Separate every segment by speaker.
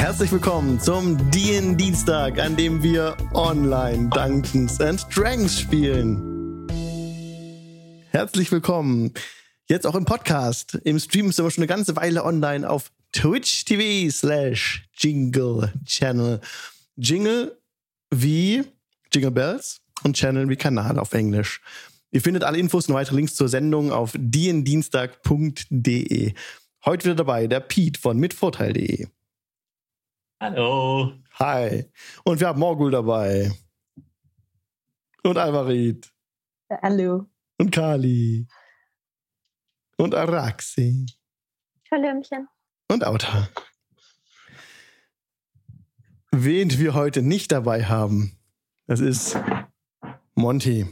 Speaker 1: Herzlich willkommen zum DIN Dienstag, an dem wir online Dungeons and Dragons spielen. Herzlich willkommen. Jetzt auch im Podcast. Im Stream sind wir schon eine ganze Weile online auf Twitch TV slash Jingle Channel. Jingle wie Jingle Bells und Channel wie Kanal auf Englisch. Ihr findet alle Infos und weitere Links zur Sendung auf diendienstag.de. Heute wieder dabei der Pete von mitvorteil.de.
Speaker 2: Hallo.
Speaker 1: Hi. Und wir haben Morgul dabei. Und Alvarit.
Speaker 3: Hallo.
Speaker 1: Und Kali. Und Araxi.
Speaker 3: Hallöchen.
Speaker 1: Und Auta. Wen wir heute nicht dabei haben, das ist Monty.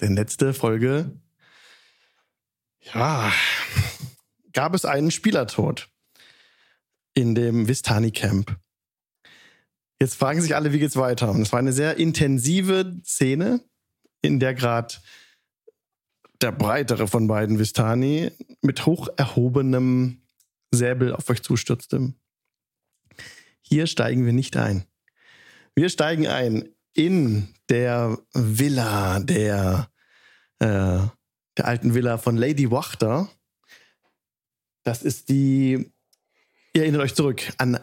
Speaker 1: Denn letzte Folge, ja, gab es einen Spielertod in dem Vistani Camp. Jetzt fragen sich alle, wie geht's weiter? Und es war eine sehr intensive Szene, in der gerade der breitere von beiden Vistani mit hoch erhobenem Säbel auf euch zustürzte. Hier steigen wir nicht ein. Wir steigen ein in der Villa der, äh, der alten Villa von Lady Wachter. Das ist die, ihr erinnert euch zurück an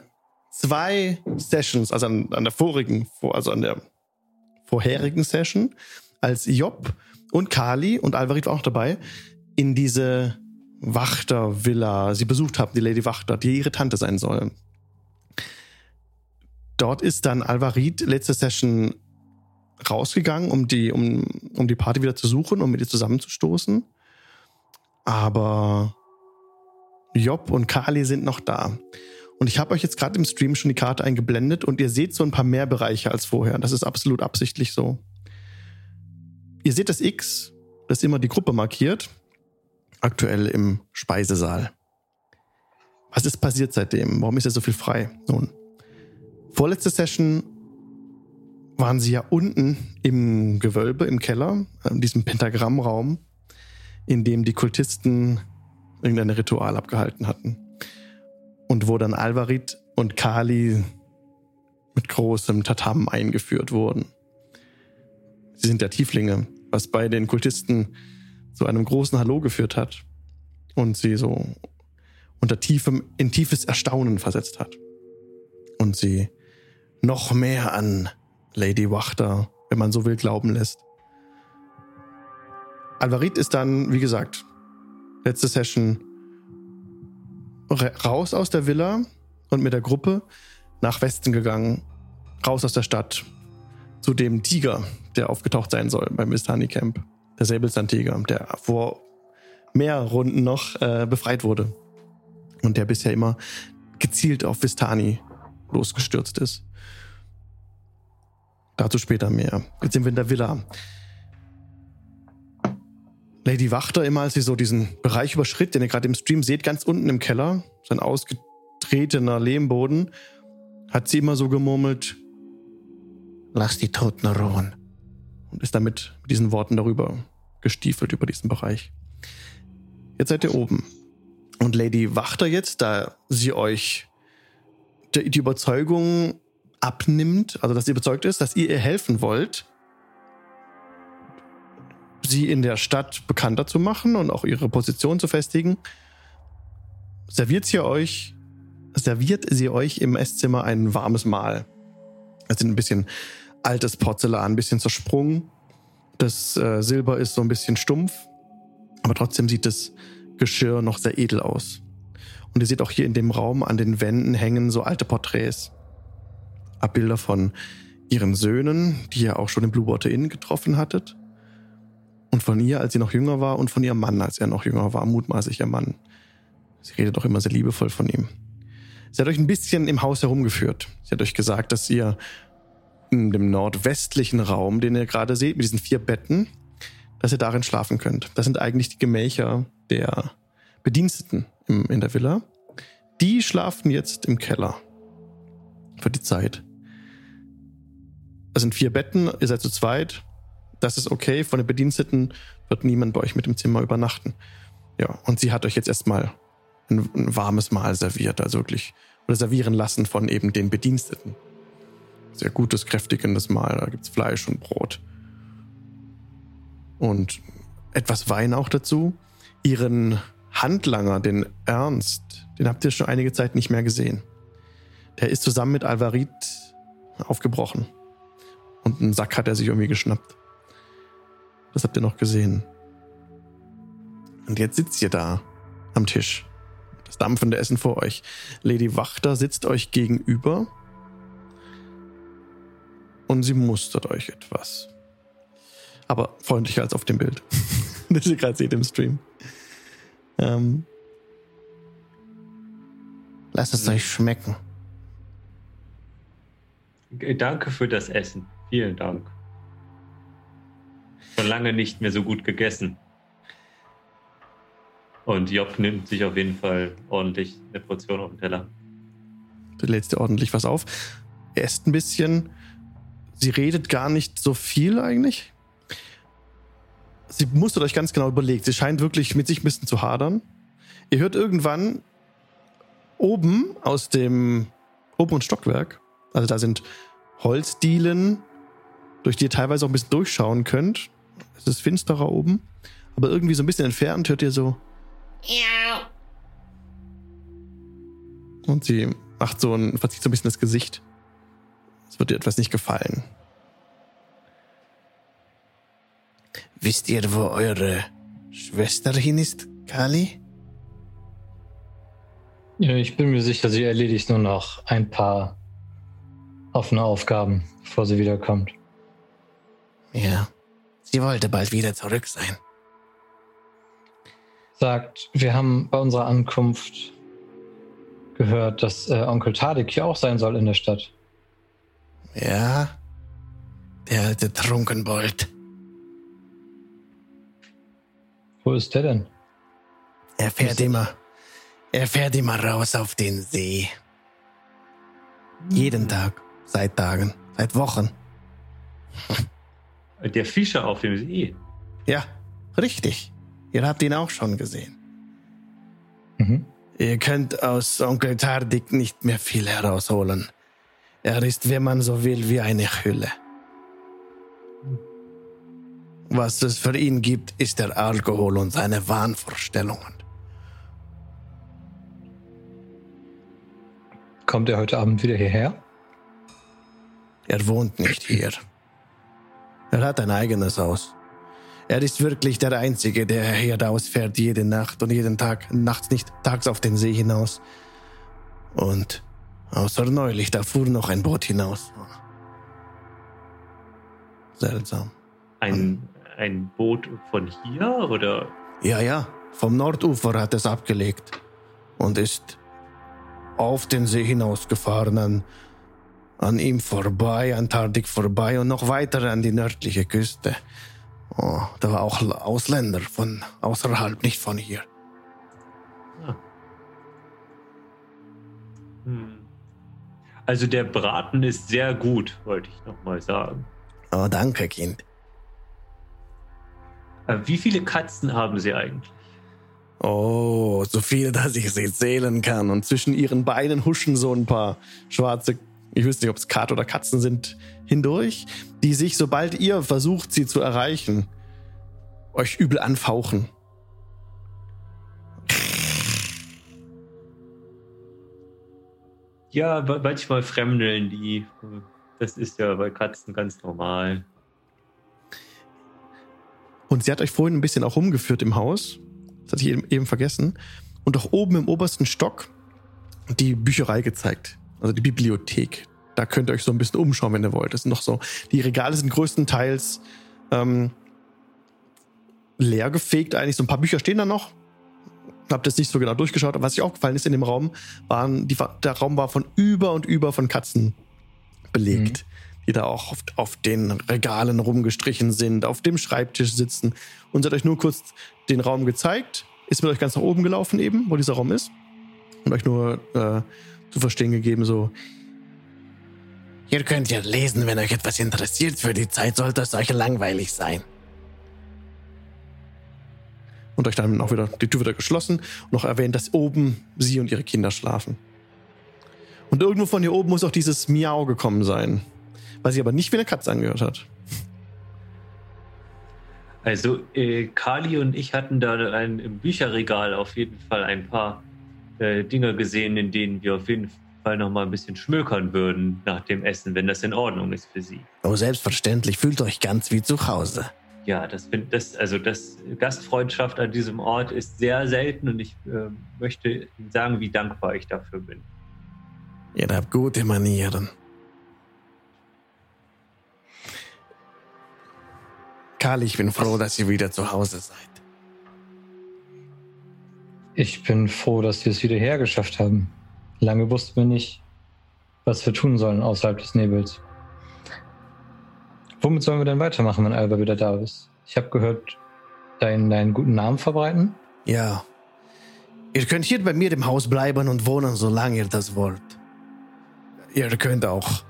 Speaker 1: zwei Sessions, also an, an der vorigen, also an der vorherigen Session, als Job und Kali und Alvarit war auch dabei, in diese Wachter-Villa sie besucht haben, die Lady Wachter, die ihre Tante sein soll. Dort ist dann Alvarit letzte Session rausgegangen, um die, um, um die Party wieder zu suchen, um mit ihr zusammenzustoßen. Aber Job und Kali sind noch da. Und ich habe euch jetzt gerade im Stream schon die Karte eingeblendet und ihr seht so ein paar mehr Bereiche als vorher. Das ist absolut absichtlich so. Ihr seht das X, das immer die Gruppe markiert, aktuell im Speisesaal. Was ist passiert seitdem? Warum ist er so viel frei? Nun, vorletzte Session waren sie ja unten im Gewölbe, im Keller, in diesem Pentagrammraum, in dem die Kultisten irgendein Ritual abgehalten hatten. Und wo dann Alvarit und Kali mit großem Tatam eingeführt wurden. Sie sind ja Tieflinge, was bei den Kultisten zu einem großen Hallo geführt hat und sie so unter tiefem, in tiefes Erstaunen versetzt hat. Und sie noch mehr an Lady Wachter, wenn man so will, glauben lässt. Alvarit ist dann, wie gesagt, letzte Session raus aus der Villa und mit der Gruppe nach Westen gegangen, raus aus der Stadt, zu dem Tiger, der aufgetaucht sein soll beim Istani Camp. Der Säbelzahntiger, der vor mehr Runden noch äh, befreit wurde. Und der bisher immer gezielt auf Vistani losgestürzt ist. Dazu später mehr. Jetzt sind wir in der Villa. Lady Wachter, immer als sie so diesen Bereich überschritt, den ihr gerade im Stream seht, ganz unten im Keller, sein ausgetretener Lehmboden, hat sie immer so gemurmelt, lass die Toten ruhen. Und ist damit mit diesen Worten darüber gestiefelt, über diesen Bereich. Jetzt seid ihr oben. Und Lady Wachter jetzt, da sie euch die Überzeugung abnimmt, also dass sie überzeugt ist, dass ihr ihr helfen wollt, sie in der Stadt bekannter zu machen und auch ihre Position zu festigen, serviert sie euch, serviert sie euch im Esszimmer ein warmes Mahl. Es sind ein bisschen altes Porzellan, ein bisschen zersprungen. Das äh, Silber ist so ein bisschen stumpf, aber trotzdem sieht das Geschirr noch sehr edel aus. Und ihr seht auch hier in dem Raum an den Wänden hängen so alte Porträts. Abbilder von ihren Söhnen, die ihr auch schon im Blue Water Inn getroffen hattet. Und von ihr, als sie noch jünger war, und von ihrem Mann, als er noch jünger war, mutmaßlich ihr Mann. Sie redet auch immer sehr liebevoll von ihm. Sie hat euch ein bisschen im Haus herumgeführt. Sie hat euch gesagt, dass ihr in dem nordwestlichen Raum, den ihr gerade seht, mit diesen vier Betten, dass ihr darin schlafen könnt. Das sind eigentlich die Gemächer der Bediensteten in der Villa. Die schlafen jetzt im Keller. Für die Zeit. Das sind vier Betten, ihr seid zu zweit. Das ist okay. Von den Bediensteten wird niemand bei euch mit im Zimmer übernachten. Ja, und sie hat euch jetzt erstmal ein, ein warmes Mahl serviert. Also wirklich oder servieren lassen von eben den Bediensteten. Sehr gutes, kräftigendes Mahl. Da gibt es Fleisch und Brot. Und etwas Wein auch dazu. Ihren Handlanger, den Ernst, den habt ihr schon einige Zeit nicht mehr gesehen. Der ist zusammen mit Alvarit aufgebrochen. Und einen Sack hat er sich irgendwie geschnappt. Das habt ihr noch gesehen. Und jetzt sitzt ihr da am Tisch. Das dampfende Essen vor euch. Lady Wachter sitzt euch gegenüber. Und sie mustert euch etwas. Aber freundlicher als auf dem Bild, das ihr gerade seht im Stream. Ähm, lasst es euch schmecken.
Speaker 2: Danke für das Essen. Vielen Dank. Schon lange nicht mehr so gut gegessen. Und Job nimmt sich auf jeden Fall ordentlich eine Portion auf den Teller.
Speaker 1: Du lädst dir ordentlich was auf. Isst ein bisschen. Sie redet gar nicht so viel eigentlich. Sie mustert euch ganz genau überlegt. Sie scheint wirklich mit sich ein bisschen zu hadern. Ihr hört irgendwann oben aus dem oberen Stockwerk, also da sind Holzdielen, durch die ihr teilweise auch ein bisschen durchschauen könnt. Es ist finsterer oben, aber irgendwie so ein bisschen entfernt hört ihr so. Ja. Und sie macht so ein, verzieht so ein bisschen das Gesicht. Es wird ihr etwas nicht gefallen. Wisst ihr, wo eure Schwester hin ist, Kali?
Speaker 4: Ja, ich bin mir sicher, sie erledigt nur noch ein paar offene Aufgaben, bevor sie wiederkommt.
Speaker 1: Ja, sie wollte bald wieder zurück sein.
Speaker 4: Sagt, wir haben bei unserer Ankunft gehört, dass äh, Onkel Tadik hier auch sein soll in der Stadt.
Speaker 1: Ja, der alte Trunkenbold.
Speaker 4: Wo ist der denn?
Speaker 1: Er fährt immer. Er fährt immer raus auf den See. Jeden Tag. Seit Tagen. Seit Wochen.
Speaker 2: Der Fischer auf dem See.
Speaker 1: Ja, richtig. Ihr habt ihn auch schon gesehen.
Speaker 4: Mhm.
Speaker 1: Ihr könnt aus Onkel Tardik nicht mehr viel herausholen. Er ist, wenn man so will, wie eine Hülle. Was es für ihn gibt, ist der Alkohol und seine Wahnvorstellungen.
Speaker 4: Kommt er heute Abend wieder hierher?
Speaker 1: Er wohnt nicht hier. Er hat ein eigenes Haus. Er ist wirklich der Einzige, der hier rausfährt jede Nacht und jeden Tag, nachts nicht, tags auf den See hinaus. Und außer neulich, da fuhr noch ein Boot hinaus. Seltsam.
Speaker 2: Ein, ein Boot von hier oder?
Speaker 1: Ja, ja, vom Nordufer hat es abgelegt und ist auf den See hinausgefahren, an, an ihm vorbei, an Tardik vorbei und noch weiter an die nördliche Küste. Oh, da war auch Ausländer von außerhalb, nicht von hier.
Speaker 2: Ah. Hm. Also der Braten ist sehr gut, wollte ich nochmal sagen.
Speaker 1: Oh, danke, Kind.
Speaker 2: Äh, Wie viele Katzen haben Sie eigentlich?
Speaker 1: Oh, so viele, dass ich sie zählen kann. Und zwischen ihren Beinen huschen so ein paar schwarze, ich weiß nicht, ob es Kat oder Katzen sind, hindurch, die sich, sobald ihr versucht, sie zu erreichen, euch übel anfauchen.
Speaker 2: Ja, ma- manchmal fremdeln die. Das ist ja bei Katzen ganz normal.
Speaker 1: Und sie hat euch vorhin ein bisschen auch rumgeführt im Haus. Das hatte ich eben, eben vergessen. Und auch oben im obersten Stock die Bücherei gezeigt. Also die Bibliothek. Da könnt ihr euch so ein bisschen umschauen, wenn ihr wollt. Das sind noch so. Die Regale sind größtenteils ähm, leer gefegt eigentlich. So ein paar Bücher stehen da noch. Hab das nicht so genau durchgeschaut. Aber was sich aufgefallen ist in dem Raum, waren die, der Raum war von über und über von Katzen belegt, die da auch auf, auf den Regalen rumgestrichen sind, auf dem Schreibtisch sitzen. Und sie hat euch nur kurz den Raum gezeigt, ist mit euch ganz nach oben gelaufen eben, wo dieser Raum ist. Und euch nur äh, zu verstehen gegeben, so, Ihr könnt ja lesen, wenn euch etwas interessiert. Für die Zeit sollte es euch langweilig sein. Und euch dann auch wieder die Tür wieder geschlossen und noch erwähnt, dass oben sie und ihre Kinder schlafen.
Speaker 5: Und irgendwo von hier oben muss auch dieses Miau gekommen sein. Was sich aber nicht wie eine Katze angehört hat.
Speaker 2: Also, äh, Kali und ich hatten da ein, im Bücherregal auf jeden Fall ein paar äh, Dinge gesehen, in denen wir auf jeden Fall noch mal ein bisschen schmökern würden nach dem Essen, wenn das in Ordnung ist für Sie.
Speaker 1: Oh, selbstverständlich. Fühlt euch ganz wie zu Hause.
Speaker 2: Ja, das das, also das Gastfreundschaft an diesem Ort ist sehr selten und ich äh, möchte Ihnen sagen, wie dankbar ich dafür bin.
Speaker 1: Ihr habt gute Manieren. Karl, ich bin froh, dass ihr wieder zu Hause seid.
Speaker 4: Ich bin froh, dass wir es wieder hergeschafft haben. Lange wussten wir nicht, was wir tun sollen außerhalb des Nebels. Womit sollen wir denn weitermachen, wenn Alba wieder da ist? Ich habe gehört, deinen, deinen guten Namen verbreiten.
Speaker 1: Ja. Ihr könnt hier bei mir im Haus bleiben und wohnen, solange ihr das wollt. Ihr könnt auch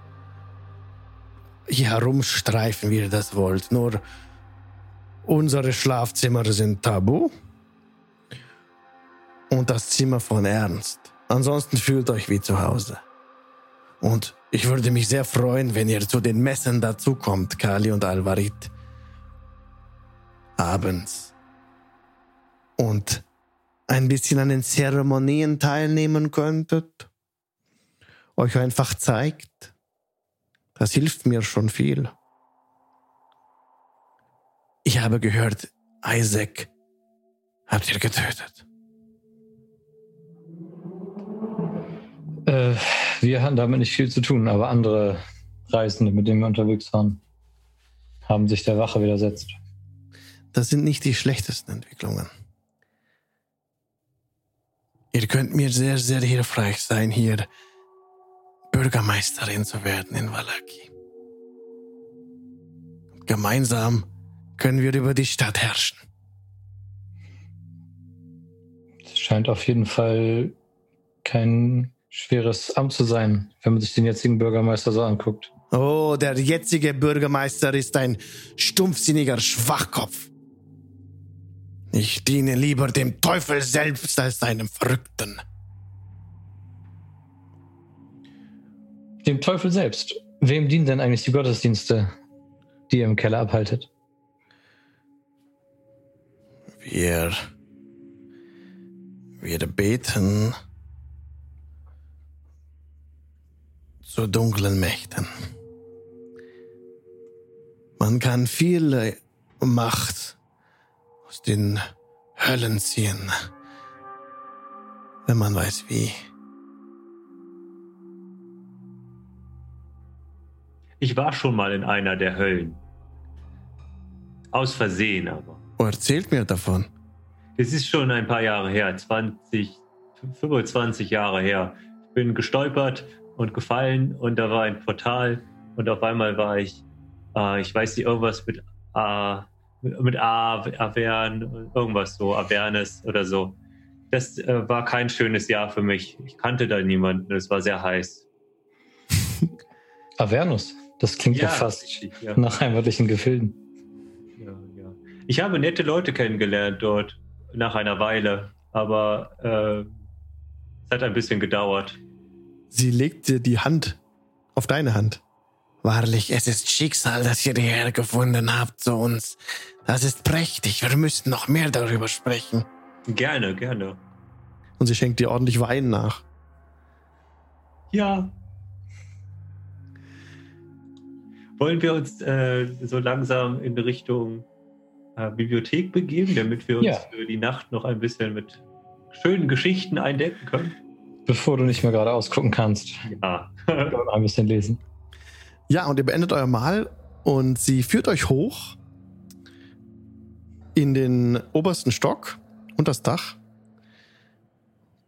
Speaker 1: hier herumstreifen, wie ihr das wollt. Nur unsere Schlafzimmer sind tabu. Und das Zimmer von Ernst. Ansonsten fühlt euch wie zu Hause. Und ich würde mich sehr freuen, wenn ihr zu den Messen dazukommt, Kali und Alvarit. Abends. Und ein bisschen an den Zeremonien teilnehmen könntet. Euch einfach zeigt. Das hilft mir schon viel. Ich habe gehört, Isaac habt ihr getötet.
Speaker 4: Äh, wir hatten damit nicht viel zu tun, aber andere Reisende, mit denen wir unterwegs waren, haben sich der Wache widersetzt.
Speaker 1: Das sind nicht die schlechtesten Entwicklungen. Ihr könnt mir sehr, sehr hilfreich sein, hier Bürgermeisterin zu werden in Wallaki. Gemeinsam können wir über die Stadt herrschen.
Speaker 4: Es scheint auf jeden Fall kein schweres Amt zu sein, wenn man sich den jetzigen Bürgermeister so anguckt.
Speaker 1: Oh, der jetzige Bürgermeister ist ein stumpfsinniger Schwachkopf. Ich diene lieber dem Teufel selbst als einem Verrückten.
Speaker 4: Dem Teufel selbst. Wem dienen denn eigentlich die Gottesdienste, die ihr im Keller abhaltet?
Speaker 1: Wir, wir beten zu dunklen Mächten. Man kann viel Macht aus den Höllen ziehen, wenn man weiß wie.
Speaker 2: Ich war schon mal in einer der Höllen. Aus Versehen aber.
Speaker 1: Oh, erzählt mir davon.
Speaker 2: Es ist schon ein paar Jahre her, 20, 25 Jahre her. Ich bin gestolpert und gefallen und da war ein Portal und auf einmal war ich, äh, ich weiß nicht, irgendwas mit A, mit A, Avern, irgendwas so, Awareness oder so. Das äh, war kein schönes Jahr für mich. Ich kannte da niemanden, es war sehr heiß.
Speaker 4: Avernus. Das klingt ja, ja fast richtig, ja. nach heimatlichen Gefilden.
Speaker 2: Ja, ja. Ich habe nette Leute kennengelernt dort nach einer Weile, aber äh, es hat ein bisschen gedauert.
Speaker 5: Sie legt dir die Hand auf deine Hand.
Speaker 1: Wahrlich, es ist Schicksal, dass ihr hierher gefunden habt zu uns. Das ist prächtig. Wir müssten noch mehr darüber sprechen.
Speaker 2: Gerne, gerne.
Speaker 5: Und sie schenkt dir ordentlich Wein nach.
Speaker 2: Ja, wollen wir uns äh, so langsam in Richtung äh, Bibliothek begeben, damit wir uns ja. für die Nacht noch ein bisschen mit schönen Geschichten eindecken können?
Speaker 4: Bevor du nicht mehr gerade ausgucken kannst.
Speaker 2: Ja.
Speaker 4: ein bisschen lesen.
Speaker 5: Ja, und ihr beendet euer Mahl und sie führt euch hoch in den obersten Stock und das Dach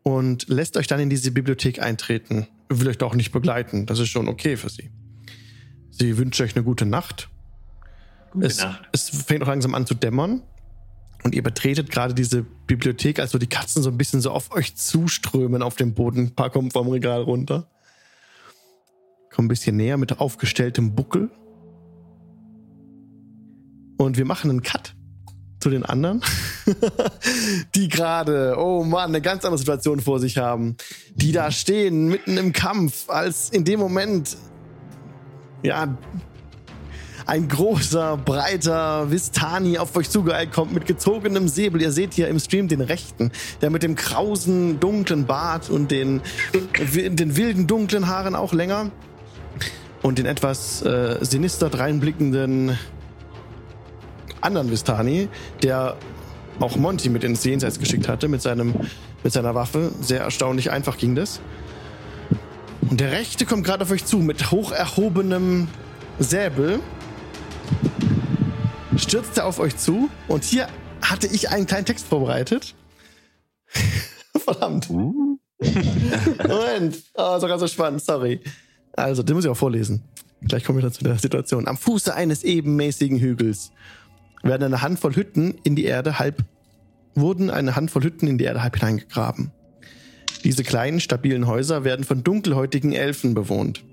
Speaker 5: und lässt euch dann in diese Bibliothek eintreten. Will euch da auch nicht begleiten. Das ist schon okay für sie. Sie wünscht euch eine gute Nacht.
Speaker 2: Gute
Speaker 5: es,
Speaker 2: Nacht.
Speaker 5: es fängt auch langsam an zu dämmern. Und ihr betretet gerade diese Bibliothek, als die Katzen so ein bisschen so auf euch zuströmen auf dem Boden. Ein paar kommen vom Regal runter. Kommen ein bisschen näher mit aufgestelltem Buckel. Und wir machen einen Cut zu den anderen.
Speaker 1: die gerade, oh Mann, eine ganz andere Situation vor sich haben, die da stehen, mitten im Kampf, als in dem Moment, ja, ein großer, breiter Vistani auf euch zugeeilt kommt mit gezogenem Säbel. Ihr seht hier im Stream den rechten, der mit dem krausen, dunklen Bart und den, den wilden, dunklen Haaren auch länger und den etwas äh, sinister dreinblickenden anderen Vistani, der auch Monty mit ins Jenseits geschickt hatte mit, seinem, mit seiner Waffe. Sehr erstaunlich einfach ging das. Und der Rechte kommt gerade auf euch zu mit hoch erhobenem Säbel. Stürzt er auf euch zu. Und hier hatte ich einen kleinen Text vorbereitet. Verdammt. Moment. Oh, sogar so spannend, sorry. Also, den muss ich auch vorlesen. Gleich kommen wir dann zu der Situation. Am Fuße eines ebenmäßigen Hügels werden eine Handvoll Hütten in die Erde halb, wurden eine Handvoll Hütten in die Erde halb hineingegraben. Diese kleinen, stabilen Häuser werden von dunkelhäutigen Elfen bewohnt.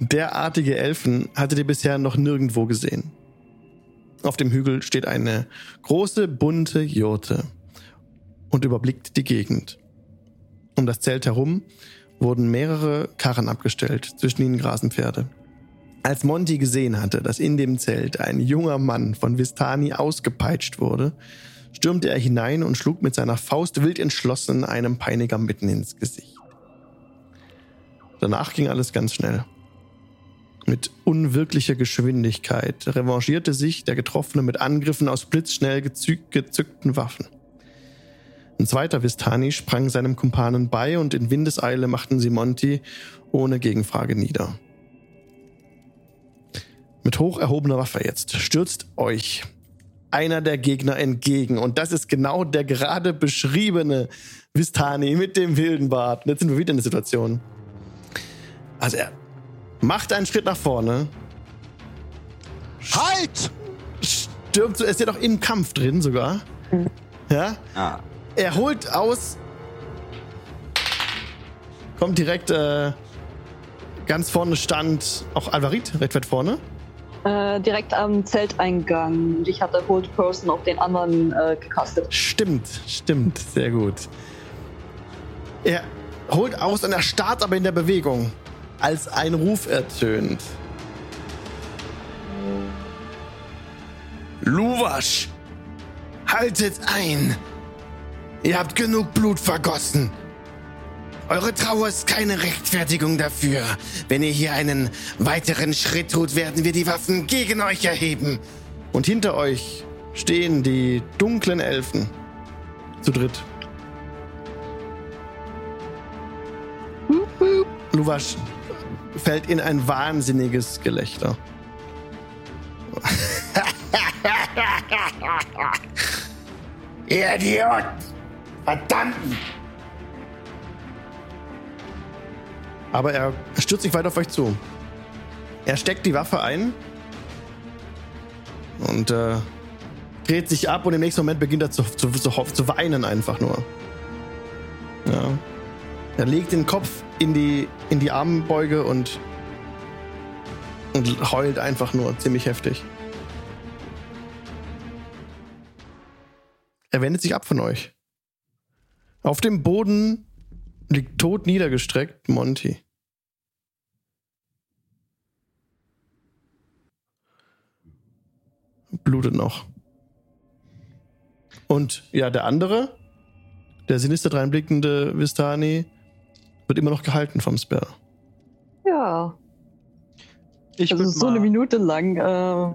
Speaker 1: Derartige Elfen hattet ihr bisher noch nirgendwo gesehen. Auf dem Hügel steht eine große, bunte Jurte und überblickt die Gegend. Um das Zelt herum wurden mehrere Karren abgestellt, zwischen ihnen grasen Pferde. Als Monty gesehen hatte, dass in dem Zelt ein junger Mann von Vistani ausgepeitscht wurde, stürmte er hinein und schlug mit seiner Faust wild entschlossen einem Peiniger mitten ins Gesicht. Danach ging alles ganz schnell. Mit unwirklicher Geschwindigkeit revanchierte sich der Getroffene mit Angriffen aus blitzschnell gezückten Waffen. Ein zweiter Vistani sprang seinem Kumpanen bei und in Windeseile machten sie Monty ohne Gegenfrage nieder. Mit hoch erhobener Waffe jetzt stürzt euch einer der Gegner entgegen. Und das ist genau der gerade beschriebene Vistani mit dem wilden Bart. Jetzt sind wir wieder in der Situation. Also er macht einen Schritt nach vorne.
Speaker 6: Halt!
Speaker 1: Stürmt so, er ist ja doch im Kampf drin sogar. Ja?
Speaker 6: Ah.
Speaker 1: Er holt aus. Kommt direkt äh, ganz vorne stand auch Alvarit, recht weit vorne.
Speaker 7: Äh, direkt am Zelteingang. Und ich hatte Hold Person auf den anderen äh, gecastet.
Speaker 1: Stimmt, stimmt, sehr gut. Er holt aus und er starrt aber in der Bewegung, als ein Ruf ertönt. Luwasch, haltet ein! Ihr habt genug Blut vergossen. Eure Trauer ist keine Rechtfertigung dafür. Wenn ihr hier einen weiteren Schritt tut, werden wir die Waffen gegen euch erheben. Und hinter euch stehen die dunklen Elfen. Zu dritt. Luwasch fällt in ein wahnsinniges Gelächter. Ihr Idioten! Verdammten! Aber er stürzt sich weiter auf euch zu. Er steckt die Waffe ein und äh, dreht sich ab und im nächsten Moment beginnt er zu, zu, zu, zu weinen einfach nur. Ja. Er legt den Kopf in die, in die Armbeuge und, und heult einfach nur ziemlich heftig. Er wendet sich ab von euch. Auf dem Boden liegt tot niedergestreckt Monty. Blutet noch. Und ja, der andere, der sinister dreinblickende Vistani, wird immer noch gehalten vom Spell.
Speaker 7: Ja.
Speaker 2: Ich
Speaker 7: Also so eine Minute lang. Äh,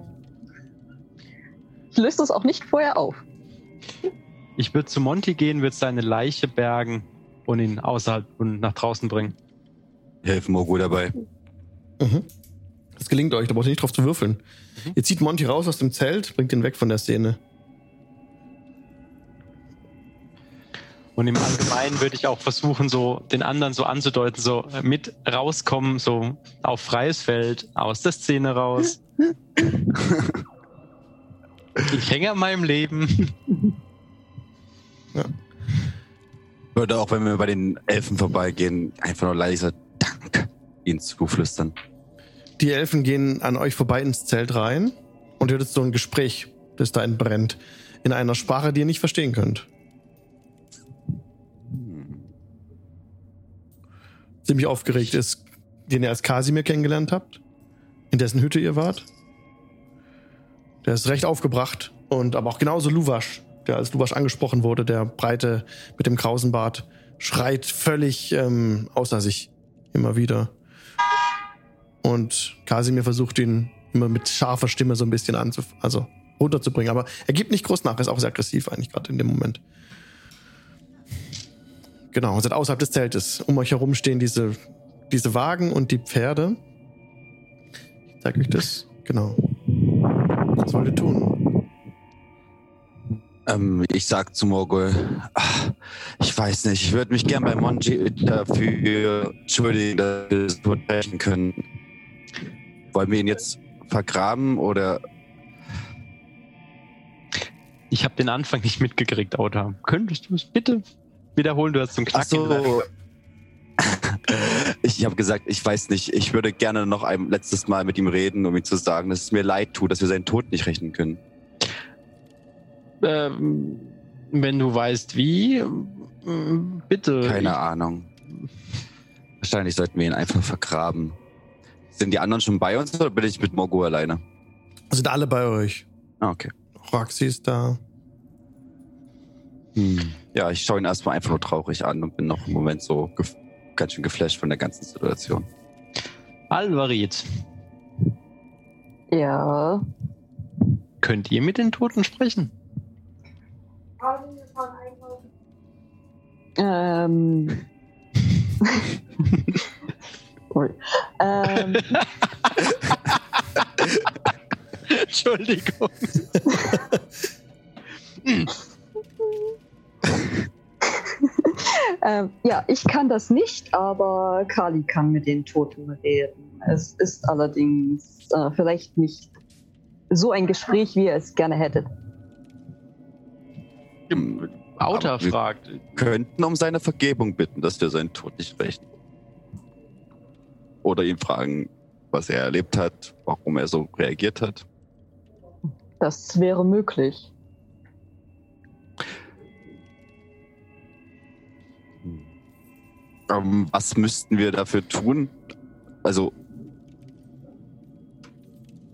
Speaker 7: ich löse das auch nicht vorher auf.
Speaker 2: Ich würde zu Monty gehen, würde seine Leiche bergen und ihn außerhalb und nach draußen bringen.
Speaker 6: Helfen Mogo dabei.
Speaker 1: Mhm. Das gelingt euch, da braucht ihr nicht drauf zu würfeln. Ihr zieht Monty raus aus dem Zelt, bringt ihn weg von der Szene.
Speaker 2: Und im Allgemeinen würde ich auch versuchen, so den anderen so anzudeuten, so mit rauskommen, so auf freies Feld, aus der Szene raus. ich hänge an meinem Leben.
Speaker 6: Würde auch, wenn wir bei den Elfen vorbeigehen, einfach nur leise Dank ihnen zuflüstern.
Speaker 1: Die Elfen gehen an euch vorbei ins Zelt rein und ihr hört jetzt so ein Gespräch, das da entbrennt. in einer Sprache, die ihr nicht verstehen könnt. Ziemlich aufgeregt ist, den ihr als Kasimir kennengelernt habt, in dessen Hütte ihr wart. Der ist recht aufgebracht und aber auch genauso Luwasch, der als Luwasch angesprochen wurde, der Breite mit dem krausen Bart, schreit völlig ähm, außer sich immer wieder. Und Kasimir versucht ihn immer mit scharfer Stimme so ein bisschen anzuf also runterzubringen. Aber er gibt nicht groß nach, ist auch sehr aggressiv eigentlich gerade in dem Moment. Genau, ihr seid außerhalb des Zeltes. Um euch herum stehen diese, diese Wagen und die Pferde. Ich zeige euch das. Genau. Was wollt ihr tun?
Speaker 6: Ähm, ich sag zu Morgul, ach, ich weiß nicht, ich würde mich gern bei Monji dafür entschuldigen, dass wir das sprechen können. Wollen wir ihn jetzt vergraben oder
Speaker 8: Ich habe den Anfang nicht mitgekriegt, Auta. Könntest du es bitte wiederholen? Du hast zum
Speaker 6: Ach
Speaker 8: Knacken.
Speaker 6: so. Ich habe gesagt, ich weiß nicht, ich würde gerne noch ein letztes Mal mit ihm reden, um ihm zu sagen, dass es mir leid tut, dass wir seinen Tod nicht rechnen können.
Speaker 8: Ähm, wenn du weißt wie, bitte.
Speaker 6: Keine Ahnung. Wahrscheinlich sollten wir ihn einfach vergraben. Sind die anderen schon bei uns oder bin ich mit Morgo alleine?
Speaker 1: Sind alle bei euch.
Speaker 6: Ah, okay.
Speaker 1: Roxy ist da.
Speaker 6: Hm. Ja, ich schaue ihn erstmal einfach nur traurig an und bin noch im Moment so gef- ganz schön geflasht von der ganzen Situation.
Speaker 8: Alvarit,
Speaker 7: Ja.
Speaker 8: könnt ihr mit den Toten sprechen?
Speaker 7: Ähm. Sorry. Ähm,
Speaker 8: Entschuldigung.
Speaker 7: ähm, ja, ich kann das nicht, aber Kali kann mit den Toten reden. Es ist allerdings äh, vielleicht nicht so ein Gespräch, wie ihr es gerne hättet.
Speaker 6: Wir-
Speaker 8: fragt.
Speaker 6: Könnten um seine Vergebung bitten, dass wir seinen Tod nicht rächen. Oder ihn fragen, was er erlebt hat, warum er so reagiert hat.
Speaker 7: Das wäre möglich.
Speaker 6: Ähm, was müssten wir dafür tun? Also,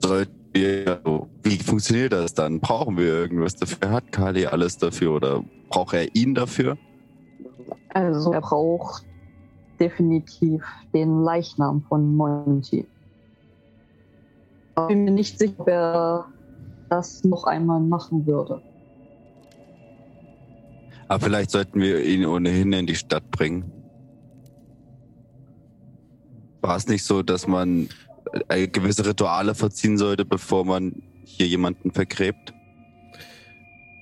Speaker 6: sollten wir, also, wie funktioniert das dann? Brauchen wir irgendwas dafür? Hat Kali alles dafür oder braucht er ihn dafür?
Speaker 7: Also er braucht definitiv den Leichnam von Monty. Ich bin mir nicht sicher, ob er das noch einmal machen würde.
Speaker 6: Aber vielleicht sollten wir ihn ohnehin in die Stadt bringen. War es nicht so, dass man äh, gewisse Rituale verziehen sollte, bevor man hier jemanden vergräbt?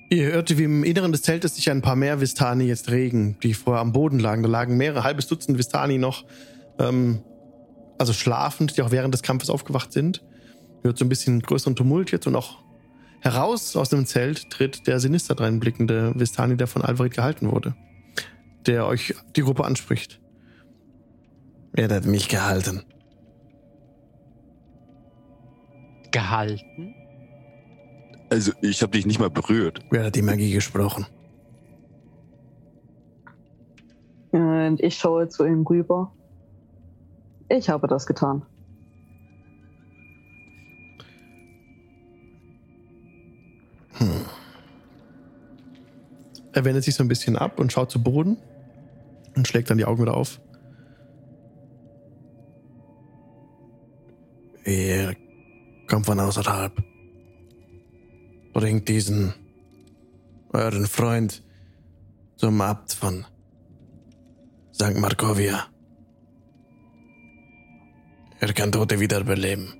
Speaker 1: Ihr hörte, wie im Inneren des Zeltes sich ein paar mehr Vistani jetzt regen, die vorher am Boden lagen. Da lagen mehrere, halbes Dutzend Vistani noch, ähm, also schlafend, die auch während des Kampfes aufgewacht sind. Ihr hört so ein bisschen größeren Tumult jetzt und auch heraus aus dem Zelt tritt der sinister dreinblickende Vistani, der von Alvarit gehalten wurde, der euch die Gruppe anspricht. Er hat mich gehalten.
Speaker 8: Gehalten?
Speaker 6: Also, ich habe dich nicht mal berührt.
Speaker 1: Wer hat die Magie gesprochen?
Speaker 7: Und ich schaue zu ihm rüber. Ich habe das getan.
Speaker 1: Hm. Er wendet sich so ein bisschen ab und schaut zu Boden und schlägt dann die Augen wieder auf. Ihr kommt von außerhalb. Bringt diesen euren Freund zum Abt von St. Markovia. Er kann Tote wiederbeleben.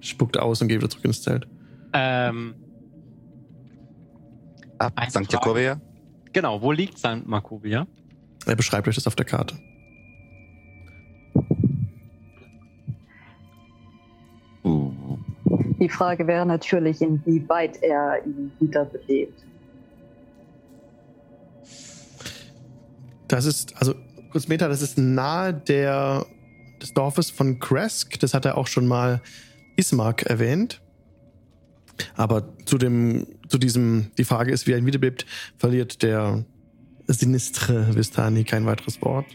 Speaker 1: Spuckt aus und geht wieder zurück ins Zelt.
Speaker 8: Ähm,
Speaker 6: Ab St. Jakobia?
Speaker 8: genau, wo liegt St. Markovia?
Speaker 1: Er beschreibt euch das auf der Karte.
Speaker 7: Die Frage wäre natürlich, inwieweit er ihn wiederbelebt.
Speaker 1: Das ist, also kurz Meta, das ist nahe der, des Dorfes von Kresk. Das hat er auch schon mal Ismark erwähnt. Aber zu dem, zu diesem, die Frage ist, wie er ihn wiederbelebt, verliert der sinistre Vistani kein weiteres Wort.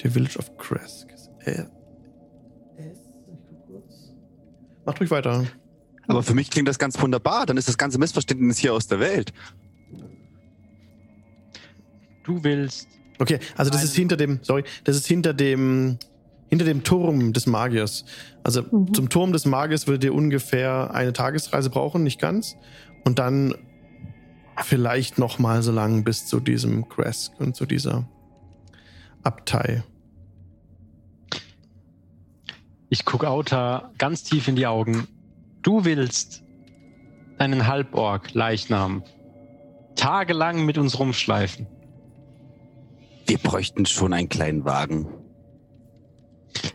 Speaker 1: The Village of Kresk. Äh, Macht ruhig weiter.
Speaker 6: Aber für mich klingt das ganz wunderbar. Dann ist das ganze Missverständnis hier aus der Welt.
Speaker 8: Du willst.
Speaker 1: Okay, also das ist hinter dem, sorry, das ist hinter dem, hinter dem Turm des Magiers. Also
Speaker 7: Mhm.
Speaker 1: zum Turm des Magiers würdet ihr ungefähr eine Tagesreise brauchen, nicht ganz. Und dann vielleicht noch mal so lang bis zu diesem Kresk und zu dieser Abtei.
Speaker 8: Ich gucke Auta ganz tief in die Augen. Du willst deinen Halborg Leichnam tagelang mit uns rumschleifen.
Speaker 6: Wir bräuchten schon einen kleinen Wagen.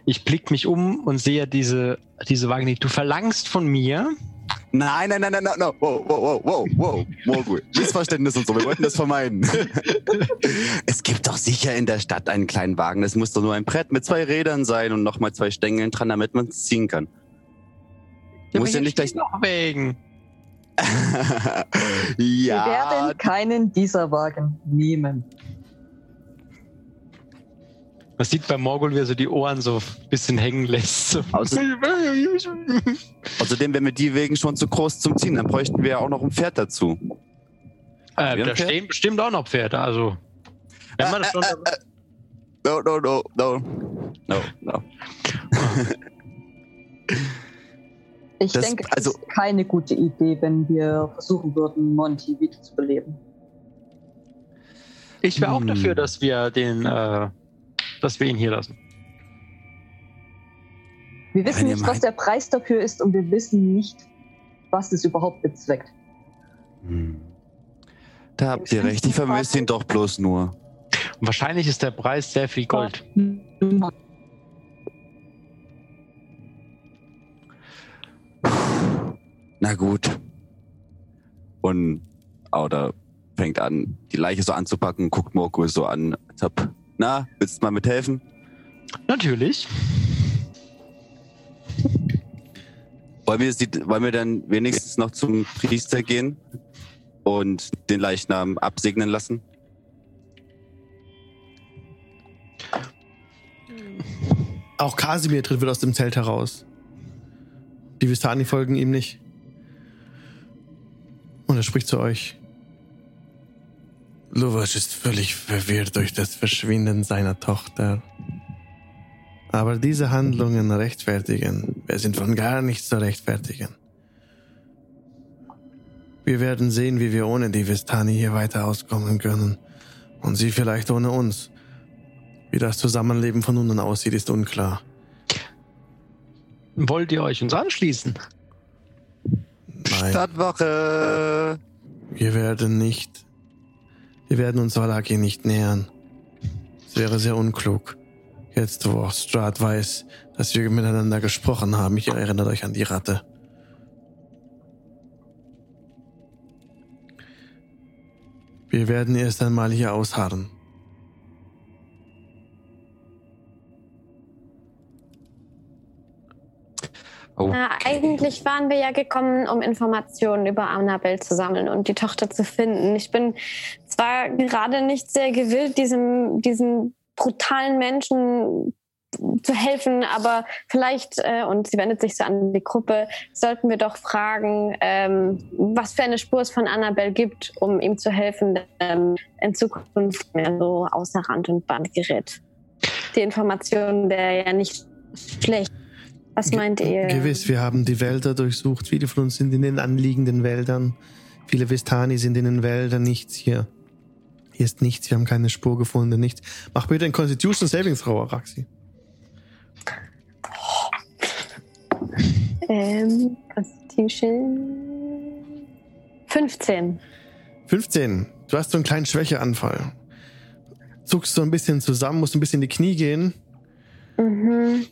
Speaker 8: Ich blick mich um und sehe diese, diese Wagen nicht. Du verlangst von mir,
Speaker 6: Nein, nein, nein, nein, nein, nein. Wow, wow, wow, wow, wow. Morgul. Missverständnis und so. Wir wollten das vermeiden. es gibt doch sicher in der Stadt einen kleinen Wagen. Das muss doch nur ein Brett mit zwei Rädern sein und nochmal zwei Stängeln dran, damit man es ziehen kann. Muss ja nicht gleich.
Speaker 8: noch wegen.
Speaker 7: Wir
Speaker 6: ja.
Speaker 7: werden keinen dieser Wagen nehmen.
Speaker 8: Man sieht bei Morgul, wie er so die Ohren so ein bisschen hängen lässt. So.
Speaker 6: Außer- Außerdem wären wir die Wegen schon zu groß zum Ziehen. Dann bräuchten wir ja auch noch ein Pferd dazu.
Speaker 8: äh, da
Speaker 6: Pferd?
Speaker 8: stehen bestimmt auch noch Pferde. Also, wenn man das schon,
Speaker 6: No, no, no, no. No, no.
Speaker 7: Ich
Speaker 6: Das-
Speaker 7: denke, es
Speaker 6: also-
Speaker 7: ist keine gute Idee, wenn wir versuchen würden, Monty wiederzubeleben.
Speaker 8: ich wäre auch
Speaker 6: Hm.
Speaker 8: dafür, dass wir den, äh, dass wir ihn hier lassen.
Speaker 7: Wir wissen
Speaker 6: Wenn ihr
Speaker 7: nicht, was der Preis dafür ist und wir wissen nicht, was es überhaupt bezweckt.
Speaker 6: Hm. Da habt ihr recht. Ich vermisse ihn doch bloß nur.
Speaker 8: Und wahrscheinlich ist der Preis sehr viel Gold.
Speaker 6: Na gut. Und Auda fängt an, die Leiche so anzupacken, guckt Morgul so an. als ob, Na, willst du mal mithelfen?
Speaker 8: Natürlich.
Speaker 6: Wollen wir, sie, wollen wir dann wenigstens noch zum Priester gehen und den Leichnam absegnen lassen?
Speaker 1: Auch Kasimir tritt wieder aus dem Zelt heraus. Die Vistani folgen ihm nicht. Und er spricht zu euch. Luvash ist völlig verwirrt durch das Verschwinden seiner Tochter. Aber diese Handlungen rechtfertigen. Wir sind von gar nichts zu rechtfertigen. Wir werden sehen, wie wir ohne die Vistani hier weiter auskommen können. Und sie vielleicht ohne uns. Wie das Zusammenleben von nun an aussieht, ist unklar.
Speaker 8: Wollt ihr euch uns anschließen?
Speaker 1: Nein,
Speaker 6: Stadtwache!
Speaker 1: wir werden nicht. Wir werden uns Valaki nicht nähern. Es wäre sehr unklug. Jetzt, wo Strahd weiß, dass wir miteinander gesprochen haben, ich erinnere euch an die Ratte. Wir werden erst einmal hier ausharren.
Speaker 6: Oh,
Speaker 3: Na, eigentlich waren wir ja gekommen, um Informationen über Annabelle zu sammeln und die Tochter zu finden. Ich bin zwar gerade nicht sehr gewillt, diesem, diesem brutalen Menschen zu helfen, aber vielleicht, äh, und sie wendet sich so an die Gruppe, sollten wir doch fragen, ähm, was für eine Spur es von Annabelle gibt, um ihm zu helfen, ähm, in Zukunft mehr so außer Rand und Band gerät. Die Information wäre ja nicht schlecht. Was meint ihr?
Speaker 1: Gewiss, wir haben die Wälder durchsucht. Viele von uns sind in den anliegenden Wäldern. Viele Vistani sind in den Wäldern. Nichts hier. Hier ist nichts. Wir haben keine Spur gefunden. Nichts. Mach bitte ein Constitution Saving Throw, Araxi.
Speaker 3: Ähm, Constitution. 15.
Speaker 1: 15. Du hast so einen kleinen Schwächeanfall. Zuckst so ein bisschen zusammen, musst ein bisschen in die Knie gehen,
Speaker 3: Mhm.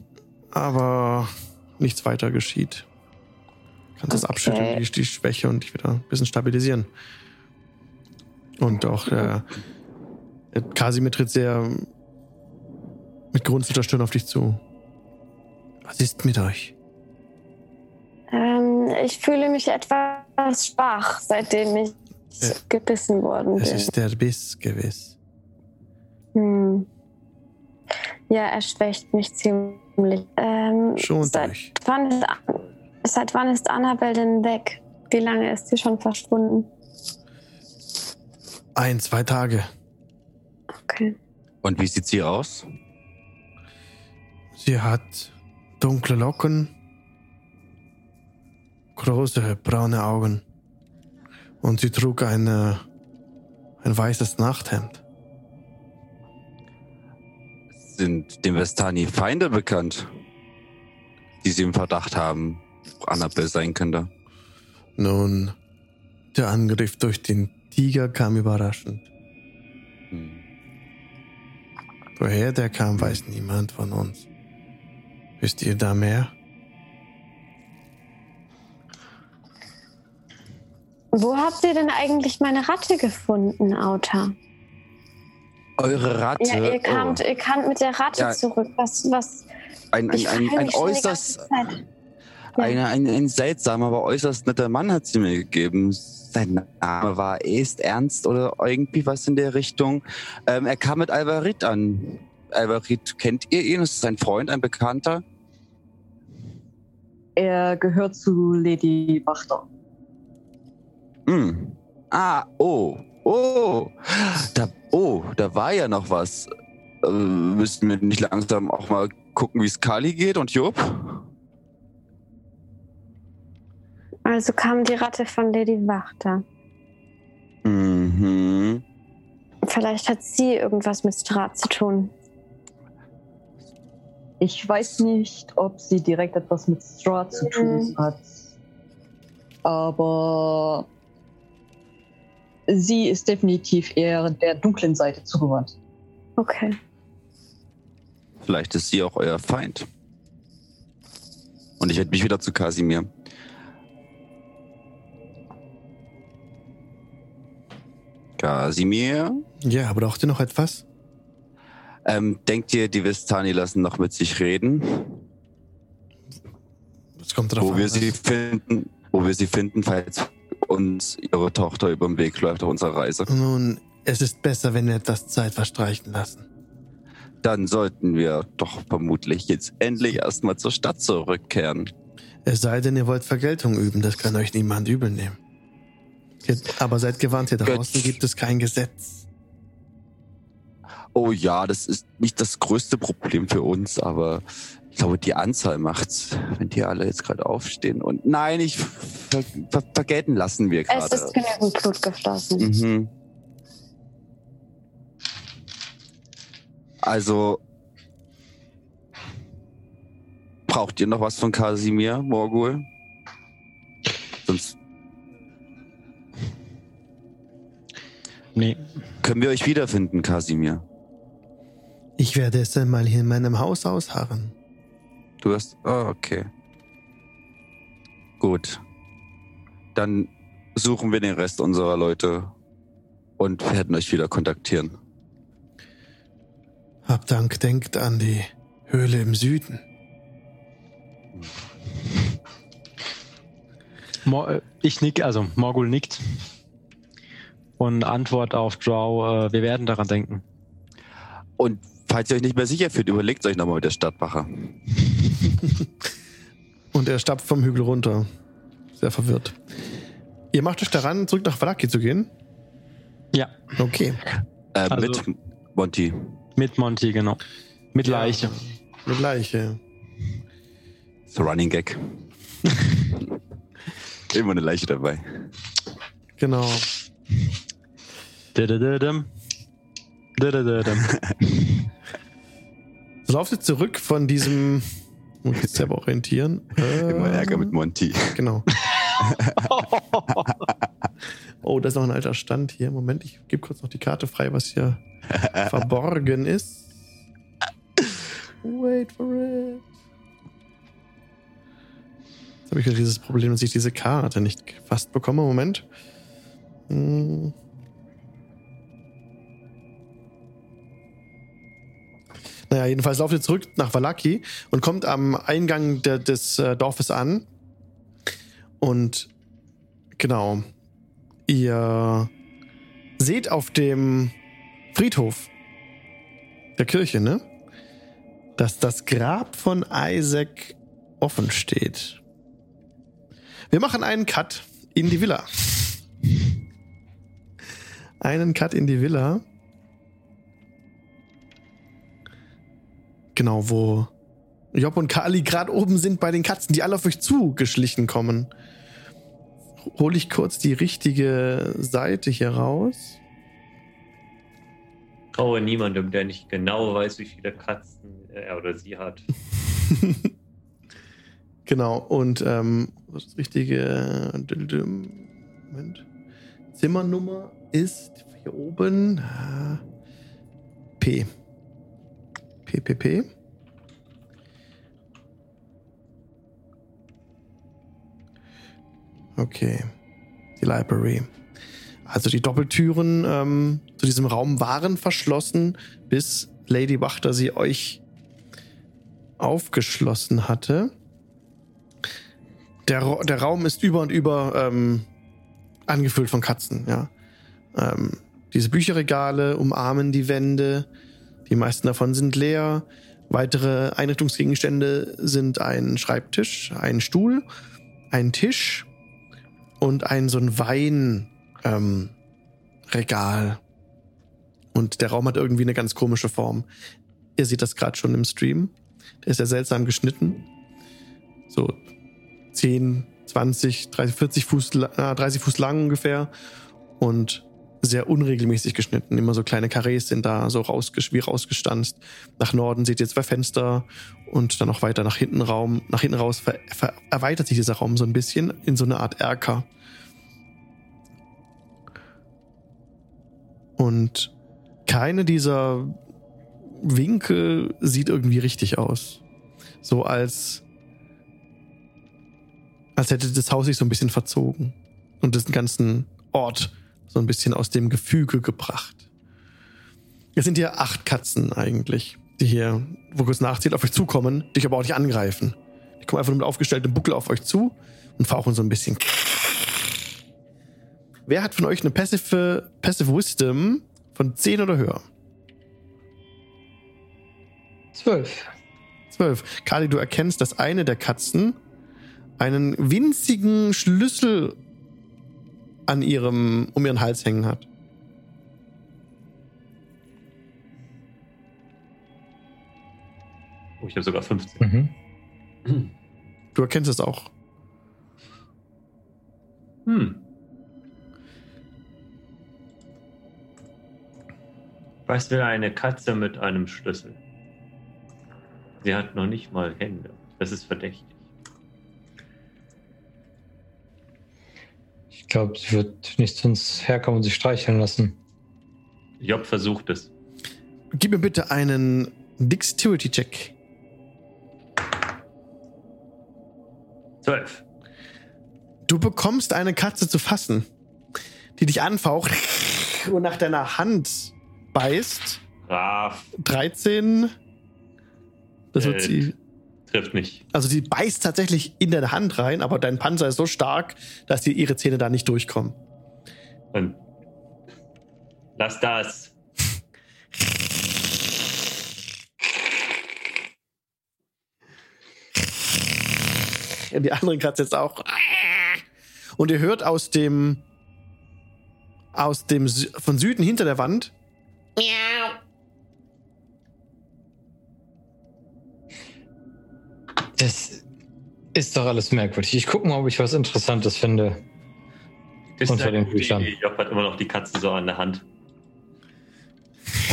Speaker 1: Aber nichts weiter geschieht. Kannst das
Speaker 3: Okay.
Speaker 1: abschütteln, die, die Schwäche und dich wieder ein bisschen stabilisieren. Und auch äh, Kasimir tritt sehr mit gerunzelter Stirn auf dich zu. Was ist mit euch?
Speaker 3: Ähm, ich fühle mich etwas schwach, seitdem ich
Speaker 1: Äh,
Speaker 3: gebissen worden
Speaker 1: Es
Speaker 3: bin.
Speaker 1: ist der Biss gewiss.
Speaker 3: Hm. Ja, er schwächt mich ziemlich. Ähm,
Speaker 1: Schont
Speaker 3: seit,
Speaker 1: euch.
Speaker 3: wann ist, seit wann ist Annabelle denn weg? Wie lange ist sie schon verschwunden?
Speaker 1: Ein, zwei Tage.
Speaker 3: Okay.
Speaker 6: Und wie sieht sie aus?
Speaker 1: Sie hat dunkle Locken, große braune Augen und sie trug eine, ein weißes Nachthemd.
Speaker 6: Sind dem Vestani Feinde bekannt, die sie im Verdacht haben, wo Annabelle sein könnte?
Speaker 1: Nun, der Angriff durch den Tiger kam überraschend.
Speaker 6: Hm.
Speaker 1: Woher der kam, weiß niemand von uns. Wisst ihr da mehr?
Speaker 3: Wo habt ihr denn eigentlich meine Ratte gefunden, Auta?
Speaker 6: Eure Ratte.
Speaker 3: Ja, ihr kamt, ihr kamt mit der Ratte
Speaker 6: Ja.
Speaker 3: zurück. Was, was?
Speaker 6: oh, ein, ein,
Speaker 3: ich
Speaker 6: ein, ein äußerst.
Speaker 3: Ja.
Speaker 6: ein, ein, ein seltsamer, aber äußerst netter Mann hat sie mir gegeben. Sein Name war Est Ernst oder irgendwie was in der Richtung. Ähm, er kam mit Alvarit an. Alvarit, kennt ihr ihn? Ist es ein Freund, ein Bekannter?
Speaker 7: Er gehört zu Lady Wachter.
Speaker 6: Hm. Ah, oh, oh, da, oh, da war ja noch was. Äh, müssten wir nicht langsam auch mal gucken, wie es Kali geht und Job?
Speaker 3: Also kam die Ratte von Lady Wachter.
Speaker 6: Mhm.
Speaker 3: Vielleicht hat sie irgendwas mit Strat zu tun.
Speaker 7: Ich weiß nicht, ob sie direkt etwas mit Straw zu tun
Speaker 3: Mhm.
Speaker 7: hat. Aber sie ist definitiv eher der dunklen Seite zugewandt.
Speaker 3: Okay.
Speaker 6: Vielleicht ist sie auch euer Feind. Und ich werde mich wieder zu Kasimir. Kasimir,
Speaker 1: Ja, braucht ihr noch etwas?
Speaker 6: ähm, denkt ihr, die Vestani lassen noch mit sich reden?
Speaker 1: Es kommt drauf
Speaker 6: wo
Speaker 1: an.
Speaker 6: wir
Speaker 1: was-
Speaker 6: sie finden, wo wir sie finden, falls uns ihre Tochter über den Weg läuft auf unserer Reise.
Speaker 1: Nun, es ist besser, wenn wir etwas Zeit verstreichen lassen.
Speaker 6: Dann sollten wir doch vermutlich jetzt endlich erstmal zur Stadt zurückkehren.
Speaker 1: Es sei denn, ihr wollt Vergeltung üben, das kann euch niemand übel nehmen. Aber seid gewarnt, hier draußen gibt es kein Gesetz.
Speaker 6: Oh ja, das ist nicht das größte Problem für uns, aber ich glaube, die Anzahl macht's, wenn die alle jetzt gerade aufstehen. Und nein, ich ver ver vergelten lassen wir
Speaker 3: Es
Speaker 6: gerade.
Speaker 3: ist genügend Blut geflossen.
Speaker 6: Mhm. Also braucht ihr noch was von Kasimir, Morgul? Sonst
Speaker 8: Nee.
Speaker 6: können wir euch wiederfinden, Kasimir.
Speaker 1: Ich werde es einmal hier in meinem Haus ausharren.
Speaker 6: Du hast. Oh, okay. Gut. Dann suchen wir den Rest unserer Leute und werden euch wieder kontaktieren.
Speaker 1: Hab Dank, denkt an die Höhle im Süden.
Speaker 8: Mo äh, ich nick, also Morgul nickt. Und Antwort auf Drow, äh, wir werden daran denken.
Speaker 6: Und falls ihr euch nicht mehr sicher fühlt, überlegt euch nochmal mit der Stadtwache.
Speaker 1: Und er stapft vom Hügel runter. Sehr verwirrt. Ihr macht euch daran, zurück nach Valaki zu gehen?
Speaker 8: Ja,
Speaker 1: Okay.
Speaker 6: Äh,
Speaker 8: Also-
Speaker 6: mit Monty.
Speaker 8: mit Monty, genau. Mit Leiche.
Speaker 1: Mit Leiche.
Speaker 6: So Running Gag. Immer eine Leiche dabei.
Speaker 1: Genau.
Speaker 8: Didididum. Didididum.
Speaker 1: So lauft ihr zurück von diesem. Muss ich selber orientieren.
Speaker 6: Immer Ärger mit Monty.
Speaker 1: Genau. Oh, da ist noch ein alter Stand hier. Moment, ich gebe kurz noch die Karte frei, was hier verborgen ist. Wait for it. Jetzt habe ich wieder dieses Problem, dass ich diese Karte nicht gefasst bekomme. Moment. Hm. Naja, Ja, jedenfalls lauft ihr zurück nach Valaki und kommt am Eingang der, des äh, Dorfes an. Und genau, ihr seht auf dem Friedhof der Kirche, ne? Dass das Grab von Isaac offen steht. Wir machen einen Cut in die Villa. Einen Cut in die Villa. Genau, wo Job und Kali gerade oben sind bei den Katzen, die alle auf euch zugeschlichen kommen. Hole ich kurz die richtige Seite hier raus.
Speaker 2: Traue niemandem, der nicht genau weiß, wie viele Katzen er oder sie hat.
Speaker 1: genau, und ähm, das richtige Moment. Zimmernummer ist hier oben äh, P. PPP. Okay. Die Library. Also die Doppeltüren ähm, zu diesem Raum waren verschlossen, bis Lady Wachter sie euch aufgeschlossen hatte. Der, der Raum ist über und über ähm, angefüllt von Katzen, ja. Ähm, diese Bücherregale umarmen die Wände. Die meisten davon sind leer. Weitere Einrichtungsgegenstände sind ein Schreibtisch, ein Stuhl, ein Tisch und ein so ein Weinregal. Ähm, und der Raum hat irgendwie eine ganz komische Form. Ihr seht das gerade schon im Stream. Der ist ja seltsam geschnitten. So 10, 20, 30, 40 Fuß, 30 Fuß lang ungefähr. Und sehr unregelmäßig geschnitten. Immer so kleine Karrees sind da so rausges wie rausgestanzt. Nach Norden seht ihr zwei Fenster und dann noch weiter nach hinten Raum. Nach hinten raus erweitert sich dieser Raum so ein bisschen in so eine Art Erker. Und keine dieser Winkel sieht irgendwie richtig aus. So als, als hätte das Haus sich so ein bisschen verzogen und den ganzen Ort so ein bisschen aus dem Gefüge gebracht. Es sind hier acht Katzen eigentlich, die hier, wo kurz nachzieht, auf euch zukommen, dich aber auch nicht angreifen. Die kommen einfach nur mit aufgestelltem Buckel auf euch zu und fauchen so ein bisschen. Wer hat von euch eine Passive, Passive Wisdom von 10 oder höher?
Speaker 4: Zwölf.
Speaker 1: Zwölf. Kali, du erkennst, dass eine der Katzen einen winzigen Schlüssel an ihrem, um ihren Hals hängen hat.
Speaker 2: Oh, ich habe sogar 15.
Speaker 1: Mhm. Du erkennst es auch.
Speaker 2: Hm. Was will eine Katze mit einem Schlüssel? Sie hat noch nicht mal Hände. Das ist verdächtig.
Speaker 4: Ich glaube, sie wird nicht zu uns herkommen und sich streicheln lassen.
Speaker 2: Job versucht es.
Speaker 1: Gib mir bitte einen Dexterity-Check.
Speaker 2: Zwölf.
Speaker 1: Du bekommst eine Katze zu fassen, die dich anfaucht und nach deiner Hand beißt.
Speaker 2: Brav.
Speaker 1: 13. Das wird
Speaker 2: Äh,
Speaker 1: sie.
Speaker 2: Trifft nicht.
Speaker 1: Also sie beißt tatsächlich in deine Hand rein, aber dein Panzer ist so stark, dass dir ihre Zähne da nicht durchkommen.
Speaker 2: Und lass das.
Speaker 1: Und die anderen Katze jetzt auch. Und ihr hört aus dem aus dem von Süden hinter der Wand.
Speaker 4: Das ist doch alles merkwürdig. Ich gucke mal, ob ich was Interessantes finde.
Speaker 2: Das
Speaker 4: Unter
Speaker 2: ist eine
Speaker 4: den Büchern.
Speaker 2: Job hat immer noch die Katze so an der Hand.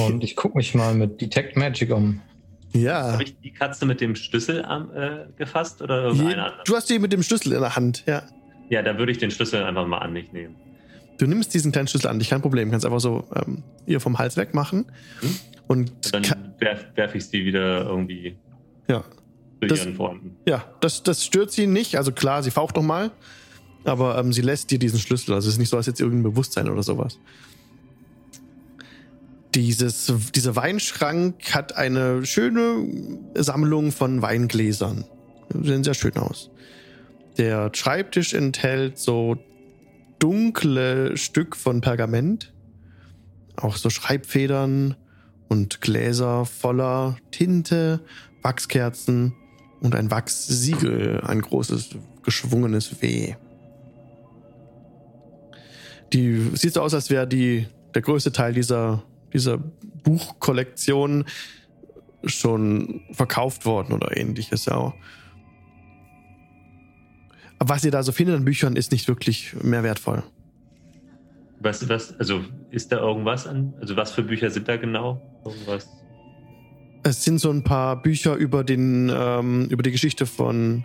Speaker 4: Und ich gucke mich mal mit Detect Magic um.
Speaker 1: Ja.
Speaker 2: Habe ich die Katze mit dem Schlüssel am, äh, gefasst oder
Speaker 1: Je,
Speaker 2: andere?
Speaker 1: du hast die mit dem Schlüssel in der Hand, ja.
Speaker 2: Ja, da würde ich den Schlüssel einfach mal an mich nehmen.
Speaker 1: Du nimmst diesen kleinen Schlüssel an dich, kein Problem. Kannst einfach so ähm, ihr vom Hals wegmachen.
Speaker 2: Hm?
Speaker 1: Und
Speaker 2: Dann
Speaker 1: ka-
Speaker 2: werf, ich sie wieder irgendwie
Speaker 1: ja, Das-
Speaker 2: ihren Freunden.
Speaker 1: ja das, das stört sie nicht. Also klar, sie faucht noch mal. Aber ähm, sie lässt dir diesen Schlüssel. Also es ist nicht so, als jetzt irgendein Bewusstsein oder sowas. Dieses, dieser Weinschrank hat eine schöne Sammlung von Weingläsern. Sehen sehr schön aus. Der Schreibtisch enthält so dunkle Stück von Pergament. Auch so Schreibfedern und Gläser voller Tinte, Wachskerzen und ein Wachssiegel, ein großes geschwungenes W. Die sieht so aus, als wäre die der größte Teil dieser dieser Buchkollektion schon verkauft worden oder ähnliches. Ja. Aber was ihr da so findet an Büchern, ist nicht wirklich mehr wertvoll.
Speaker 2: Was, was, also ist da irgendwas an? Also was für Bücher sind da genau? Irgendwas?
Speaker 1: Es sind so ein paar Bücher über den, ähm, über die Geschichte von,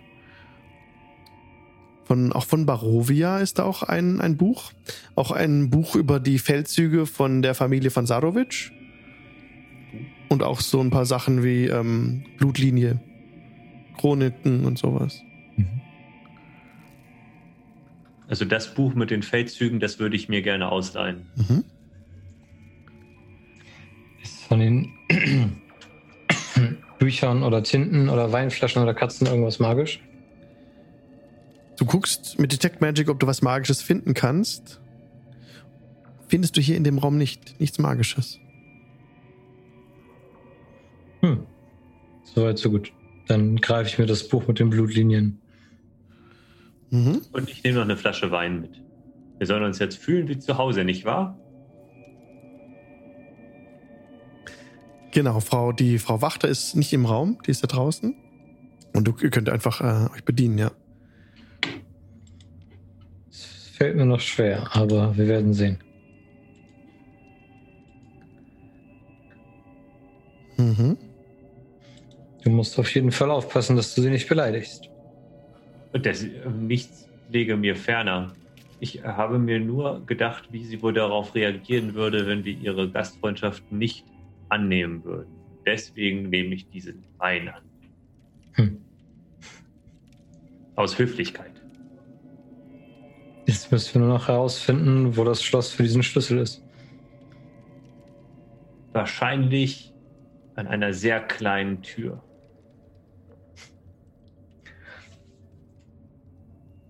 Speaker 1: von, auch von Barovia ist da auch ein, ein Buch. Auch ein Buch über die Feldzüge von der Familie von Sarovic. Und auch so ein paar Sachen wie ähm, Blutlinie, Chroniken und sowas.
Speaker 2: Also das Buch mit den Feldzügen, das würde ich mir gerne ausleihen.
Speaker 1: Mhm.
Speaker 4: Ist von den Büchern oder Tinten oder Weinflaschen oder Katzen irgendwas magisch?
Speaker 1: Du guckst mit Detect Magic, ob du was Magisches finden kannst. Findest du hier in dem Raum nicht nichts Magisches.
Speaker 4: Hm. Soweit, so gut. Dann greife ich mir das Buch mit den Blutlinien.
Speaker 1: Mhm.
Speaker 2: Und ich nehme noch eine Flasche Wein mit. Wir sollen uns jetzt fühlen wie zu Hause, nicht wahr?
Speaker 1: Genau, Frau, die Frau Wachter ist nicht im Raum, die ist da draußen. Und du ihr könnt einfach äh, euch bedienen, ja.
Speaker 4: Es fällt mir noch schwer, aber wir werden sehen.
Speaker 1: Mhm.
Speaker 4: Du musst auf jeden Fall aufpassen, dass du sie nicht beleidigst.
Speaker 2: Und das, äh, nichts lege mir ferner. Ich habe mir nur gedacht, wie sie wohl darauf reagieren würde, wenn wir ihre Gastfreundschaft nicht annehmen würden. Deswegen nehme ich diesen Wein an.
Speaker 4: Hm.
Speaker 2: Aus Höflichkeit.
Speaker 4: Jetzt müssen wir nur noch herausfinden, wo das Schloss für diesen Schlüssel ist.
Speaker 2: Wahrscheinlich an einer sehr kleinen Tür.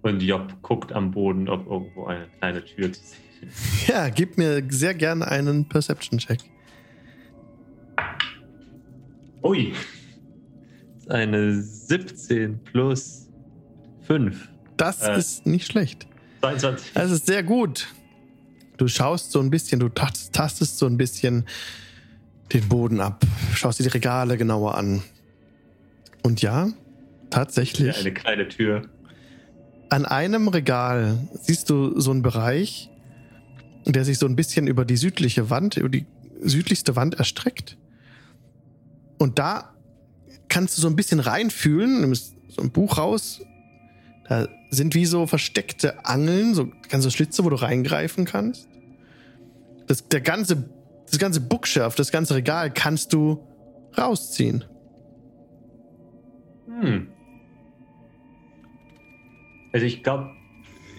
Speaker 2: Und Job guckt am Boden, ob irgendwo eine kleine Tür zu sehen ist.
Speaker 1: Ja, gib mir sehr gerne einen Perception-Check.
Speaker 2: Ui. Das ist Eine 17 plus 5.
Speaker 1: Das
Speaker 2: Äh.
Speaker 1: ist nicht schlecht.
Speaker 2: 22.
Speaker 1: Das ist sehr gut. Du schaust so ein bisschen, du tast- tastest so ein bisschen den Boden ab, schaust dir die Regale genauer an. Und ja, tatsächlich.
Speaker 2: Ja, eine kleine Tür.
Speaker 1: An einem Regal siehst du so einen Bereich, der sich so ein bisschen über die südliche Wand, über die südlichste Wand erstreckt. Und da kannst du so ein bisschen reinfühlen, nimmst so ein Buch raus. Da sind wie so versteckte Angeln, so ganze Schlitze, wo du reingreifen kannst. Das, der ganze, das ganze Bookshelf, das ganze Regal kannst du rausziehen.
Speaker 2: Hm. Also ich glaube,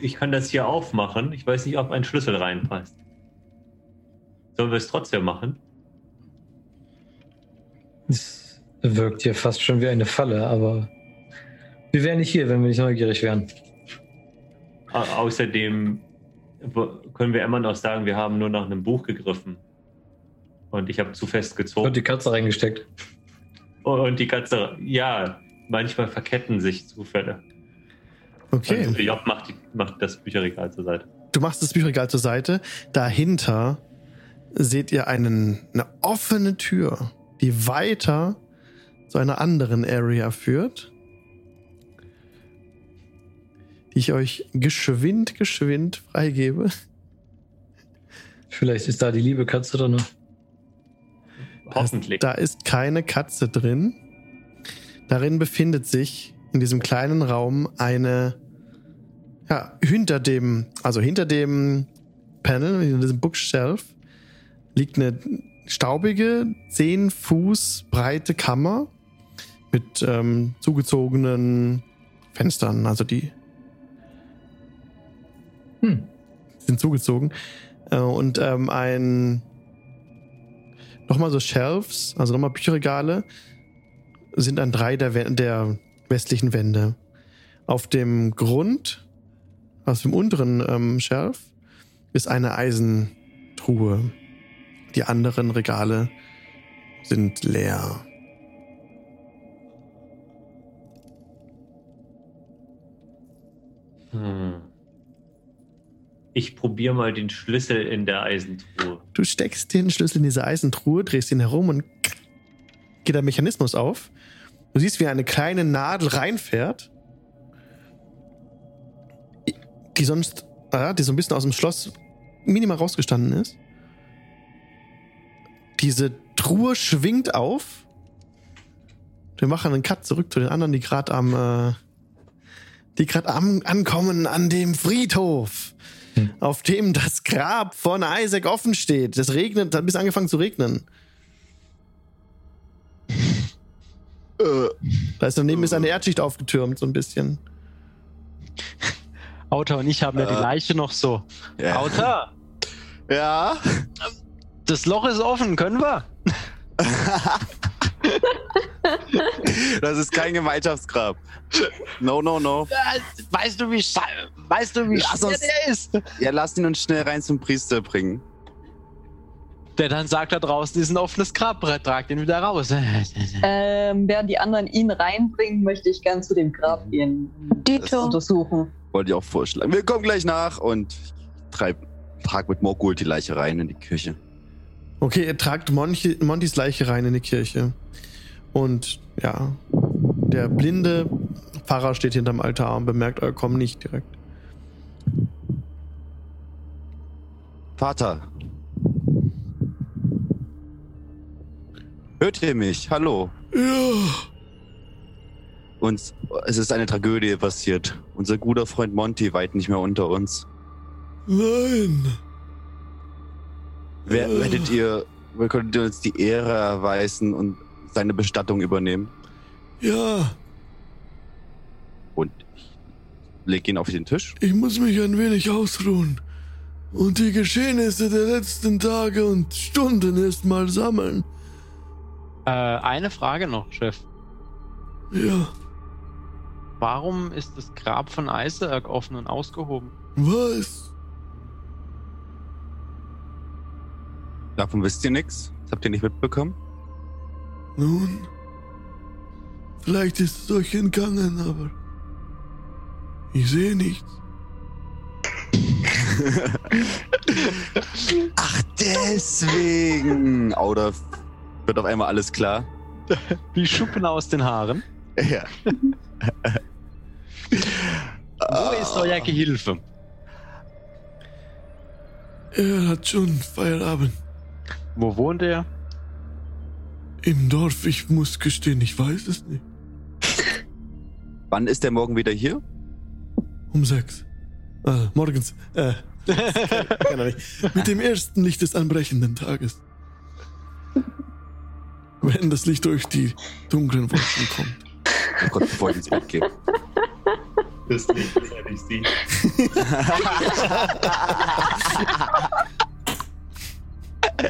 Speaker 2: ich kann das hier aufmachen. Ich weiß nicht, ob ein Schlüssel reinpasst. Sollen wir es trotzdem machen?
Speaker 4: Es wirkt hier fast schon wie eine Falle, aber wir wären nicht hier, wenn wir nicht neugierig wären.
Speaker 2: Au außerdem können wir immer noch sagen, wir haben nur nach einem Buch gegriffen. Und ich habe zu fest
Speaker 4: Und
Speaker 2: gezogen.
Speaker 4: die Katze reingesteckt.
Speaker 2: Und die Katze, ja, manchmal verketten sich Zufälle.
Speaker 1: Okay.
Speaker 2: Also Job macht, die, macht das Bücherregal zur Seite.
Speaker 1: Du machst das Bücherregal zur Seite. Dahinter seht ihr einen, eine offene Tür, die weiter zu einer anderen Area führt. Die ich euch geschwind, geschwind freigebe.
Speaker 4: Vielleicht ist da die liebe Katze drin.
Speaker 2: Hoffentlich.
Speaker 1: Da ist keine Katze drin. Darin befindet sich in diesem kleinen Raum eine, ja, hinter dem, also hinter dem Panel, in diesem Bookshelf, liegt eine staubige, 10 Fuß breite Kammer mit ähm, zugezogenen Fenstern. Also die
Speaker 4: Hm.
Speaker 1: sind zugezogen. Äh, und ähm, ein nochmal so Shelves, also nochmal Bücherregale, sind an drei der, der westlichen Wände. Auf dem Grund, aus dem unteren ähm, Shelf, ist eine Eisentruhe. Die anderen Regale sind leer.
Speaker 2: Hm. Ich probiere mal den Schlüssel in der Eisentruhe.
Speaker 1: Du steckst den Schlüssel in diese Eisentruhe, drehst ihn herum und geht der Mechanismus auf. Du siehst, wie eine kleine Nadel reinfährt, die sonst, äh, die so ein bisschen aus dem Schloss minimal rausgestanden ist. Diese Truhe schwingt auf. Wir machen einen Cut zurück zu den anderen, die gerade am, äh, die gerade am ankommen an dem Friedhof, auf dem das Grab von Isaac offen steht. Es regnet, hat bis angefangen zu regnen. Da ist daneben ist eine Erdschicht aufgetürmt, so ein bisschen.
Speaker 8: Auta und ich haben ja die
Speaker 6: Äh.
Speaker 8: Leiche noch so.
Speaker 6: Ja.
Speaker 8: Auta,
Speaker 6: ja.
Speaker 8: Das Loch ist offen, können wir?
Speaker 6: Das ist kein Gemeinschaftsgrab. No, no, no.
Speaker 8: Weißt du, wie, weißt du, wie schwer
Speaker 6: uns-
Speaker 8: der ist?
Speaker 6: Ja, lass ihn uns schnell rein zum Priester bringen.
Speaker 8: Der dann sagt, da draußen ist ein offenes Grabbrett, trag den wieder raus.
Speaker 7: Ähm, während die anderen ihn reinbringen, möchte ich gern zu dem Grab gehen. Das
Speaker 3: Dito.
Speaker 7: untersuchen.
Speaker 6: Wollte ich auch vorschlagen. Wir kommen gleich nach und ich treib, trag mit Morgul die Leiche rein in die Kirche.
Speaker 1: Okay, ihr tragt Monty, Montys Leiche rein in die Kirche. Und ja, der blinde Pfarrer steht hinterm Altar und bemerkt euer Kommen nicht direkt.
Speaker 6: Vater. Hört ihr mich? Hallo.
Speaker 9: Ja,
Speaker 6: Uns, es ist eine Tragödie passiert. Unser guter Freund Monty weilt nicht mehr unter uns.
Speaker 9: nein.
Speaker 6: Wer, hättet ihr, könntet ihr uns die Ehre erweisen und seine Bestattung übernehmen?
Speaker 9: Ja,
Speaker 6: Und ich leg ihn auf den Tisch.
Speaker 9: ich muss mich ein wenig ausruhen und die Geschehnisse der letzten Tage und Stunden erstmal sammeln.
Speaker 8: Äh, eine Frage noch, Chef.
Speaker 9: Ja,
Speaker 8: Warum ist das Grab von Isaac offen und ausgehoben?
Speaker 9: was?
Speaker 6: Davon wisst ihr nichts? Das habt ihr nicht mitbekommen?
Speaker 9: Nun, vielleicht ist es euch entgangen, aber ich sehe nichts.
Speaker 6: Ach, deswegen! Oder wird auf einmal alles klar?
Speaker 8: Wie Schuppen aus den Haaren.
Speaker 6: Ja.
Speaker 8: Wo ist euer Gehilfe?
Speaker 9: Er hat schon Feierabend
Speaker 8: Wo wohnt er?
Speaker 9: im Dorf. Ich muss gestehen, ich weiß es nicht.
Speaker 6: Wann ist der morgen wieder hier?
Speaker 9: Um sechs. Äh, morgens. Äh, kann er. Mit dem ersten Licht des anbrechenden Tages. Wenn das Licht durch die dunklen Wolken kommt.
Speaker 6: Oh Gott, bevor ich ins Bett gehe.
Speaker 2: Das Licht ist nicht sie.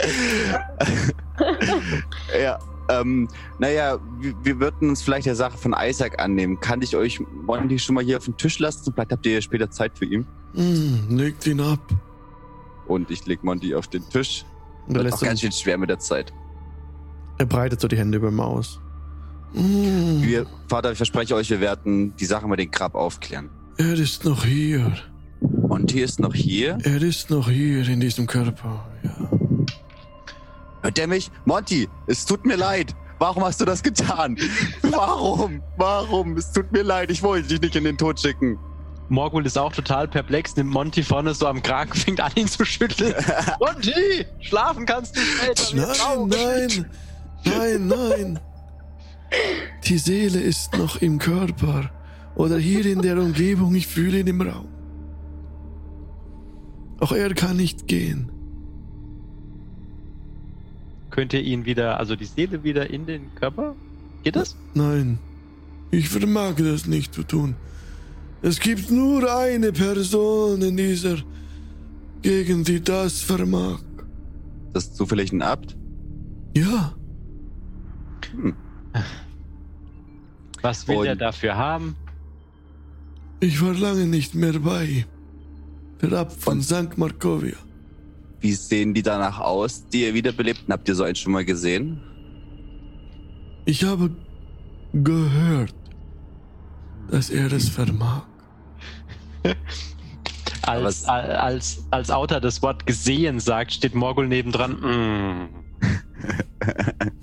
Speaker 6: Ja, ähm, naja, wir, wir würden uns vielleicht der Sache von Isaac annehmen. Kann ich euch Monty schon mal hier auf den Tisch lassen? Vielleicht habt ihr ja später Zeit für ihn.
Speaker 9: Hm, legt ihn ab.
Speaker 6: Und ich leg Monty auf den Tisch.
Speaker 1: Und er, lässt
Speaker 6: auch ganz schön schwer mit der Zeit.
Speaker 1: er breitet so die Hände über dem Aus.
Speaker 9: Hm,
Speaker 6: Wir, Vater, ich verspreche euch, wir werden die Sache mit dem Grab aufklären.
Speaker 9: er ist noch hier.
Speaker 6: Monty ist noch hier.
Speaker 9: Er ist noch hier in diesem Körper. Ja.
Speaker 6: Hört der mich? Monty, es tut mir leid. Warum hast du das getan? Warum? Warum? Es tut mir leid. Ich wollte dich nicht in den Tod schicken.
Speaker 8: Morgul ist auch total perplex, nimmt Monty vorne so am Kragen, fängt an ihn zu schütteln. Monty, schlafen kannst du wir brauchen
Speaker 9: Nein, nein, nein, nein. Die Seele ist noch im Körper. Oder hier in der Umgebung. Ich fühle ihn im Raum. Auch er kann nicht gehen.
Speaker 8: Könnt ihr ihn wieder, also die Seele wieder in den Körper? Geht das?
Speaker 9: Nein, ich vermag das nicht zu tun. Es gibt nur eine Person in dieser Gegend, die das vermag.
Speaker 6: Das ist zufällig ein Abt?
Speaker 9: Ja,
Speaker 8: Was will
Speaker 6: Und-
Speaker 8: er dafür haben?
Speaker 9: ich war lange nicht mehr bei. Der Ab von St. Markovia.
Speaker 6: Wie sehen die danach aus, die ihr wiederbelebten? Habt ihr so einen schon mal gesehen?
Speaker 9: Ich habe gehört, dass er es vermag.
Speaker 8: Als, als, als Autor das Wort gesehen sagt, steht Morgul nebendran. Mm.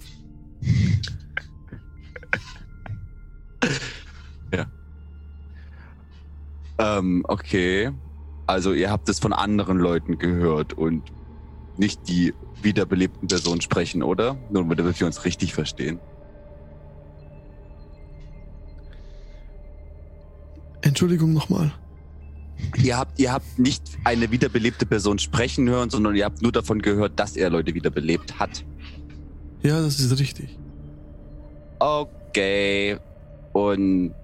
Speaker 6: Ähm, okay. Also ihr habt es von anderen Leuten gehört und nicht die wiederbelebten Personen sprechen, oder? Nur damit wir uns richtig verstehen.
Speaker 9: Entschuldigung nochmal.
Speaker 6: Ihr habt, ihr habt nicht eine wiederbelebte Person sprechen hören, sondern ihr habt nur davon gehört, dass er Leute wiederbelebt hat.
Speaker 9: Ja, das ist richtig.
Speaker 6: Okay. Und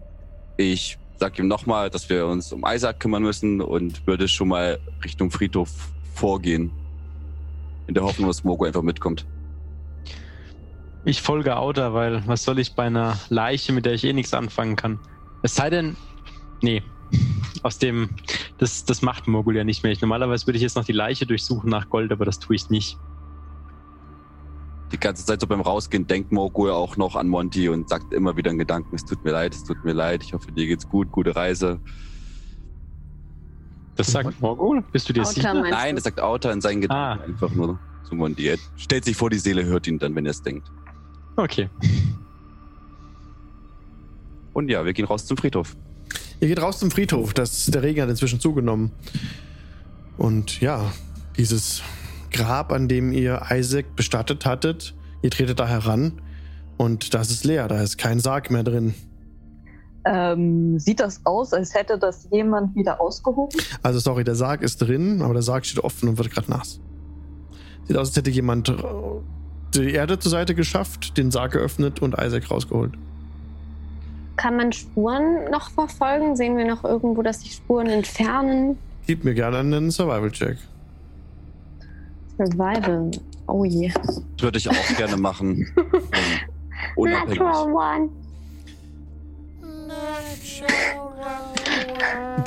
Speaker 6: ich sag ihm nochmal, dass wir uns um Isaac kümmern müssen und würde schon mal Richtung Friedhof vorgehen. In der Hoffnung, dass Mogo einfach mitkommt.
Speaker 8: Ich folge Autor, weil was soll ich bei einer Leiche, mit der ich eh nichts anfangen kann? Es sei denn, nee, aus dem, das, das macht Morgul ja nicht mehr. Ich, normalerweise würde ich jetzt noch die Leiche durchsuchen nach Gold, aber das tue ich nicht.
Speaker 6: Die ganze Zeit so beim Rausgehen denkt Mogo ja auch noch an Monty und sagt immer wieder in Gedanken, es tut mir leid, es tut mir leid, ich hoffe, dir geht's gut, gute Reise.
Speaker 8: Das sagt Morgul? Bist du dir sicher?
Speaker 6: Nein, das sagt Autor in seinen Gedanken
Speaker 8: Ah.
Speaker 6: einfach nur zu Monty. Er stellt sich vor, die Seele hört ihn dann, wenn er es denkt.
Speaker 8: Okay.
Speaker 6: Und ja, wir gehen raus zum Friedhof.
Speaker 1: Ihr geht raus zum Friedhof. Das, der Regen hat inzwischen zugenommen. Und ja, dieses Grab, an dem ihr Isaac bestattet hattet, ihr tretet da heran und das ist leer. Da ist kein Sarg mehr drin.
Speaker 7: Ähm, sieht das aus, als hätte das jemand wieder ausgehoben?
Speaker 1: Also sorry, der Sarg ist drin, aber der Sarg steht offen und wird gerade nass. Sieht aus, als hätte jemand äh, die Erde zur Seite geschafft, den Sarg geöffnet und Isaac rausgeholt.
Speaker 3: Kann man Spuren noch verfolgen? Sehen wir noch irgendwo, dass sich Spuren entfernen?
Speaker 1: Gib mir gerne einen Survival-Check.
Speaker 3: Survival. Oh je.
Speaker 6: Das würde ich auch gerne machen. Unabhängig.
Speaker 3: One.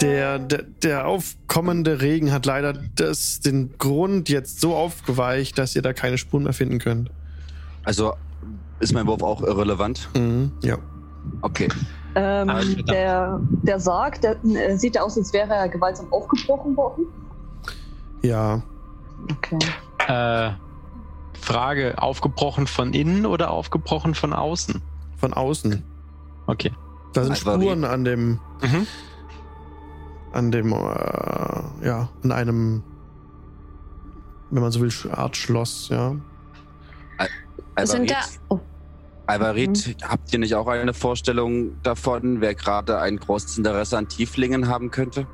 Speaker 1: Der, der, der aufkommende Regen hat leider das, den Grund jetzt so aufgeweicht, dass ihr da keine Spuren mehr finden könnt.
Speaker 6: Also ist mein Wurf auch irrelevant?
Speaker 1: Mhm, ja.
Speaker 6: Okay.
Speaker 7: Ähm,
Speaker 8: Ah, verdammt.
Speaker 7: der, der Sarg, der, äh, sieht aus, als wäre er gewaltsam aufgebrochen worden.
Speaker 1: Ja.
Speaker 7: Okay.
Speaker 8: Äh, Frage, aufgebrochen von innen oder aufgebrochen von außen?
Speaker 1: Von außen.
Speaker 8: Okay.
Speaker 1: Da sind
Speaker 6: Alvari.
Speaker 1: Spuren an dem,
Speaker 8: Mhm.
Speaker 1: an dem, äh, ja, an einem, wenn man so will, Art Schloss, ja.
Speaker 3: Sind da.
Speaker 6: Alvarit,
Speaker 3: Oh,
Speaker 6: Alvarit habt ihr nicht auch eine Vorstellung davon, wer gerade ein großes Interesse an Tieflingen haben könnte?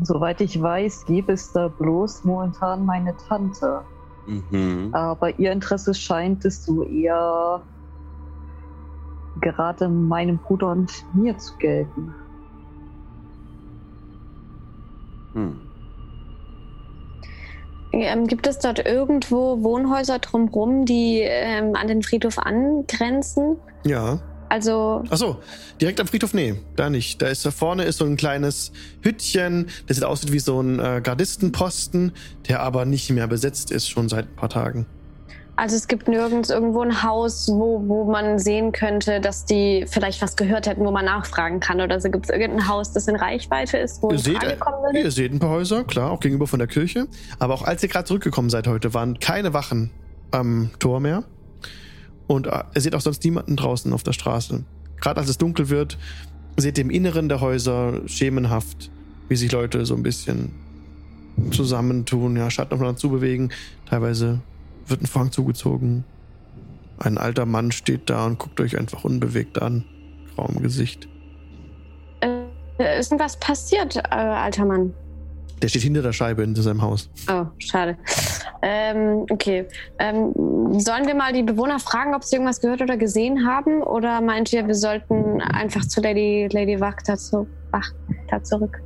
Speaker 7: Soweit ich weiß, gäbe es da bloß momentan meine Tante.
Speaker 6: Mhm.
Speaker 7: Aber ihr Interesse scheint es so eher gerade meinem Bruder und mir zu gelten.
Speaker 6: Hm.
Speaker 3: ähm, gibt es dort irgendwo Wohnhäuser drumherum, die ähm, an den Friedhof angrenzen?
Speaker 1: Ja.
Speaker 3: Also,
Speaker 1: Achso, direkt am Friedhof? Nee, da nicht. Da ist da vorne ist so ein kleines Hüttchen, das sieht aus wie so ein äh, Gardistenposten, der aber nicht mehr besetzt ist, schon seit ein paar Tagen.
Speaker 3: also es gibt nirgends irgendwo ein Haus, wo, wo man sehen könnte, dass die vielleicht was gehört hätten, wo man nachfragen kann. Oder so gibt es irgendein Haus, das in Reichweite ist, wo
Speaker 1: Ihr seht, äh,
Speaker 3: kommen würde?
Speaker 1: ihr seht ein paar Häuser, klar, auch gegenüber von der Kirche. Aber auch als ihr gerade zurückgekommen seid heute, waren keine Wachen am Tor mehr. Und äh, ihr seht auch sonst niemanden draußen auf der Straße. Gerade als es dunkel wird, seht ihr im Inneren der Häuser schemenhaft, wie sich Leute so ein bisschen zusammentun, ja, Schatten aufeinander zubewegen. Teilweise wird ein Vorhang zugezogen. Ein alter Mann steht da und guckt euch einfach unbewegt an. Grau im Gesicht.
Speaker 3: Äh, ist denn was passiert, äh, alter Mann?
Speaker 1: Der steht hinter der Scheibe in seinem Haus.
Speaker 3: Oh, schade. Ähm, okay. Ähm, sollen wir mal die Bewohner fragen, ob sie irgendwas gehört oder gesehen haben? Oder meint ihr, wir sollten einfach zu Lady, Lady Wachta, zu, Wachta zurück?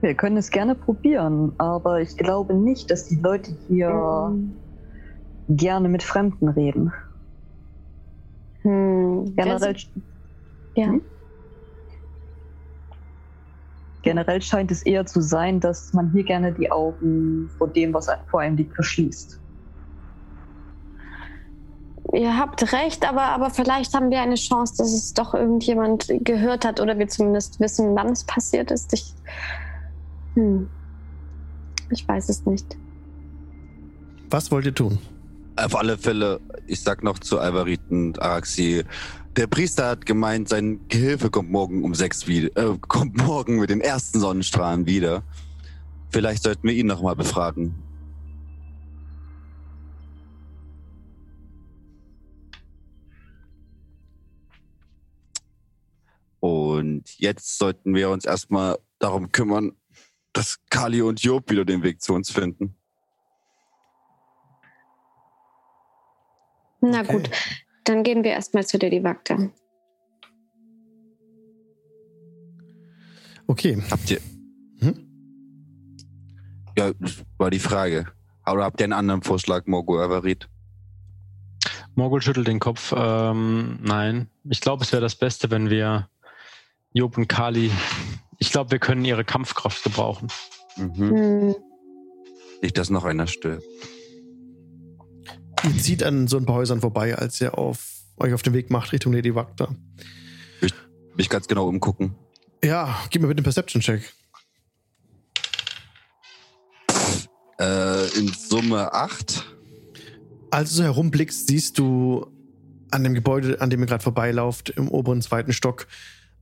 Speaker 7: Wir können es gerne probieren, aber ich glaube nicht, dass die Leute hier gerne mit Fremden reden.
Speaker 3: Hm,
Speaker 7: Generell,
Speaker 3: ja.
Speaker 7: Hm? Generell scheint es eher zu sein, dass man hier gerne die Augen vor dem, was vor einem liegt, verschließt.
Speaker 3: Ihr habt recht, aber, aber vielleicht haben wir eine Chance, dass es doch irgendjemand gehört hat oder wir zumindest wissen, wann es passiert ist. Ich, hm. ich weiß es nicht.
Speaker 1: Was wollt ihr tun?
Speaker 6: Auf alle Fälle, ich sag noch zu Alvarit und Araxi, der Priester hat gemeint, sein Gehilfe kommt morgen um sechs wieder, äh, kommt morgen mit den ersten Sonnenstrahlen wieder. Vielleicht sollten wir ihn noch mal befragen. Und jetzt sollten wir uns erstmal darum kümmern, dass Kali und Job wieder den Weg zu uns finden.
Speaker 3: Na
Speaker 1: Okay.
Speaker 3: Dann gehen wir erstmal zu Wagda.
Speaker 1: Okay.
Speaker 6: Habt ihr.
Speaker 1: Hm?
Speaker 6: Ja, das war die Frage. Oder habt ihr einen anderen Vorschlag, Morgo Everett?
Speaker 8: Morgul schüttelt den Kopf. Ähm, nein, ich glaube, es wäre das Beste, wenn wir Job und Kali. Ich glaube, wir können ihre Kampfkraft gebrauchen.
Speaker 6: Mhm.
Speaker 3: Hm.
Speaker 6: Nicht, dass noch einer stirbt.
Speaker 1: Ihr zieht an so ein paar Häusern vorbei, als ihr auf, euch auf den Weg macht Richtung Lady Wagda.
Speaker 6: Mich ganz genau umgucken.
Speaker 1: Ja, gib mir bitte einen Perception-Check.
Speaker 6: Äh, in Summe acht.
Speaker 1: Als du so herumblickst, siehst du an dem Gebäude, an dem ihr gerade vorbeilauft, im oberen zweiten Stock,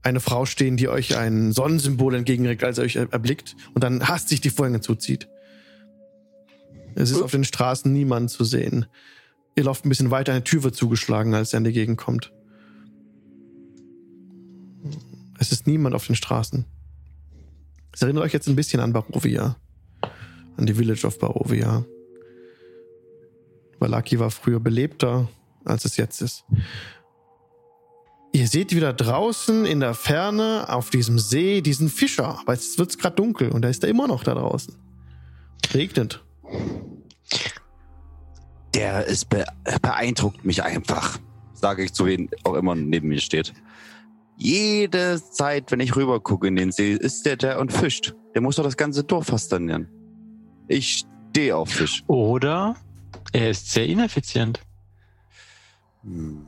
Speaker 1: eine Frau stehen, die euch ein Sonnensymbol entgegenreckt, als er euch er- erblickt und dann hastig die Vorhänge zuzieht. Es ist auf den Straßen niemand zu sehen. Ihr lauft ein bisschen weiter, eine Tür wird zugeschlagen, als er in die Gegend kommt. Es ist niemand auf den Straßen. Es erinnert euch jetzt ein bisschen an Barovia. An die Village of Barovia. Valaki war früher belebter, als es jetzt ist. Ihr seht wieder draußen in der Ferne auf diesem See diesen Fischer, aber jetzt wird es gerade dunkel und er ist da immer noch da draußen. Regnet.
Speaker 6: Der ist be beeindruckt mich einfach. Sage ich zu wen auch immer neben mir steht. Jede Zeit, wenn ich rüber gucke in den See, ist der da und fischt. Der muss doch das ganze Dorf fast ernähren. Ich stehe auf Fisch.
Speaker 8: Oder er ist sehr ineffizient.
Speaker 6: Hm.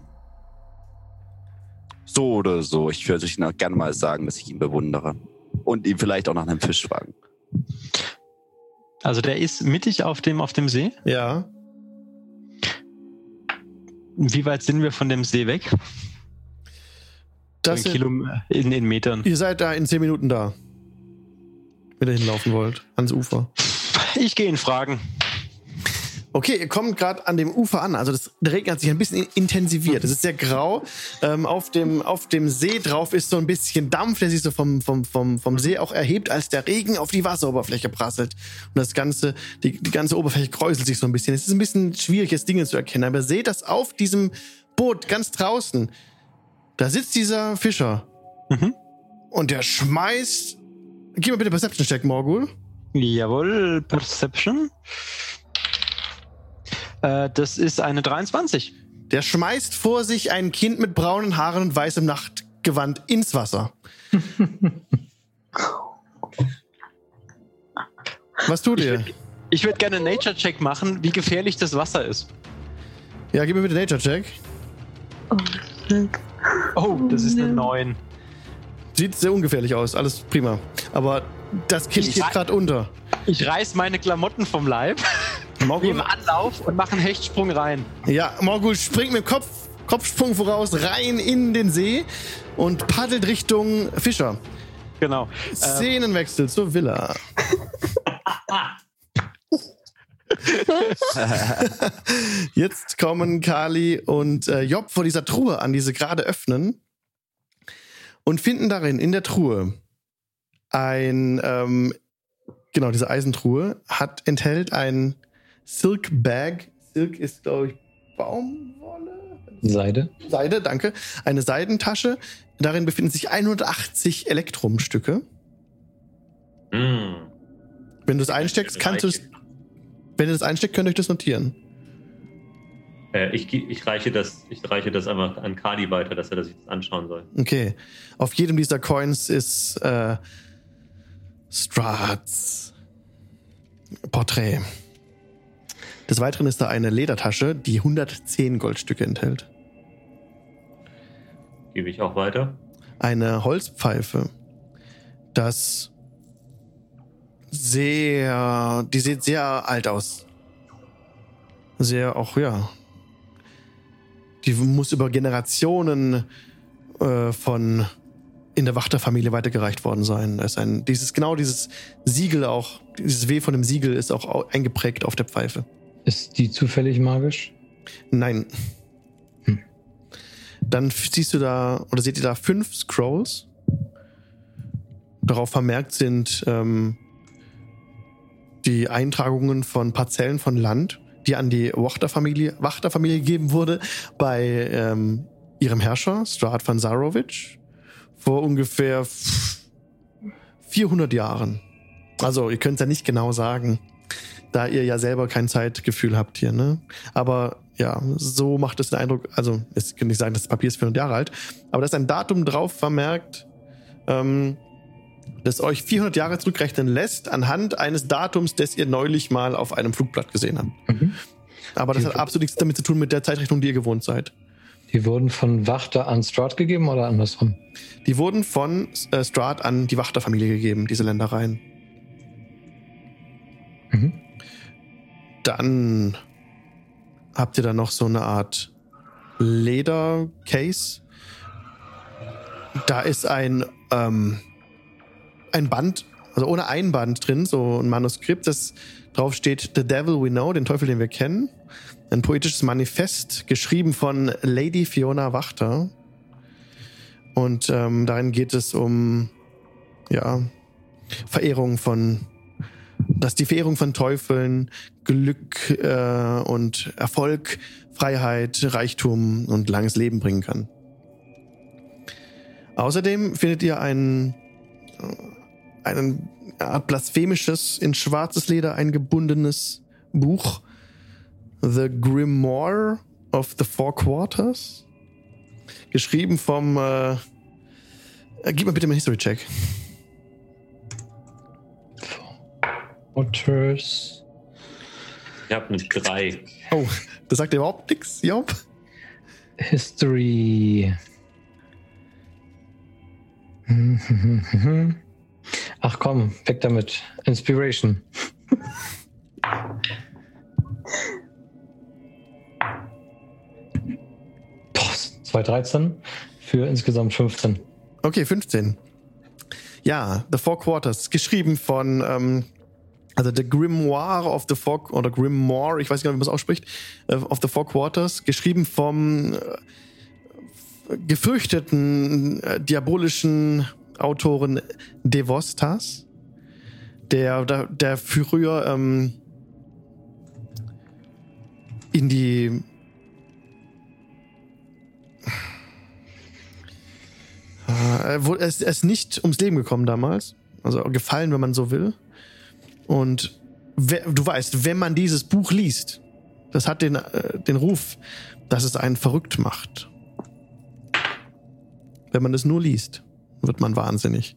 Speaker 6: So oder so. Ich würde euch noch gerne mal sagen, dass ich ihn bewundere. Und ihn vielleicht auch nach einem Fisch fragen.
Speaker 8: Also der ist mittig auf dem, auf dem See.
Speaker 1: Ja.
Speaker 8: Wie weit sind wir von dem See weg?
Speaker 1: Das
Speaker 8: So ein
Speaker 1: sind,
Speaker 8: Kilo in, in Metern.
Speaker 1: ihr seid da in zehn Minuten da. Wenn ihr hinlaufen wollt, ans Ufer.
Speaker 8: Ich gehe ihn fragen.
Speaker 1: Okay, ihr kommt gerade an dem Ufer an. Also das der Regen hat sich ein bisschen intensiviert. Es ist sehr grau. Ähm, auf, dem, auf dem See drauf ist so ein bisschen Dampf, der sich so vom, vom, vom, vom See auch erhebt, als der Regen auf die Wasseroberfläche prasselt. Und das ganze, die, die ganze Oberfläche kräuselt sich so ein bisschen. Es ist ein bisschen schwierig, jetzt Dinge zu erkennen. Aber ihr seht das auf diesem Boot ganz draußen. Da sitzt dieser Fischer.
Speaker 8: Mhm.
Speaker 1: Und der schmeißt. Gib mir bitte Perception-Check, Morgul.
Speaker 8: Jawohl, Perception. Äh, das ist eine 23.
Speaker 1: Der schmeißt vor sich ein Kind mit braunen Haaren und weißem Nachtgewand ins Wasser. Was tut ihr?
Speaker 8: Ich würde gerne einen Nature-Check machen, wie gefährlich das Wasser ist.
Speaker 1: Ja, gib mir bitte Nature-Check.
Speaker 8: Oh, das ist eine 9.
Speaker 1: Sieht sehr ungefährlich aus, alles prima. Aber das Kind
Speaker 8: Ich
Speaker 1: geht gerade unter.
Speaker 8: Ich reiß meine Klamotten vom Leib,
Speaker 1: Morgul,
Speaker 8: nehme Anlauf und mache einen Hechtsprung rein.
Speaker 1: ja, Morgul springt mit dem Kopf, Kopfsprung voraus rein in den See und paddelt Richtung Fischer.
Speaker 8: Genau.
Speaker 1: Szenenwechsel zur Villa. Jetzt kommen Kali und äh, Job vor dieser Truhe an, die sie gerade öffnen und finden darin in der Truhe ein, ähm, genau, diese Eisentruhe hat, enthält ein Silk Bag. Silk ist, glaube ich, Baumwolle?
Speaker 4: Seide.
Speaker 1: Seide, danke. Eine Seidentasche. Darin befinden sich 180 Elektrumstücke.
Speaker 2: Mm.
Speaker 1: Wenn du es einsteckst, kannst du es. Wenn ihr das einsteckt, könnt ihr euch das notieren.
Speaker 2: Äh, ich, ich, reiche das, ich reiche das einfach an Kadi weiter, dass er das sich das anschauen soll.
Speaker 1: Okay. Auf jedem dieser Coins ist äh, Strats Porträt. Des Weiteren ist da eine Ledertasche, die 110 Goldstücke enthält.
Speaker 2: Gebe ich auch weiter.
Speaker 1: Eine Holzpfeife, das sehr, die sieht sehr alt aus. Sehr auch, ja. Die muss über Generationen äh, von in der Wachterfamilie weitergereicht worden sein. Da ist ein, dieses, genau dieses Siegel auch, dieses W von dem Siegel ist auch au- eingeprägt auf der Pfeife.
Speaker 4: Ist die zufällig magisch?
Speaker 1: Nein.
Speaker 4: Hm.
Speaker 1: Dann siehst du da, oder seht ihr da fünf Scrolls. Darauf vermerkt sind ähm, die Eintragungen von Parzellen von Land, die an die Wachterfamilie Wachterfamilie gegeben wurde bei ähm, ihrem Herrscher, Strahd van Zarovic, vor ungefähr f- 400 Jahren. Also, ihr könnt es ja nicht genau sagen da ihr ja selber kein Zeitgefühl habt hier, ne? Aber ja, so macht es den Eindruck, also ich kann nicht sagen, das Papier ist 400 Jahre alt, aber da ist ein Datum drauf vermerkt, ähm, das euch 400 Jahre zurückrechnen lässt, anhand eines Datums, das ihr neulich mal auf einem Flugblatt gesehen habt.
Speaker 4: Mhm.
Speaker 1: Aber das hat absolut nichts damit zu tun mit der Zeitrechnung, die ihr gewohnt seid.
Speaker 4: Die wurden von Wachter an Strahd gegeben oder andersrum?
Speaker 1: Die wurden von äh, Strahd an die Wachterfamilie gegeben, diese Ländereien.
Speaker 4: Mhm.
Speaker 1: Dann habt ihr da noch so eine Art Ledercase. Da ist ein, ähm, ein Band, also ohne Einband drin, so ein Manuskript, das drauf steht The Devil We Know, den Teufel, den wir kennen. Ein poetisches Manifest, geschrieben von Lady Fiona Wachter. Und ähm, darin geht es um, ja, Verehrung von, dass die Verehrung von Teufeln Glück äh, und Erfolg, Freiheit, Reichtum und langes Leben bringen kann. Außerdem findet ihr ein, äh, einen Art blasphemisches, in schwarzes Leder eingebundenes Buch, The Grimoire of the Four Quarters, geschrieben vom, äh, äh, gib mal bitte mal History-Check.
Speaker 4: Waters.
Speaker 2: Ich habe eine 3.
Speaker 1: Oh, das sagt überhaupt nichts, Job?
Speaker 4: History. Ach komm, weg damit. Inspiration. Boah, 213 für insgesamt 15.
Speaker 1: Okay, 15. Ja, The Four Quarters, geschrieben von, ähm, also The Grimoire of the Four, oder Grimoire, ich weiß gar nicht, wie man es ausspricht, äh, of the Four Quarters, geschrieben vom äh, gefürchteten, äh, diabolischen Autoren Devostas, der, der, der früher ähm, in die Äh, er ist nicht ums Leben gekommen damals. Also gefallen, wenn man so will. Und du weißt, wenn man dieses Buch liest, das hat den, äh, den Ruf, dass es einen verrückt macht. Wenn man es nur liest, wird man wahnsinnig.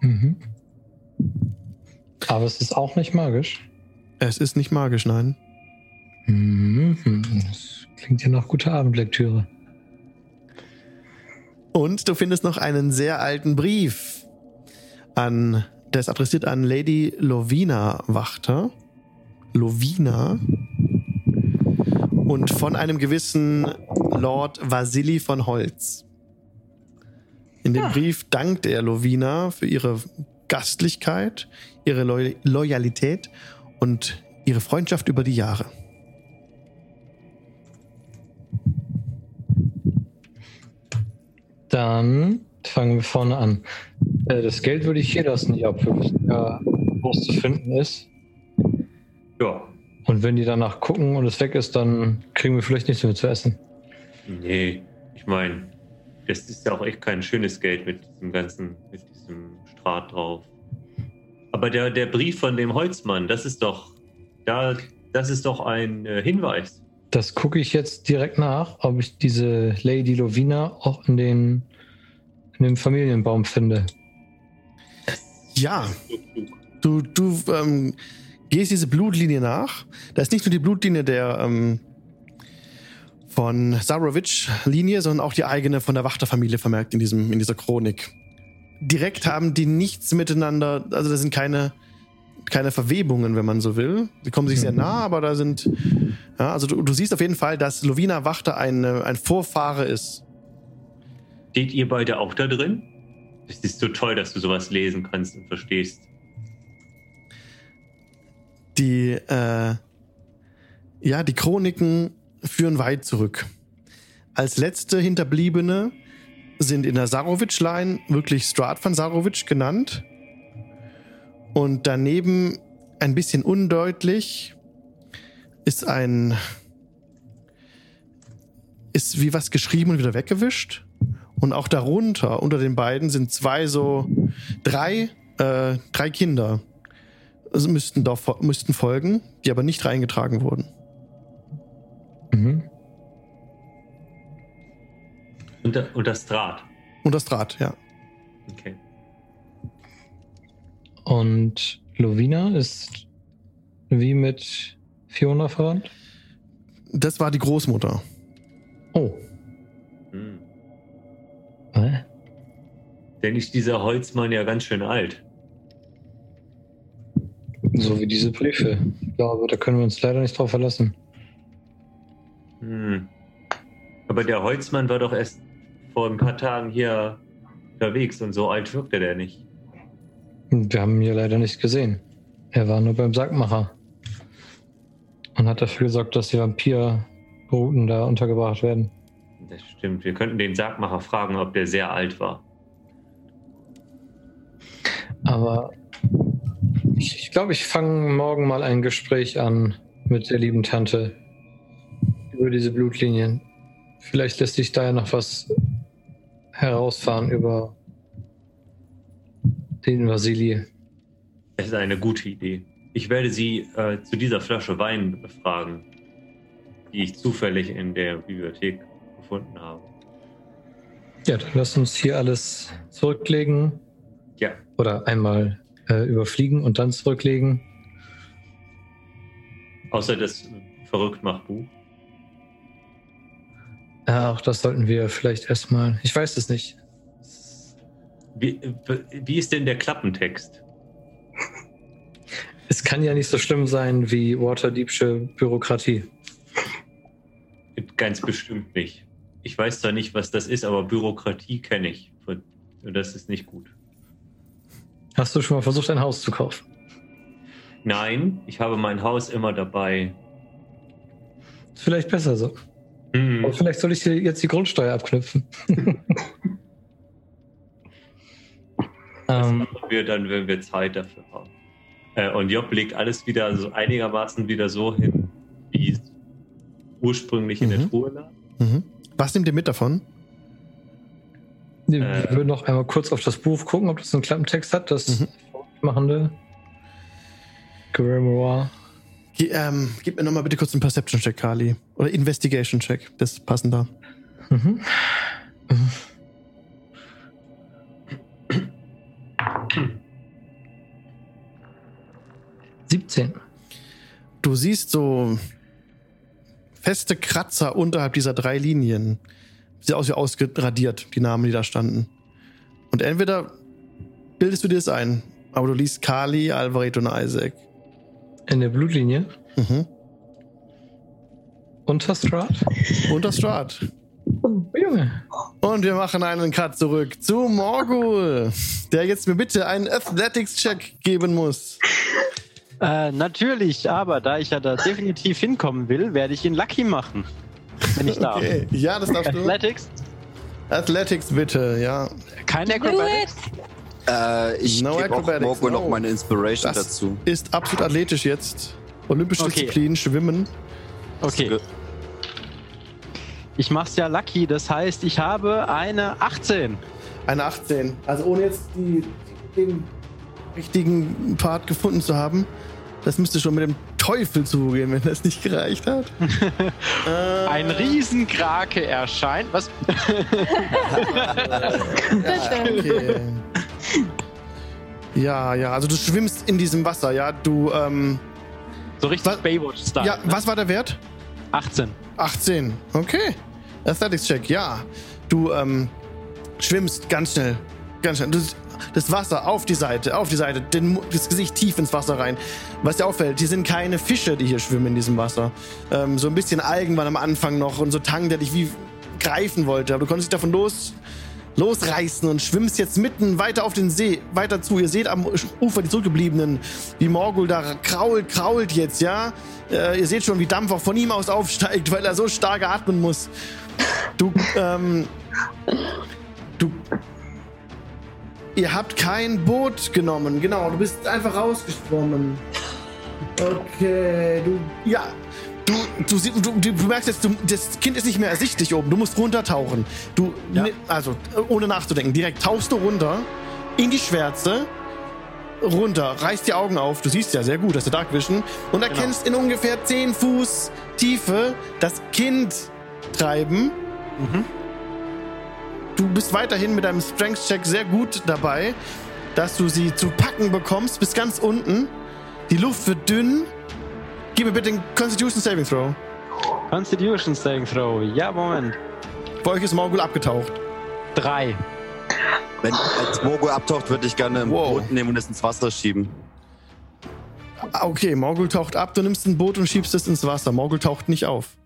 Speaker 4: Mhm. Aber es ist auch nicht magisch.
Speaker 1: Es ist nicht magisch, nein.
Speaker 4: Mhm. Das klingt ja nach guter Abendlektüre.
Speaker 1: Und du findest noch einen sehr alten Brief an, der ist adressiert an Lady Lovina Wachter. Lovina. Und von einem gewissen Lord Vasili von Holz. In dem Brief dankt er Lovina für ihre Gastlichkeit, ihre Loy Loyalität und ihre Freundschaft über die Jahre.
Speaker 4: Dann fangen wir vorne an. Äh, Das Geld würde ich hier lassen, wissen ja, wo es zu finden ist.
Speaker 2: Ja.
Speaker 4: Und wenn die danach gucken und es weg ist, dann kriegen wir vielleicht nichts mehr zu essen.
Speaker 2: Nee, ich meine, das ist ja auch echt kein schönes Geld mit diesem ganzen, mit diesem Straht drauf. Aber Aber der, der Brief von dem Holzmann, das ist doch, da, das ist doch ein äh, Hinweis.
Speaker 4: Das gucke ich jetzt direkt nach, ob ich diese Lady Lovina auch in, den, in dem Familienbaum finde.
Speaker 1: Ja, du, du ähm, gehst diese Blutlinie nach. Da ist nicht nur die Blutlinie der ähm, von Sarovic-Linie, sondern auch die eigene von der Wachterfamilie vermerkt in, diesem, in dieser Chronik. Direkt haben die nichts miteinander, also da sind keine, keine Verwebungen, wenn man so will. Sie kommen sich sehr nah, aber da sind, ja, also du, du siehst auf jeden Fall, dass Lovina Wachter ein, äh, ein Vorfahre ist.
Speaker 2: Steht ihr beide auch da drin? Es ist so toll, dass du sowas lesen kannst und verstehst.
Speaker 1: Die, äh, ja, die Chroniken führen weit zurück. Als letzte Hinterbliebene sind in der Sarovic-Line wirklich Strat van Sarovic genannt. Und daneben ein bisschen undeutlich ist ein. ist wie was geschrieben und wieder weggewischt. Und auch darunter, unter den beiden, sind zwei so. drei, äh, drei Kinder. Also müssten, doch, müssten folgen, die aber nicht reingetragen wurden.
Speaker 4: Mhm.
Speaker 2: Und, da, und das Draht.
Speaker 1: Und das Draht, ja.
Speaker 2: Okay.
Speaker 4: Und Lovina ist wie mit Fiona verwandt?
Speaker 1: Das war die Großmutter.
Speaker 4: Oh.
Speaker 2: Hm.
Speaker 4: Hä?
Speaker 2: Denn ist dieser Holzmann ja ganz schön alt.
Speaker 4: So wie diese Briefe. Ja, aber da können wir uns leider nicht drauf verlassen.
Speaker 2: Hm. Aber der Holzmann war doch erst vor ein paar Tagen hier unterwegs und so alt wirkte der nicht.
Speaker 4: Wir haben ihn hier leider nicht gesehen. Er war nur beim Sackmacher. Und hat dafür gesorgt, dass die Vampirbruten da untergebracht werden.
Speaker 2: Das stimmt. Wir könnten den Sargmacher fragen, ob der sehr alt war.
Speaker 4: Aber ich, glaube, ich fange morgen mal ein Gespräch an mit der lieben Tante über diese Blutlinien. Vielleicht lässt sich da ja noch was herausfahren über den Vasili.
Speaker 2: Es ist eine gute Idee. Ich werde Sie äh, zu dieser Flasche Wein befragen, die ich zufällig in der Bibliothek gefunden habe.
Speaker 4: Ja, dann lass uns hier alles zurücklegen.
Speaker 2: Ja.
Speaker 4: Oder einmal äh, überfliegen und dann zurücklegen.
Speaker 2: Außer das Verrücktmachbuch.
Speaker 4: Ja, auch das sollten wir vielleicht erstmal. Ich weiß es nicht.
Speaker 2: Wie, wie ist denn der Klappentext?
Speaker 4: Es kann ja nicht so schlimm sein wie Waterdeepsche Bürokratie.
Speaker 2: Ganz bestimmt nicht. Ich weiß zwar nicht, was das ist, aber Bürokratie kenne ich. Und das ist nicht gut.
Speaker 4: Hast du schon mal versucht, ein Haus zu kaufen?
Speaker 2: Nein, ich habe mein Haus immer dabei.
Speaker 4: Ist vielleicht besser so.
Speaker 2: Hm.
Speaker 4: Aber vielleicht soll ich dir jetzt die Grundsteuer abknüpfen.
Speaker 2: Das
Speaker 4: ähm,
Speaker 2: machen wir dann, wenn wir Zeit dafür haben. Äh, und Job legt alles wieder so einigermaßen wieder so hin, wie es ursprünglich in der
Speaker 1: Mhm.
Speaker 2: Truhe lag.
Speaker 1: Mhm. Was nehmt ihr mit davon?
Speaker 4: wir
Speaker 2: Äh.
Speaker 4: würden noch einmal kurz auf das Buch gucken, ob das einen Klappentext hat. Das
Speaker 1: Mhm.
Speaker 4: machende Grimoire.
Speaker 1: Ge ähm, gib mir nochmal bitte kurz einen Perception-Check, Kali. Oder Investigation-Check. Das ist passender.
Speaker 4: Mhm. Mhm. Siebzehn.
Speaker 1: Du siehst so feste Kratzer unterhalb dieser drei Linien. Sieht aus wie ausgeradiert, die Namen, die da standen. Und entweder bildest du dir das ein, aber du liest Kali, Alvaret und Isaac.
Speaker 4: In der Blutlinie.
Speaker 1: Mhm.
Speaker 4: Unter Strat.
Speaker 1: Und das Strat.
Speaker 4: Oh, Junge.
Speaker 1: Und wir machen einen Cut zurück zu Morgul, der jetzt mir bitte einen Athletics-Check geben muss.
Speaker 8: Äh, natürlich, aber da ich ja da definitiv hinkommen will, werde ich ihn lucky machen. Wenn ich darf.
Speaker 1: Okay. Ja, das darfst du.
Speaker 8: Athletics?
Speaker 1: Athletics bitte, ja.
Speaker 8: Kein Acrobatics?
Speaker 6: Äh, ich
Speaker 1: No
Speaker 6: gebe auch
Speaker 1: no.
Speaker 6: noch meine Inspiration
Speaker 1: Das
Speaker 6: dazu.
Speaker 1: ist absolut athletisch jetzt. Olympische
Speaker 8: Okay.
Speaker 1: Disziplin, Schwimmen.
Speaker 8: Okay. Ich mach's ja lucky, das heißt, ich habe eine 18.
Speaker 1: Eine 18. Also ohne jetzt die, den richtigen Part gefunden zu haben. Das müsste schon mit dem Teufel zugehen, wenn das nicht gereicht hat. äh,
Speaker 8: Ein Riesenkrake erscheint. Was?
Speaker 1: okay. Ja, ja, also du schwimmst in diesem Wasser, ja. Du, ähm,
Speaker 8: So richtig
Speaker 1: Was-
Speaker 8: Baywatch-Style.
Speaker 1: ja,
Speaker 8: ne?
Speaker 1: was war der Wert?
Speaker 8: 18.
Speaker 1: 18. Okay. Athletics Check, ja. Du ähm, schwimmst ganz schnell. Ganz schnell. Du, das Wasser auf die Seite, auf die Seite, den, das Gesicht tief ins Wasser rein. Was dir auffällt, hier sind keine Fische, die hier schwimmen in diesem Wasser. Ähm, so ein bisschen Algen waren am Anfang noch und so Tang, der dich wie greifen wollte. Aber du konntest dich davon los, losreißen und schwimmst jetzt mitten weiter auf den See, weiter zu. Ihr seht am Ufer die Zurückgebliebenen, wie Morgul da krault, krault jetzt, ja? Äh, ihr seht schon, wie Dampf auch von ihm aus aufsteigt, weil er so stark atmen muss. Du, ähm, du, ihr habt kein Boot genommen, genau, du bist einfach rausgeschwommen. Okay, du, ja, du, du, sie- du, du merkst jetzt, du, das Kind ist nicht mehr ersichtlich oben, du musst runtertauchen. Du,
Speaker 8: Ja.
Speaker 1: ne- also, ohne nachzudenken, direkt tauchst du runter in die Schwärze, runter, reißt die Augen auf, du siehst ja sehr gut, das ist der Dark Vision, und erkennst in ungefähr 10 Fuß Tiefe das Kind treiben. Du bist weiterhin mit deinem Strength-Check sehr gut dabei, dass du sie zu packen bekommst, bis ganz unten. Die Luft wird dünn. Gib mir bitte den Constitution Saving Throw.
Speaker 8: Constitution Saving Throw. Ja, Moment.
Speaker 1: Bei euch ist Morgul abgetaucht.
Speaker 8: Drei.
Speaker 6: Wenn als Mogo abtaucht, würde ich gerne ein
Speaker 1: Wow.
Speaker 6: Boot nehmen und es ins Wasser schieben.
Speaker 1: Ah, Okay, Morgul taucht ab, du nimmst ein Boot und schiebst es ins Wasser. Morgul taucht nicht auf.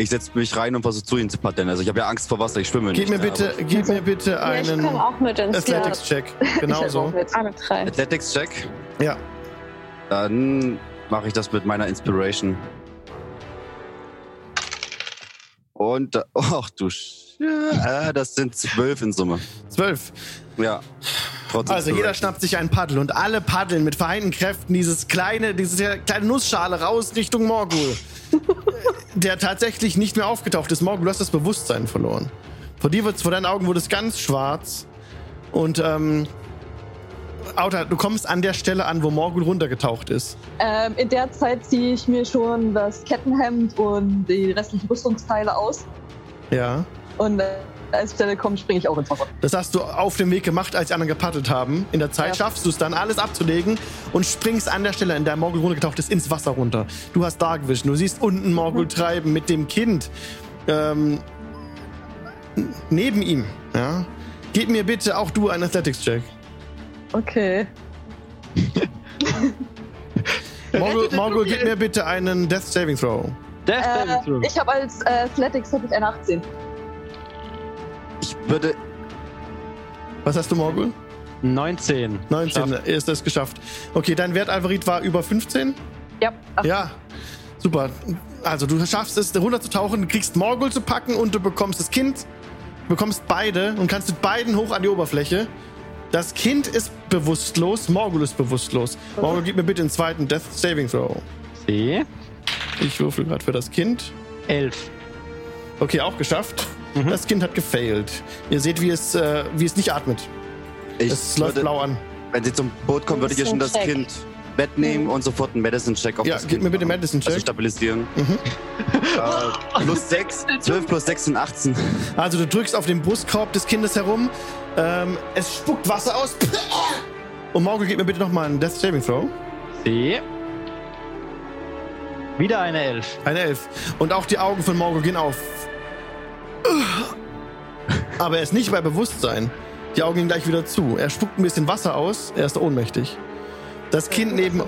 Speaker 6: Ich setze mich rein und versuche zu ihnen zu paddeln. Also ich habe ja Angst vor Wasser, ich schwimme
Speaker 1: Gib
Speaker 6: nicht.
Speaker 1: mir bitte, gib mir bitte
Speaker 3: Ja, ich
Speaker 1: einen
Speaker 3: komme auch mit ins
Speaker 1: Athletics-Check. Genau so.
Speaker 6: Athletics-Check.
Speaker 1: Ja.
Speaker 6: Dann mache ich das mit meiner Inspiration. Und, da- ach du Sch ja, das sind zwölf in Summe.
Speaker 1: Zwölf.
Speaker 6: Ja. Trotzdem
Speaker 1: Also jeder schnappt sich ein Paddel und alle paddeln mit vereinten Kräften dieses kleine, diese kleine Nussschale raus Richtung Morgul. Der tatsächlich nicht mehr aufgetaucht ist. Morgul, du hast das Bewusstsein verloren. Vor dir wird's, vor deinen Augen wurde es ganz schwarz. Und ähm, Auta, du kommst an der Stelle an, wo Morgul runtergetaucht ist.
Speaker 7: Ähm, in der Zeit ziehe ich mir schon das Kettenhemd und die restlichen Rüstungsteile aus.
Speaker 1: Ja.
Speaker 7: Und äh, als Stelle kommt, springe ich auch ins Wasser.
Speaker 1: Das hast du auf dem Weg gemacht, als die anderen gepaddelt haben. In der Zeit
Speaker 7: Ja.
Speaker 1: schaffst du es dann, alles abzulegen und springst an der Stelle, in der Morgul runtergetaucht ist, ins Wasser runter. Du hast Dark Vision. Du siehst unten Morgul treiben mit dem Kind ähm, neben ihm. Ja? Gib mir bitte auch du einen Athletics-Check.
Speaker 7: Okay.
Speaker 1: Morgul, Morgul, gib mir bitte einen Death Saving Throw.
Speaker 8: Death Saving
Speaker 7: Äh,
Speaker 8: Throw.
Speaker 7: ich habe als äh, Athletics hab ich eine 18.
Speaker 6: Ich würde.
Speaker 1: Was hast du, Morgul?
Speaker 8: 19.
Speaker 1: 19.
Speaker 8: Schafft.
Speaker 1: Ist das geschafft. Okay, dein Wert, Alvarit, war über 15?
Speaker 7: Ja. Ach,
Speaker 1: Ja, super. Also du schaffst es, runterzutauchen, kriegst Morgul zu packen und du bekommst das Kind, du bekommst beide und kannst mit beiden hoch an die Oberfläche. Das Kind ist bewusstlos, Morgul ist bewusstlos. Morgul, gib mir bitte den zweiten Death Saving Throw.
Speaker 8: C.
Speaker 1: Ich würfel gerade für das Kind.
Speaker 8: 11.
Speaker 1: Okay, auch geschafft.
Speaker 8: Mhm.
Speaker 1: Das Kind hat gefailt. Ihr seht, wie es, äh, wie es nicht atmet.
Speaker 6: Ich
Speaker 1: Es läuft
Speaker 6: würde,
Speaker 1: blau an.
Speaker 6: wenn sie zum Boot kommen, würde ich ihr schon das. Kind Bett nehmen und sofort einen Medicine-Check auf
Speaker 1: Ja,
Speaker 6: das
Speaker 1: gib mir bitte. Medicine-Check.
Speaker 6: Also stabilisieren.
Speaker 1: Mhm.
Speaker 6: Äh, plus 6, 12 plus 6 sind 18.
Speaker 1: Also du drückst auf den Brustkorb des Kindes herum. Ähm, es spuckt Wasser aus. Und Morgul, gib mir bitte nochmal einen Death Saving Throw.
Speaker 8: C. Wieder eine 11.
Speaker 1: Eine Elf. Und auch die Augen von Morgul gehen auf. Aber er ist nicht bei Bewusstsein. Die Augen gehen gleich wieder zu. Er spuckt ein bisschen Wasser aus. Er ist ohnmächtig. Das Kind neben.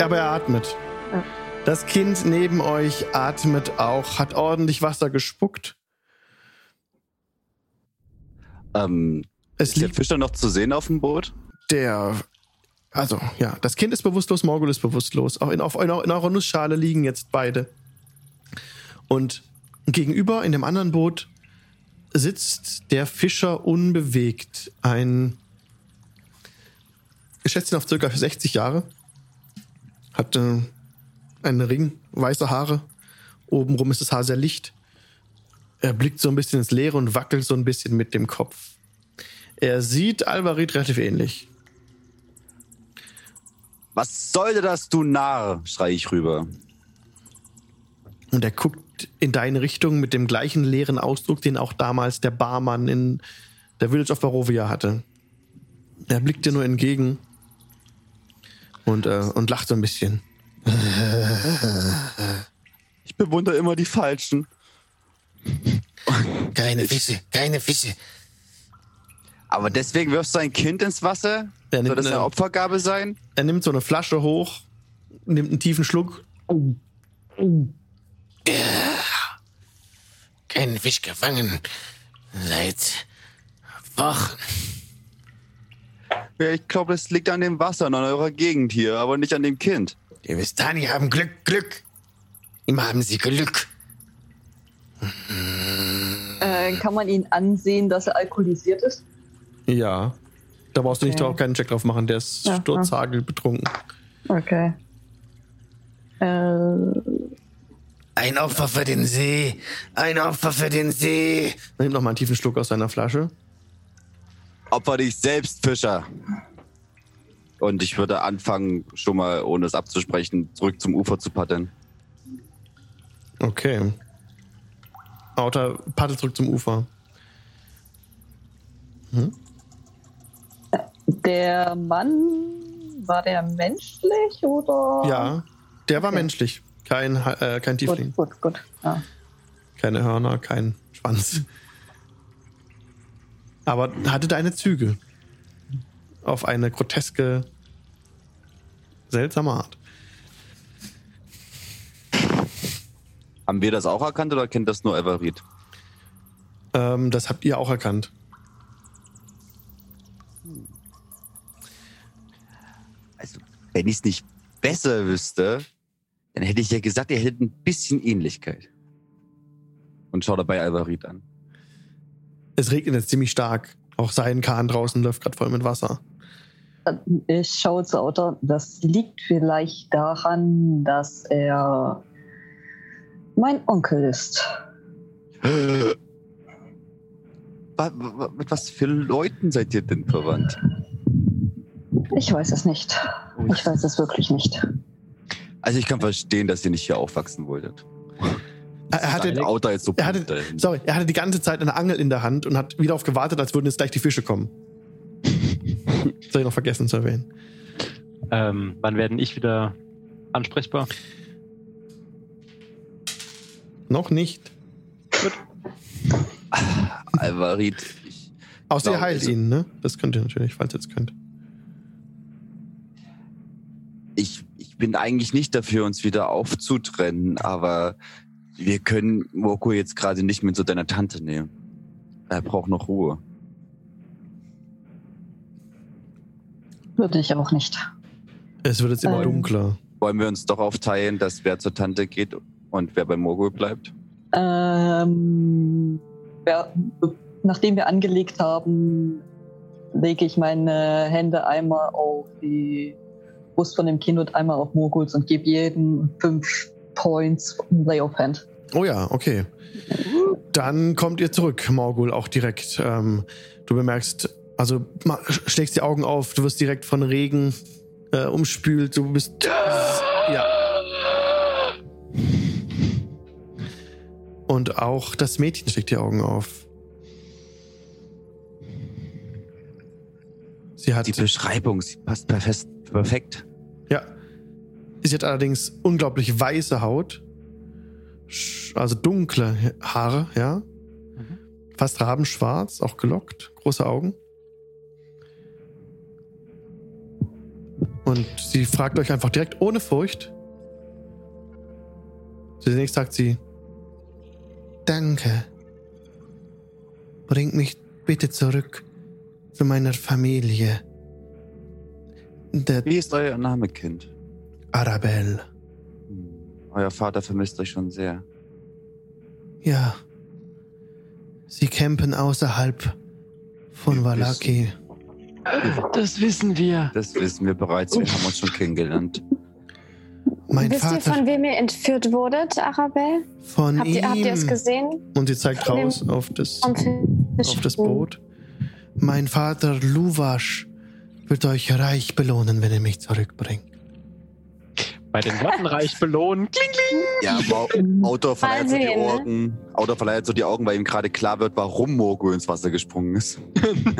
Speaker 1: Aber er atmet. Das Kind neben euch atmet auch, hat ordentlich Wasser gespuckt.
Speaker 6: Ähm,
Speaker 1: Es
Speaker 6: ist der Fisch dann noch zu sehen auf dem Boot?
Speaker 1: der. Also, ja, das Kind ist bewusstlos, Morgul ist bewusstlos. Auch in, auf, in, in eurer Nussschale liegen jetzt beide. Und gegenüber in dem anderen Boot sitzt der Fischer unbewegt. Ein. Ich schätze ihn auf circa 60 Jahre. Hat äh, einen Ring, weiße Haare. Obenrum ist das Haar sehr licht. Er blickt so ein bisschen ins Leere und wackelt so ein bisschen mit dem Kopf. Er sieht Alvarit relativ ähnlich.
Speaker 6: Was sollte das, du Narr? schrei ich rüber.
Speaker 1: Und er guckt in deine Richtung mit dem gleichen leeren Ausdruck, den auch damals der Barmann in der Village of Barovia hatte. Er blickt dir nur entgegen und, äh, und lacht so ein bisschen.
Speaker 6: Ich bewundere immer die Falschen.
Speaker 9: Keine Fische, keine Fische.
Speaker 6: Aber deswegen wirfst du ein Kind ins Wasser?
Speaker 1: Er nimmt
Speaker 6: Soll das eine
Speaker 1: eine-
Speaker 6: Opfergabe sein?
Speaker 1: Er nimmt so eine Flasche hoch, nimmt einen tiefen Schluck.
Speaker 9: Keinen Fisch gefangen. Seit Wochen.
Speaker 6: Ja, ich glaube, es liegt an dem Wasser und an eurer Gegend hier, aber nicht an dem Kind.
Speaker 9: Die Vistani haben Glück, Glück. Immer haben sie Glück.
Speaker 7: Äh, kann man ihn ansehen, dass er alkoholisiert ist?
Speaker 1: Ja. Da brauchst du nicht
Speaker 7: Okay.
Speaker 1: drauf, keinen Check drauf machen, der ist
Speaker 7: Ja,
Speaker 1: sturzhagel betrunken.
Speaker 7: Okay. Äh,
Speaker 9: Ein Opfer für den See. Ein Opfer für den See.
Speaker 1: Er nimmt nochmal einen tiefen Schluck aus seiner Flasche.
Speaker 6: Opfer dich selbst, Fischer. Und ich würde anfangen, schon mal, ohne es abzusprechen, zurück zum Ufer zu paddeln.
Speaker 1: Okay. Auta paddelt zurück zum Ufer.
Speaker 7: der Mann, war der menschlich oder?
Speaker 1: Ja, der war
Speaker 7: Okay.
Speaker 1: menschlich. Kein, äh, kein Tiefling.
Speaker 7: Gut, gut, gut. Ja.
Speaker 1: Keine Hörner, kein Schwanz. Aber hatte deine Züge. Auf eine groteske, seltsame Art.
Speaker 6: Haben wir das auch erkannt oder kennt das nur Everett?
Speaker 1: Ähm, das habt ihr auch erkannt.
Speaker 6: Also, wenn ich es nicht besser wüsste, dann hätte ich ja gesagt, ihr hättet ein bisschen Ähnlichkeit. Und schau dabei Alvarit an.
Speaker 1: Es regnet jetzt ziemlich stark. Auch sein Kahn draußen läuft gerade voll mit Wasser.
Speaker 7: Ich schaue zu Auto. Das liegt vielleicht daran, dass er mein Onkel ist.
Speaker 6: Mit was für Leuten seid ihr denn verwandt?
Speaker 7: Ich weiß es nicht. Ich weiß es wirklich nicht.
Speaker 6: Also ich kann verstehen, dass ihr nicht hier aufwachsen wolltet.
Speaker 1: Er, hatte,
Speaker 6: Auto jetzt so
Speaker 1: er hatte, sorry, er hatte die ganze Zeit eine Angel in der Hand und hat wieder auf gewartet, als würden jetzt gleich die Fische kommen. Soll ich noch vergessen zu erwähnen.
Speaker 8: Ähm, wann werden ich wieder ansprechbar?
Speaker 1: Noch nicht.
Speaker 6: Alvarit, ich,
Speaker 1: Außer ihr heilt
Speaker 6: also-
Speaker 1: ihn, ne? Das könnt ihr natürlich, falls ihr es könnt.
Speaker 6: ich, ich bin eigentlich nicht dafür, uns wieder aufzutrennen, aber wir können Moko jetzt gerade nicht mit zu deiner Tante nehmen. Er braucht noch Ruhe.
Speaker 7: Würde ich auch nicht.
Speaker 1: Es wird jetzt immer
Speaker 7: Ähm.
Speaker 1: dunkler.
Speaker 6: Wollen wir uns doch aufteilen, dass wer zur Tante geht und wer bei Morgul bleibt?
Speaker 7: Ähm, ja, nachdem wir angelegt haben, lege ich meine Hände einmal auf die Brust von dem Kind und einmal auf Moguls und gebe jedem fünf Points Lay of Hand.
Speaker 1: Oh ja, okay. Dann kommt ihr zurück, Morgul, auch direkt. Ähm, du bemerkst, also schlägst die Augen auf, du wirst direkt von Regen äh, umspült, du bist. Ja. Und auch das Mädchen schlägt die Augen auf. Sie hat.
Speaker 6: Die Beschreibung, sie passt perfekt. Perfekt.
Speaker 1: Ja. Sie hat allerdings unglaublich weiße Haut. Also dunkle Haare, ja. Fast rabenschwarz, auch gelockt, große Augen. Und sie fragt euch einfach direkt ohne Furcht. Zunächst sagt sie: Danke. Bringt mich bitte zurück zu meiner Familie. Der
Speaker 6: Wie ist euer Name, Kind?
Speaker 1: Arabelle.
Speaker 6: Hm, Euer Vater vermisst euch schon sehr.
Speaker 1: Ja. Sie campen außerhalb von
Speaker 6: Wir
Speaker 1: Valaki.
Speaker 8: Das wissen wir.
Speaker 6: Das wissen wir bereits, wir haben uns schon kennengelernt.
Speaker 1: Mein
Speaker 3: Wisst ihr,
Speaker 1: Vater
Speaker 3: von wem ihr entführt wurdet, Arabelle?
Speaker 1: von
Speaker 3: Habt
Speaker 1: ihm.
Speaker 3: ihr, habt ihr es gesehen?
Speaker 1: Und sie zeigt raus auf das, auf das Boot. Mein Vater Luvasch wird euch reich belohnen, wenn ihr mich zurückbringt.
Speaker 8: Bei den Worten reich belohnen. Kling, kling.
Speaker 6: Ja, Autor verleiht so die
Speaker 3: ne?
Speaker 6: Augen. Autor verleiht so die Augen, weil ihm gerade klar wird, warum Mogo ins Wasser gesprungen ist.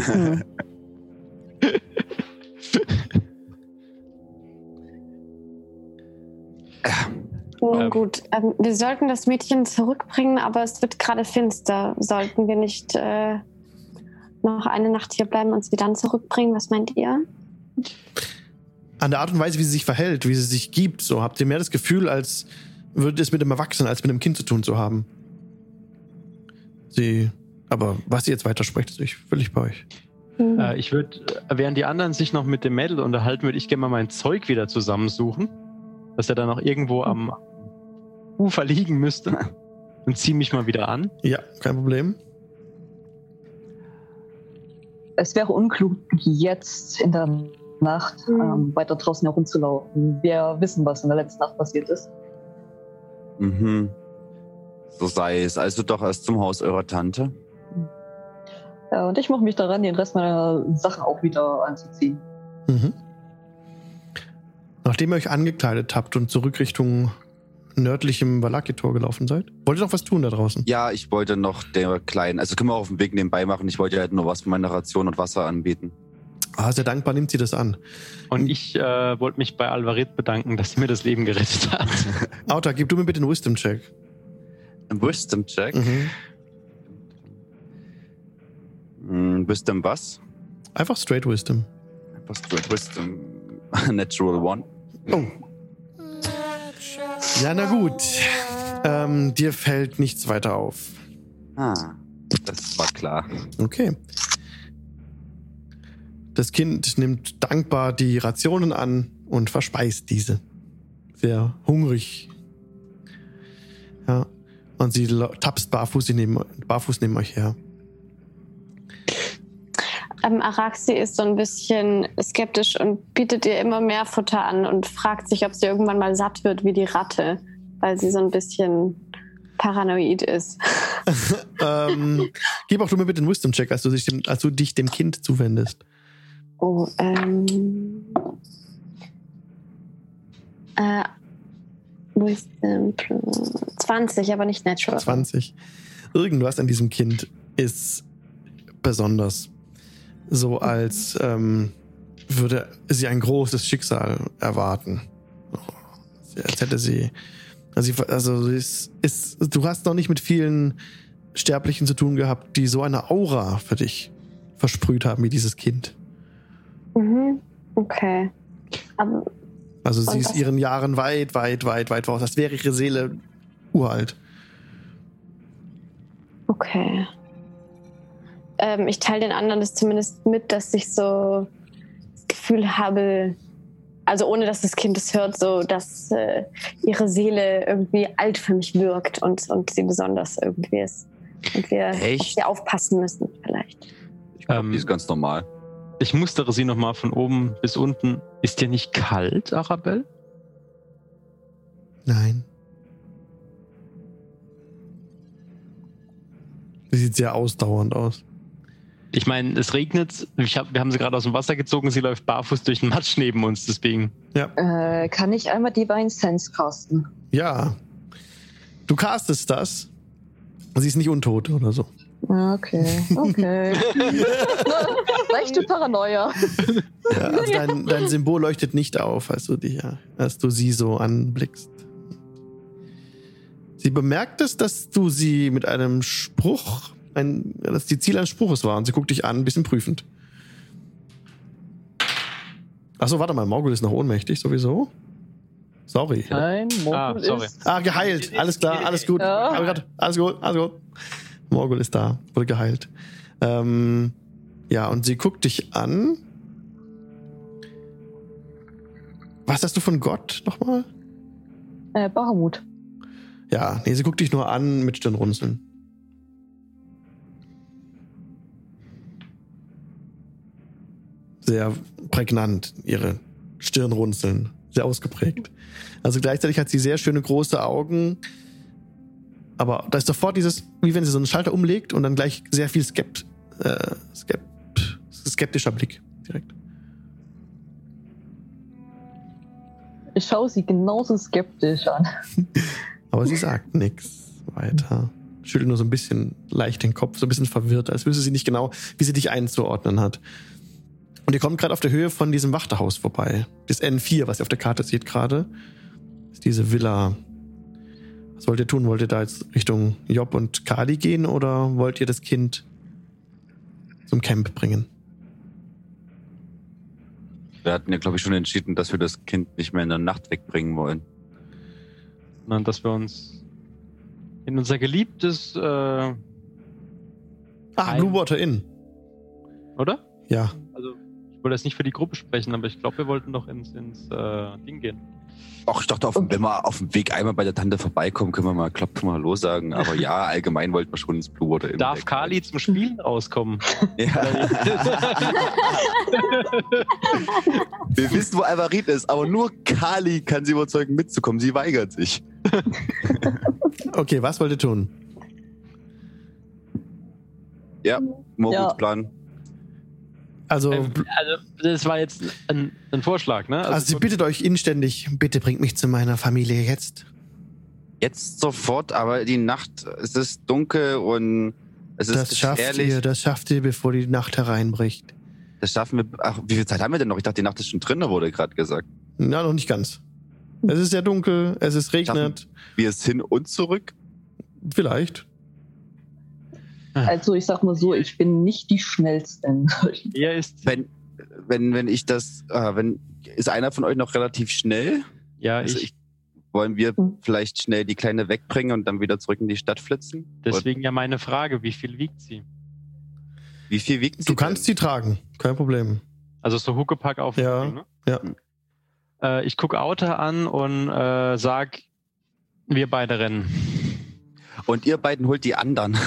Speaker 7: Hm.
Speaker 3: Nun
Speaker 8: Ähm.
Speaker 3: gut, ähm, wir sollten das Mädchen zurückbringen, aber es wird gerade finster. Sollten wir nicht äh, noch eine Nacht hier bleiben und sie dann zurückbringen? Was meint ihr?
Speaker 1: An der Art und Weise, wie sie sich verhält, wie sie sich gibt, so habt ihr mehr das Gefühl, als würde es mit einem Erwachsenen als mit einem Kind zu tun zu haben. Sie, aber was ihr jetzt weitersprecht, ist ich völlig bei euch.
Speaker 3: Hm.
Speaker 8: Äh, ich würde, während die anderen sich noch mit dem Mädel unterhalten, würde ich gerne mal mein Zeug wieder zusammensuchen. Dass er dann noch irgendwo am Ufer liegen müsste. Und zieh mich mal wieder an.
Speaker 1: Ja, kein Problem.
Speaker 7: Es wäre unklug, jetzt in der Nacht
Speaker 3: Mhm.
Speaker 7: ähm, weiter draußen herumzulaufen. Wir wissen, was in der letzten Nacht passiert ist.
Speaker 6: Mhm. So sei es. Also doch erst zum Haus eurer Tante.
Speaker 7: Ja, und ich mache mich daran, den Rest meiner Sachen auch wieder anzuziehen.
Speaker 1: Mhm. Nachdem ihr euch angekleidet habt und zurück Richtung nördlichem Valaki-Tor gelaufen seid, wollt ihr noch was tun da draußen?
Speaker 6: Ja, ich wollte noch der kleinen, also können wir auch auf dem Weg nebenbei machen. Ich wollte halt nur was von meiner Ration und Wasser anbieten.
Speaker 1: Ah, sehr dankbar nimmt sie das an.
Speaker 8: Und ich äh, wollte mich bei Alvarit bedanken, dass sie mir das Leben gerettet hat.
Speaker 1: Auta, gib du mir bitte einen Wisdom-Check.
Speaker 6: Ein Wisdom-Check.
Speaker 1: Mhm.
Speaker 6: Mhm. Wisdom was?
Speaker 1: Einfach straight Wisdom.
Speaker 6: Was für Wisdom? Natural One.
Speaker 1: Oh. Ja, na gut. Ähm, dir fällt nichts weiter auf.
Speaker 6: Ah, das war klar.
Speaker 1: Okay. Das Kind nimmt dankbar die Rationen an und verspeist diese. Sehr hungrig. Ja. Und sie tapst barfuß neben, barfuß neben euch her.
Speaker 3: Ähm, Araxi ist so ein bisschen skeptisch und bietet ihr immer mehr Futter an und fragt sich, ob sie irgendwann mal satt wird wie die Ratte, weil sie so ein bisschen paranoid ist.
Speaker 1: ähm, gib auch du mir bitte einen Wisdom-Check, als, du dich dem- als du dich dem Kind zuwendest.
Speaker 3: Oh, ähm. Äh, Wisdom plus 20, aber nicht natural.
Speaker 1: 20. Irgendwas an diesem Kind ist besonders. So als ähm, würde sie ein großes Schicksal erwarten. Als hätte sie. Also, sie, also sie ist, ist, du hast noch nicht mit vielen Sterblichen zu tun gehabt, die so eine Aura für dich versprüht haben wie dieses Kind.
Speaker 3: Mhm. Okay. Aber,
Speaker 1: Also sie ist ihren Jahren weit, weit, weit, weit voraus. Das wäre ihre Seele uralt.
Speaker 3: okay. Ähm, ich teile den anderen das zumindest mit, dass ich so das Gefühl habe, also ohne dass das Kind es hört, so dass äh, ihre Seele irgendwie alt für mich wirkt und, und sie besonders irgendwie ist. Und wir
Speaker 6: Echt?
Speaker 3: sie aufpassen müssen, vielleicht.
Speaker 6: Ich glaube,
Speaker 8: Ähm,
Speaker 6: die ist ganz normal.
Speaker 8: Ich mustere sie nochmal von oben bis unten. Ist dir nicht kalt, Arabelle?
Speaker 1: Nein. Sie sieht sehr ausdauernd aus.
Speaker 8: Ich meine, es regnet. Ich hab, wir haben sie gerade aus dem Wasser gezogen. Sie läuft barfuß durch den Matsch neben uns. Deswegen.
Speaker 7: Äh, kann ich einmal Divine Sense casten?
Speaker 1: Ja. Du castest das. Sie ist nicht untot oder so.
Speaker 7: Ah, Okay, okay. Leichte Paranoia.
Speaker 1: Ja, also dein, dein Symbol leuchtet nicht auf, als du, dich, ja, als du sie so anblickst. Sie bemerkt es, dass du sie mit einem Spruch, ein, dass die Ziel eines Spruches war und sie guckt dich an, ein bisschen prüfend. Achso, warte mal, Morgul ist noch ohnmächtig sowieso. Sorry.
Speaker 7: Nein, Morgul
Speaker 8: Ah, sorry.
Speaker 7: ist.
Speaker 1: Ah, geheilt. Alles klar, alles gut.
Speaker 7: Ja.
Speaker 1: Grad- Alles gut, alles gut. Morgul ist da, wurde geheilt. Ähm, ja, und sie guckt dich an. Was hast du von Gott nochmal?
Speaker 7: Äh, Bahamut.
Speaker 1: Ja, nee, sie guckt dich nur an mit Stirnrunzeln. Sehr prägnant, ihre Stirnrunzeln. Sehr ausgeprägt. Also gleichzeitig hat sie sehr schöne große Augen. Aber da ist sofort dieses, wie wenn sie so einen Schalter umlegt und dann gleich sehr viel Skept, äh, Skept, skeptischer Blick direkt.
Speaker 7: Ich schaue sie genauso skeptisch an.
Speaker 1: Aber sie sagt nichts weiter. Schüttelt nur so ein bisschen leicht den Kopf, so ein bisschen verwirrt, als wüsste sie nicht genau, wie sie dich einzuordnen hat. Und ihr kommt gerade auf der Höhe von diesem Wachterhaus vorbei. Das N4, was ihr auf der Karte seht gerade, ist diese Villa. Was wollt ihr tun? Wollt ihr da jetzt Richtung Job und Kali gehen oder wollt ihr das Kind zum Camp bringen?
Speaker 6: Wir hatten ja, glaube ich, schon entschieden, dass wir das Kind nicht mehr in der Nacht wegbringen wollen.
Speaker 8: Sondern dass wir uns in unser geliebtes, äh,
Speaker 1: Ah, Blue Water Inn.
Speaker 8: oder?
Speaker 1: Ja.
Speaker 8: Ich wollte jetzt nicht für die Gruppe sprechen, aber ich glaube, wir wollten doch ins, ins äh, Ding gehen.
Speaker 6: Ach, ich dachte, auf wenn wir auf dem Weg einmal bei der Tante vorbeikommen, können wir mal Klopfen mal Hallo sagen. Aber ja, allgemein wollten wir schon ins Blue Water
Speaker 8: Darf. Kali zum Spielen rauskommen?
Speaker 6: Ja. wir wissen, wo Alvarit ist, aber nur Kali kann sie überzeugen, mitzukommen. Sie weigert sich.
Speaker 1: Okay, was wollt ihr tun?
Speaker 6: Moguls
Speaker 7: Ja.
Speaker 6: Plan.
Speaker 1: Also,
Speaker 8: Ähm, also, das war jetzt ein, ein Vorschlag, ne?
Speaker 1: also sie bittet euch inständig, bitte bringt mich zu meiner Familie jetzt.
Speaker 6: Jetzt sofort, aber die Nacht, es ist dunkel und es ist
Speaker 1: Das schafft ihr, das schafft ihr, bevor die Nacht hereinbricht.
Speaker 6: Das schaffen wir. Ach, wie viel Zeit haben wir denn noch? Ich dachte, die Nacht ist schon drin, wurde gerade gesagt.
Speaker 1: Na, noch nicht ganz. Es ist sehr dunkel, es ist regnet.
Speaker 6: Wir ist hin und zurück.
Speaker 1: Vielleicht.
Speaker 7: Also ich sag mal so, ich bin nicht die schnellste. in solchen-
Speaker 8: er ist.
Speaker 6: Wenn, wenn, wenn ich das, äh, wenn, ist einer von euch noch relativ schnell?
Speaker 8: ja,
Speaker 6: Also
Speaker 8: ich.
Speaker 6: ich, wollen wir
Speaker 7: Hm.
Speaker 6: vielleicht schnell die Kleine wegbringen und dann wieder zurück in die Stadt flitzen?
Speaker 8: Deswegen ja meine Frage, wie viel wiegt sie?
Speaker 6: Wie viel wiegt sie?
Speaker 1: Du kannst sie tragen, kein Problem.
Speaker 8: Also so Huckepack auf.
Speaker 1: Ja,
Speaker 8: ne?
Speaker 1: ja.
Speaker 8: Äh, ich gucke Auto an und äh, sag, wir beide rennen.
Speaker 6: Und ihr beiden holt die anderen.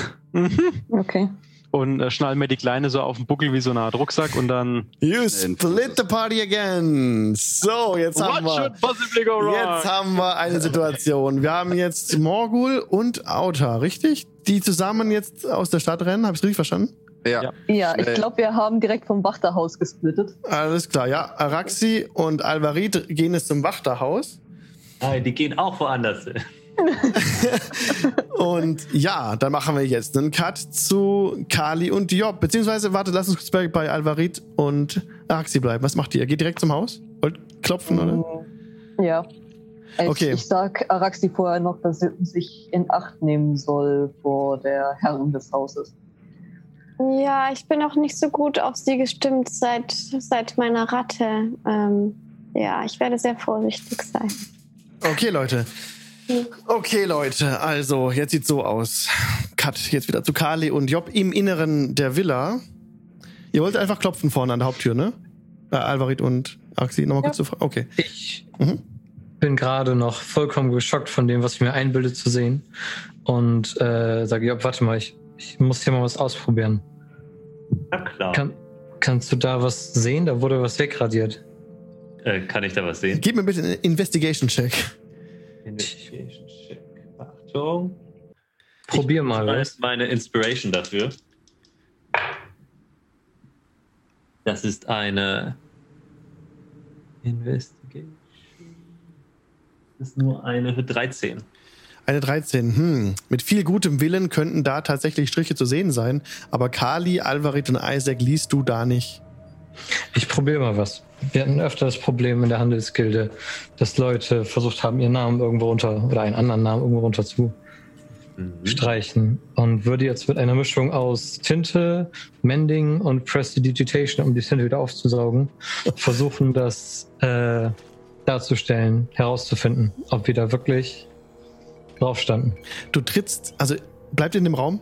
Speaker 7: Okay.
Speaker 8: und äh, schnall mir die Kleine so auf den Buckel wie so eine Art Rucksack und dann.
Speaker 1: You split the party again. So, jetzt haben wir.
Speaker 8: possibly go
Speaker 1: Jetzt haben wir eine Situation. Wir haben jetzt Morgul und Auta, richtig? Die zusammen jetzt aus der Stadt rennen. Habe ich richtig verstanden?
Speaker 6: Ja.
Speaker 8: Ja.
Speaker 7: Ich
Speaker 6: Schnell.
Speaker 7: glaube, wir haben direkt vom Wachterhaus gesplittet.
Speaker 1: Alles klar, ja. Araxi und Alvarit gehen jetzt zum Wachterhaus.
Speaker 2: Nein, die gehen auch woanders hin.
Speaker 1: Und ja, dann machen wir jetzt einen Cut zu Kali und Job. Beziehungsweise, warte, lass uns kurz bei, bei Alvarit und Araxi bleiben. Was macht ihr? Geht direkt zum Haus? Wollt klopfen, oder?
Speaker 7: Ja. Ich,
Speaker 1: Okay.
Speaker 7: ich sag Araxi vorher noch, dass sie sich in Acht nehmen soll vor der Herrin des Hauses.
Speaker 3: Ja, ich bin auch nicht so gut auf sie gestimmt seit, seit meiner Ratte. Ähm, ja, ich werde sehr vorsichtig sein.
Speaker 1: Okay, Leute. Okay, Leute. Also, jetzt sieht's so aus. Cut jetzt wieder zu Kali und Job im Inneren der Villa. Ihr wollt einfach klopfen vorne an der Haupttür, ne? Äh, Alvarit und Araxi, nochmal
Speaker 3: Ja.
Speaker 1: kurz zu fragen. Okay.
Speaker 4: Ich
Speaker 1: Mhm.
Speaker 4: bin gerade noch vollkommen geschockt von dem, was ich mir einbilde zu sehen. Und äh, sage, ja, warte mal, ich, ich muss hier mal was ausprobieren.
Speaker 2: Na klar.
Speaker 4: Kann, kannst du da was sehen? Da wurde was wegradiert.
Speaker 2: äh, kann ich da was sehen?
Speaker 1: Gib mir bitte einen Investigation-Check.
Speaker 2: Investigation Check. Achtung.
Speaker 4: Probier mal.
Speaker 2: Das
Speaker 4: Was?
Speaker 2: ist meine Inspiration dafür. Das ist eine Investigation. Das ist nur eine 13.
Speaker 1: Eine 13. Hm. Mit viel gutem Willen könnten da tatsächlich Striche zu sehen sein. Aber Kali, Alvarit und Isaac liest du da nicht.
Speaker 4: Ich probiere mal was. Wir hatten öfter das Problem in der Handelsgilde, dass Leute versucht haben, ihren Namen irgendwo runter oder einen anderen Namen irgendwo runter zu streichen. Und würde jetzt mit einer Mischung aus Tinte, Mending und Prestidigitation, um die Tinte wieder aufzusaugen, versuchen, das äh, darzustellen, herauszufinden, ob wir da wirklich drauf standen.
Speaker 1: Du trittst, also bleibt in dem Raum?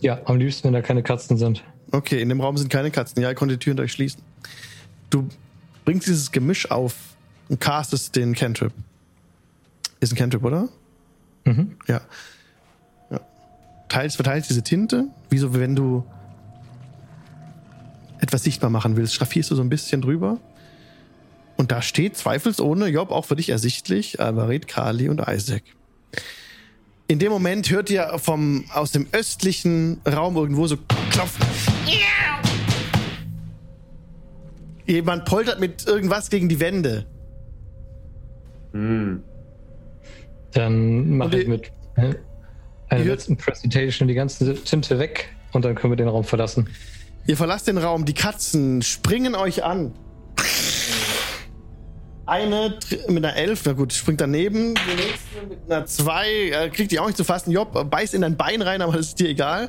Speaker 4: Ja, am liebsten, wenn da keine Katzen sind.
Speaker 1: Okay, in dem Raum sind keine Katzen. Ja, ihr konntet die Türen durchschließen. Du bringst dieses Gemisch auf und castest den Cantrip. Ist ein Cantrip, oder?
Speaker 4: Mhm.
Speaker 1: Ja. ja. Teilst, verteilst diese Tinte, wie so, wenn du etwas sichtbar machen willst, schraffierst du so ein bisschen drüber. Und da steht zweifelsohne, Job, auch für dich ersichtlich, Alvarit, Kali und Isaac. In dem Moment hört ihr vom, aus dem östlichen Raum irgendwo so klopfen. Jemand poltert mit irgendwas gegen die Wände.
Speaker 2: Hm.
Speaker 4: Dann mache ich mit äh, einer letzten Presentation die ganze Tinte weg und dann können wir den Raum verlassen.
Speaker 1: Ihr verlasst den Raum, die Katzen springen euch an. Eine mit einer 11, na gut, springt daneben. Die nächste mit einer 2, äh, kriegt die auch nicht zu fassen. Job beißt in dein Bein rein, aber das ist dir egal.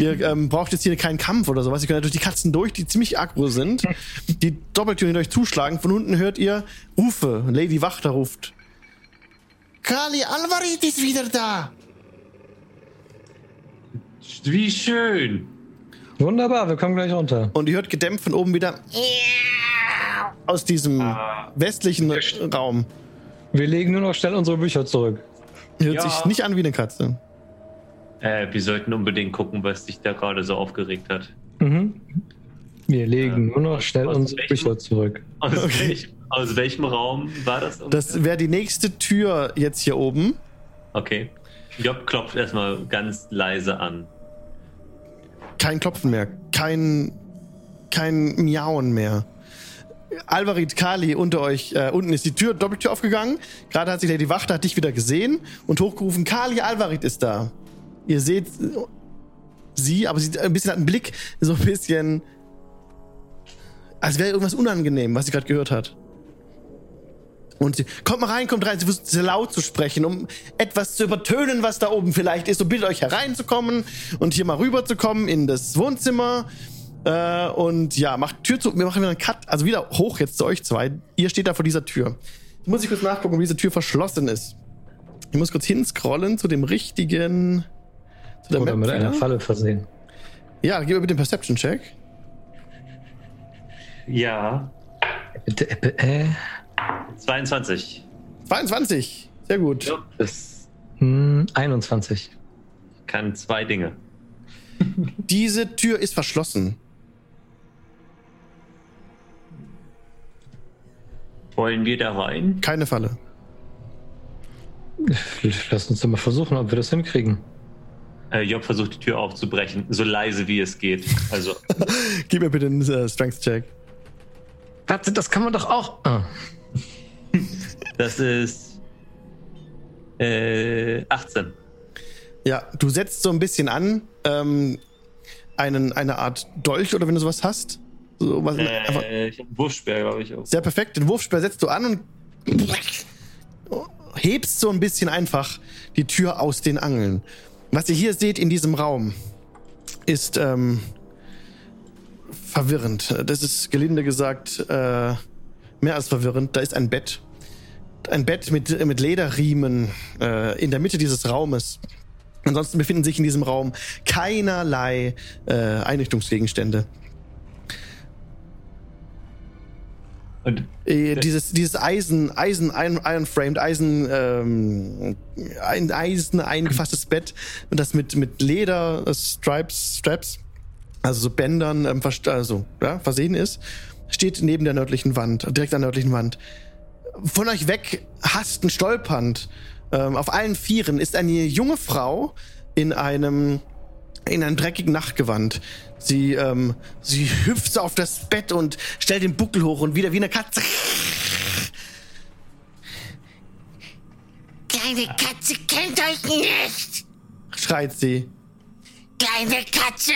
Speaker 1: Ihr ähm, braucht jetzt hier keinen Kampf oder sowas. Ihr könnt durch die Katzen durch, die ziemlich aggro sind. Die Doppeltüren durch zuschlagen. Von unten hört ihr Rufe. Lady Wachter ruft. Kali Alvarit ist wieder da.
Speaker 2: Wie schön.
Speaker 4: Wunderbar, wir kommen gleich runter.
Speaker 1: Und ihr hört gedämpft von oben wieder aus diesem westlichen Raum.
Speaker 4: Wir legen nur noch schnell unsere Bücher zurück.
Speaker 1: Hört
Speaker 2: Ja.
Speaker 1: sich nicht an wie eine Katze.
Speaker 2: Äh, wir sollten unbedingt gucken, was dich da gerade so aufgeregt hat.
Speaker 4: Mhm. Wir legen
Speaker 2: Ja.
Speaker 4: nur noch schnell unsere Bücher zurück.
Speaker 2: Aus,
Speaker 1: Okay.
Speaker 2: welchem, aus welchem Raum war das?
Speaker 1: Das wäre die nächste Tür jetzt hier oben.
Speaker 2: Okay. Job klopft erstmal ganz leise an.
Speaker 1: Kein Klopfen mehr. Kein, kein Miauen mehr. Alvarit, Kali, unter euch, äh, unten ist die Tür, Doppeltür aufgegangen. Gerade hat sich Lady Wachter, hat dich wieder gesehen und hochgerufen, Kali, Alvarit ist da. Ihr seht sie, aber sie ein bisschen hat einen Blick, so ein bisschen, als wäre irgendwas unangenehm, was sie gerade gehört hat. Und sie, kommt mal rein, kommt rein, sie versucht sehr laut zu sprechen, um etwas zu übertönen, was da oben vielleicht ist. Und bittet euch hereinzukommen und hier mal rüberzukommen in das Wohnzimmer. Äh, und ja, macht Tür zu. Wir machen wieder einen Cut, also wieder hoch jetzt zu euch zwei. Ihr steht da vor dieser Tür. Jetzt muss ich kurz nachgucken, ob diese Tür verschlossen ist. Ich muss kurz hinscrollen zu dem richtigen. Zu der
Speaker 4: Oder
Speaker 1: Map
Speaker 4: mit einer. Falle versehen.
Speaker 1: Ja, gib mir bitte den Perception-Check.
Speaker 2: Ja.
Speaker 4: Bitte, äh, äh.
Speaker 2: 22.
Speaker 1: 22. Sehr gut.
Speaker 2: Job das
Speaker 4: Hm, 21.
Speaker 2: kann zwei Dinge.
Speaker 1: Diese Tür ist verschlossen.
Speaker 2: Wollen wir da rein?
Speaker 1: Keine Falle.
Speaker 4: Lass uns doch mal versuchen, ob wir das hinkriegen.
Speaker 2: Äh, Job versucht die Tür aufzubrechen, so leise wie es geht. Also,
Speaker 1: Gib mir bitte einen äh, Strength-Check.
Speaker 4: Warte, das kann man doch auch. Ah.
Speaker 2: das ist äh, 18.
Speaker 1: Ja, du setzt so ein bisschen an, ähm, einen, eine Art Dolch oder wenn du sowas hast. So, was, einfach,
Speaker 2: Äh, ich habe einen Wurfsperr, glaube ich. Auch.
Speaker 1: sehr perfekt. Den Wurfspeer setzt du an und hebst so ein bisschen einfach die Tür aus den Angeln. Was ihr hier seht in diesem Raum, ist ähm, verwirrend. Das ist gelinde gesagt äh, mehr als verwirrend. Da ist ein Bett. Ein Bett mit, mit Lederriemen äh, in der Mitte dieses Raumes. Ansonsten befinden sich in diesem Raum keinerlei äh, Einrichtungsgegenstände.
Speaker 2: Und
Speaker 1: Äh, dieses, dieses Eisen, Eisen, Iron, Iron Framed, Eisen, ähm, ein Eisen eingefasstes Bett und das mit, mit Leder, äh, Stripes, Straps, also so Bändern, ähm, also, ja, versehen ist, steht neben der nördlichen Wand, direkt an der nördlichen Wand. Von euch weg, hastend, stolpernd, ähm, auf allen Vieren ist eine junge Frau in einem, in einem dreckigen Nachtgewand. Sie, ähm, sie hüpft auf das Bett und stellt den Buckel hoch und wieder wie eine Katze.
Speaker 10: Kleine Katze kennt euch nicht.
Speaker 1: schreit sie.
Speaker 10: Kleine Katze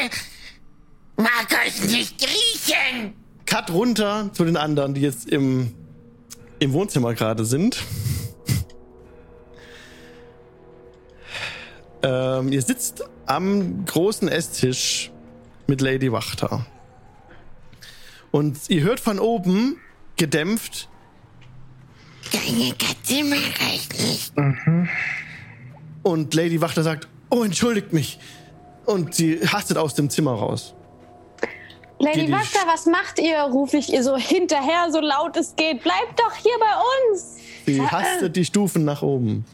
Speaker 10: mag euch nicht riechen.
Speaker 1: Cut runter zu den anderen, die jetzt im, im Wohnzimmer gerade sind. ähm, ihr sitzt am großen Esstisch mit Lady Wachter. Und ihr hört von oben gedämpft,
Speaker 10: Kleine Katze mag euch nicht.
Speaker 1: und Lady Wachter sagt, oh, entschuldigt mich. Und sie hastet aus dem Zimmer raus.
Speaker 3: Lady Wachter, was macht ihr? Rufe ich ihr so hinterher, so laut es geht. Bleibt doch hier bei uns.
Speaker 1: Sie hastet die Stufen nach oben.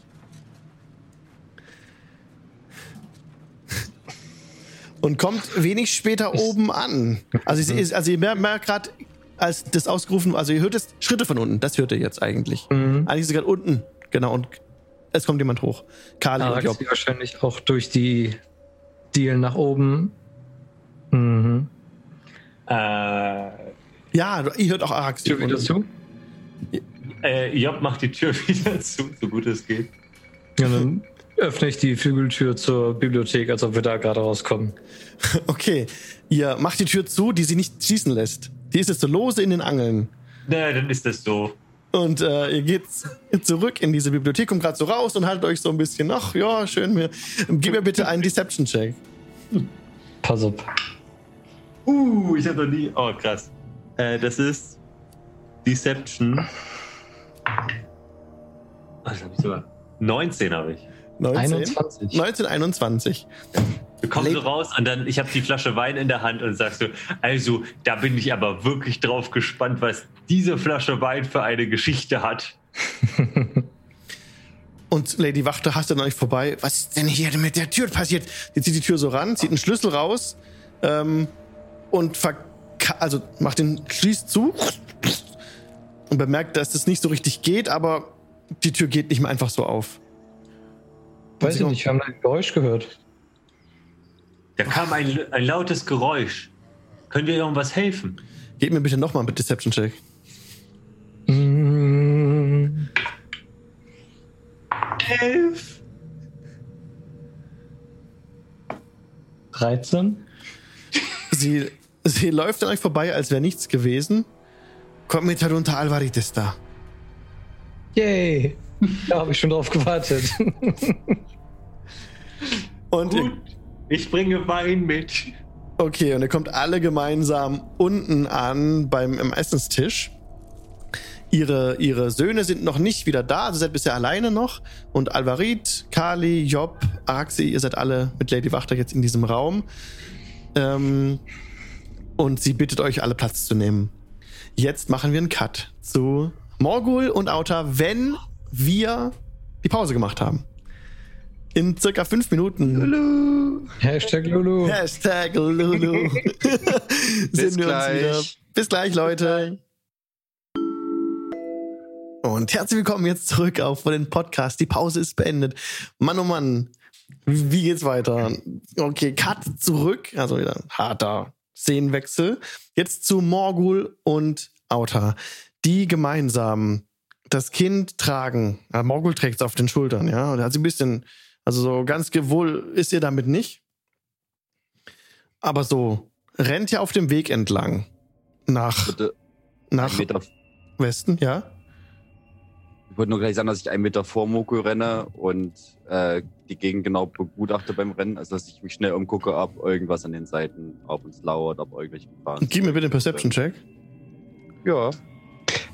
Speaker 1: Und kommt wenig später oben an. Also, sie ist, also ihr mer- merkt gerade, als das ausgerufen, also ihr hört es Schritte von unten. Das hört ihr jetzt eigentlich.
Speaker 4: Mhm.
Speaker 1: Eigentlich ist sie gerade unten. Genau. Und es kommt jemand hoch. Kali und Job.
Speaker 4: Araxi wahrscheinlich auch durch die Dielen nach oben. Mhm.
Speaker 2: äh,
Speaker 1: Ja, ihr hört auch Arax.
Speaker 4: Tür wieder zu?
Speaker 2: Äh, Job macht die Tür wieder zu, so gut es geht.
Speaker 4: Ja, dann öffne ich die Flügeltür zur Bibliothek, als ob wir da gerade rauskommen.
Speaker 1: Okay, ihr macht die Tür zu, die sie nicht schießen lässt. Die ist jetzt so lose in den Angeln.
Speaker 2: Na, dann ist das so.
Speaker 1: Und äh, ihr geht zurück in diese Bibliothek, kommt gerade so raus und haltet euch so ein bisschen, ach ja, schön. Mir. Gib mir bitte einen Deception-Check.
Speaker 4: Pass auf.
Speaker 2: Uh, ich habe noch nie. Oh, krass. Äh, das ist Deception. Was habe ich sogar? 19 habe ich.
Speaker 1: 19?
Speaker 4: 21.
Speaker 1: 1921.
Speaker 2: Du kommst so raus und dann, ich habe die Flasche Wein in der Hand und sagst du, also, da bin ich aber wirklich drauf gespannt, was diese Flasche Wein für eine Geschichte hat.
Speaker 1: Und Lady Wachte hasst an euch vorbei. Was ist denn hier mit der Tür passiert? Sie zieht die Tür so ran, zieht einen Schlüssel raus ähm, und also macht den Schließ zu und bemerkt, dass das nicht so richtig geht, aber die Tür geht nicht mehr einfach so auf.
Speaker 4: Weiß ich nicht, wir haben ein Geräusch gehört.
Speaker 2: Da kam ein, ein lautes Geräusch. Können wir irgendwas helfen?
Speaker 1: Gebt mir bitte nochmal mit Deception Check.
Speaker 4: Mm,
Speaker 2: Elf.
Speaker 4: 13?
Speaker 1: Sie, sie läuft an euch vorbei, als wäre nichts gewesen. Kommt mit herunter, Alvarit ist da.
Speaker 4: Yay! Da habe ich schon drauf gewartet.
Speaker 1: Und
Speaker 2: Gut, ich bringe Wein mit.
Speaker 1: okay, und ihr kommt alle gemeinsam unten an beim im Essenstisch. Ihre, ihre Söhne sind noch nicht wieder da, also seid bisher alleine noch. Und Alvarit, Kali, Job, Araxi, ihr seid alle mit Lady Wachter jetzt in diesem Raum. Ähm, und sie bittet euch, alle Platz zu nehmen. Jetzt machen wir einen Cut zu Morgul und Auta, wenn wir die Pause gemacht haben. In circa fünf Minuten
Speaker 4: Hashtag Lulu.
Speaker 1: Hashtag Lulu. Sind wir
Speaker 6: gleich.
Speaker 1: uns wieder. Bis gleich, Leute. Und herzlich willkommen jetzt zurück auf den Podcast. Die Pause ist beendet. Mann, oh Mann. Wie geht's weiter? Okay, Cut zurück. Also wieder ein harter Szenenwechsel. Jetzt zu Morgul und Auta, die gemeinsam das Kind tragen. Ja, Morgul trägt es auf den Schultern, ja. Und er hat sie ein bisschen, also so ganz wohl ist ihr damit nicht. Aber so rennt ja auf dem Weg entlang. Nach,
Speaker 6: Bitte
Speaker 1: nach Westen, ja.
Speaker 6: ich wollte nur gleich sagen, dass ich einen Meter vor Moko renne und äh, die Gegend genau begutachte beim Rennen. Also, dass ich mich schnell umgucke, ob irgendwas an den Seiten auf uns lauert, ob irgendwelche Gefahren
Speaker 1: Gib mir bitte einen Perception-Check.
Speaker 6: Ja.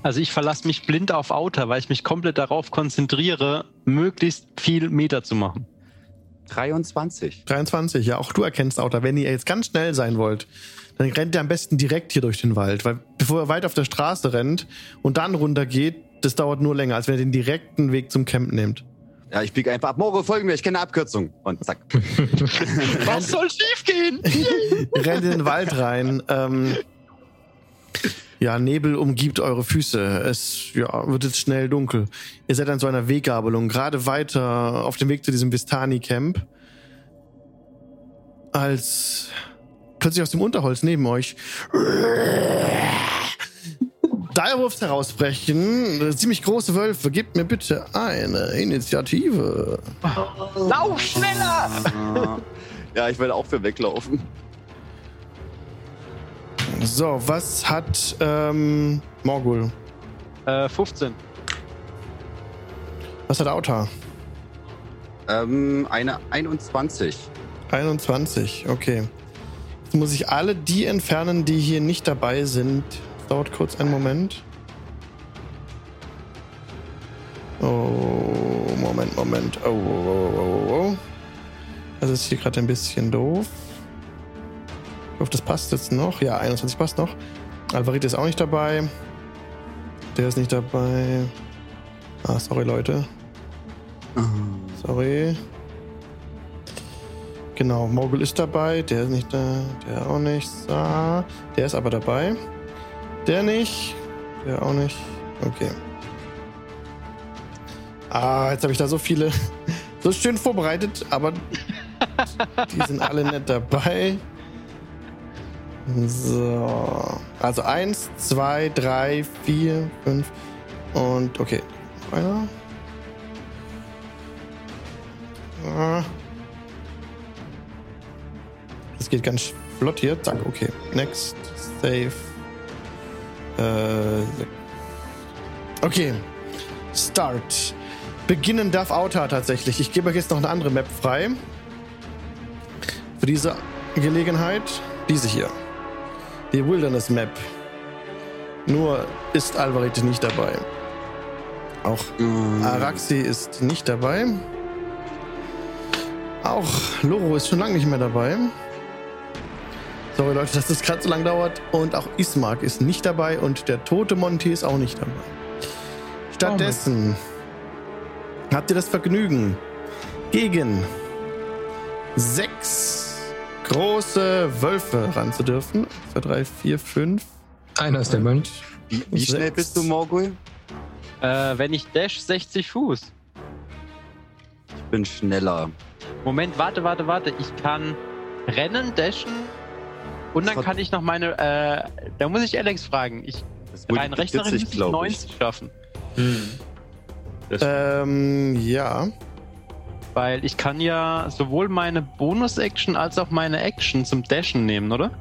Speaker 8: Also ich verlasse mich blind auf Outer, weil ich mich komplett darauf konzentriere, möglichst viel Meter zu machen.
Speaker 6: 23.
Speaker 1: 23, ja, auch du erkennst Auto. Wenn ihr jetzt ganz schnell sein wollt, dann rennt ihr am besten direkt hier durch den Wald. Weil bevor ihr weit auf der Straße rennt und dann runter geht, das dauert nur länger, als wenn ihr den direkten Weg zum Camp nehmt.
Speaker 6: Ja, ich biege einfach ab. Moro, folgen mir, ich kenne eine Abkürzung. Und zack.
Speaker 8: Was soll schiefgehen?
Speaker 1: rennt in den Wald rein. Ähm, ja, Nebel umgibt eure Füße. Es ja, wird jetzt schnell dunkel. Ihr seid an so einer Weggabelung, gerade weiter auf dem Weg zu diesem Vistani-Camp. Als plötzlich aus dem Unterholz neben euch Direwolves herausbrechen. Ziemlich große Wölfe. Gebt mir bitte eine Initiative.
Speaker 8: Lauf schneller!
Speaker 6: ja, ich werde auch für weglaufen.
Speaker 1: So, was hat ähm, Morgul?
Speaker 8: Äh, 15.
Speaker 1: Was hat Auta?
Speaker 6: Ähm, eine 21.
Speaker 1: 21, okay. Jetzt muss ich alle die entfernen, die hier nicht dabei sind. Das dauert kurz einen Moment. Oh, Moment, Moment. Oh, oh, oh, oh, oh. Das ist hier gerade ein bisschen doof. Ich hoffe, das passt jetzt noch. Ja, 21 passt noch. Alvarit ist auch nicht dabei. Der ist nicht dabei. Ah, sorry, Leute. Sorry. Genau, Morgul ist dabei, der ist nicht da, der auch nicht. Ah, der ist aber dabei. Der nicht, der auch nicht. Okay. Ah, jetzt habe ich da so viele, so schön vorbereitet, aber die sind alle nicht dabei. So. Also eins, zwei, drei, vier, fünf, Und okay. Einer. Ah. Das geht ganz flott hier. Zack, okay. Next. Save. Äh, okay. Start. Beginnen darf Auta tatsächlich. Ich gebe euch jetzt noch eine andere Map frei. Für diese Gelegenheit. Diese hier. Die Wilderness Map. Nur ist Alvarit nicht dabei. Auch Araxi ist nicht dabei. Auch Loro ist schon lange nicht mehr dabei. Sorry Leute, dass das gerade so lang dauert. Und auch Ismark ist nicht dabei und der tote Monty ist auch nicht dabei. Stattdessen habt ihr das Vergnügen, gegen sechs große Wölfe ran zu dürfen. 2, 3, 4, 5.
Speaker 4: Einer ist der Mönch.
Speaker 6: Wie, wie schnell bist du, Morgul?
Speaker 8: Äh, wenn ich dash 60 Fuß.
Speaker 6: Ich bin schneller.
Speaker 8: Moment, warte, warte, warte. Ich kann rennen, dashen und dann kann ich noch meine. Äh, da muss ich Alex fragen. Ich rein rechnerisch
Speaker 6: sich,
Speaker 8: muss ich
Speaker 6: glaub
Speaker 8: 90 schaffen.
Speaker 2: Hm.
Speaker 1: Ähm, ja.
Speaker 8: Weil ich kann ja sowohl meine Bonus-Action als auch meine Action zum Dashen nehmen, oder?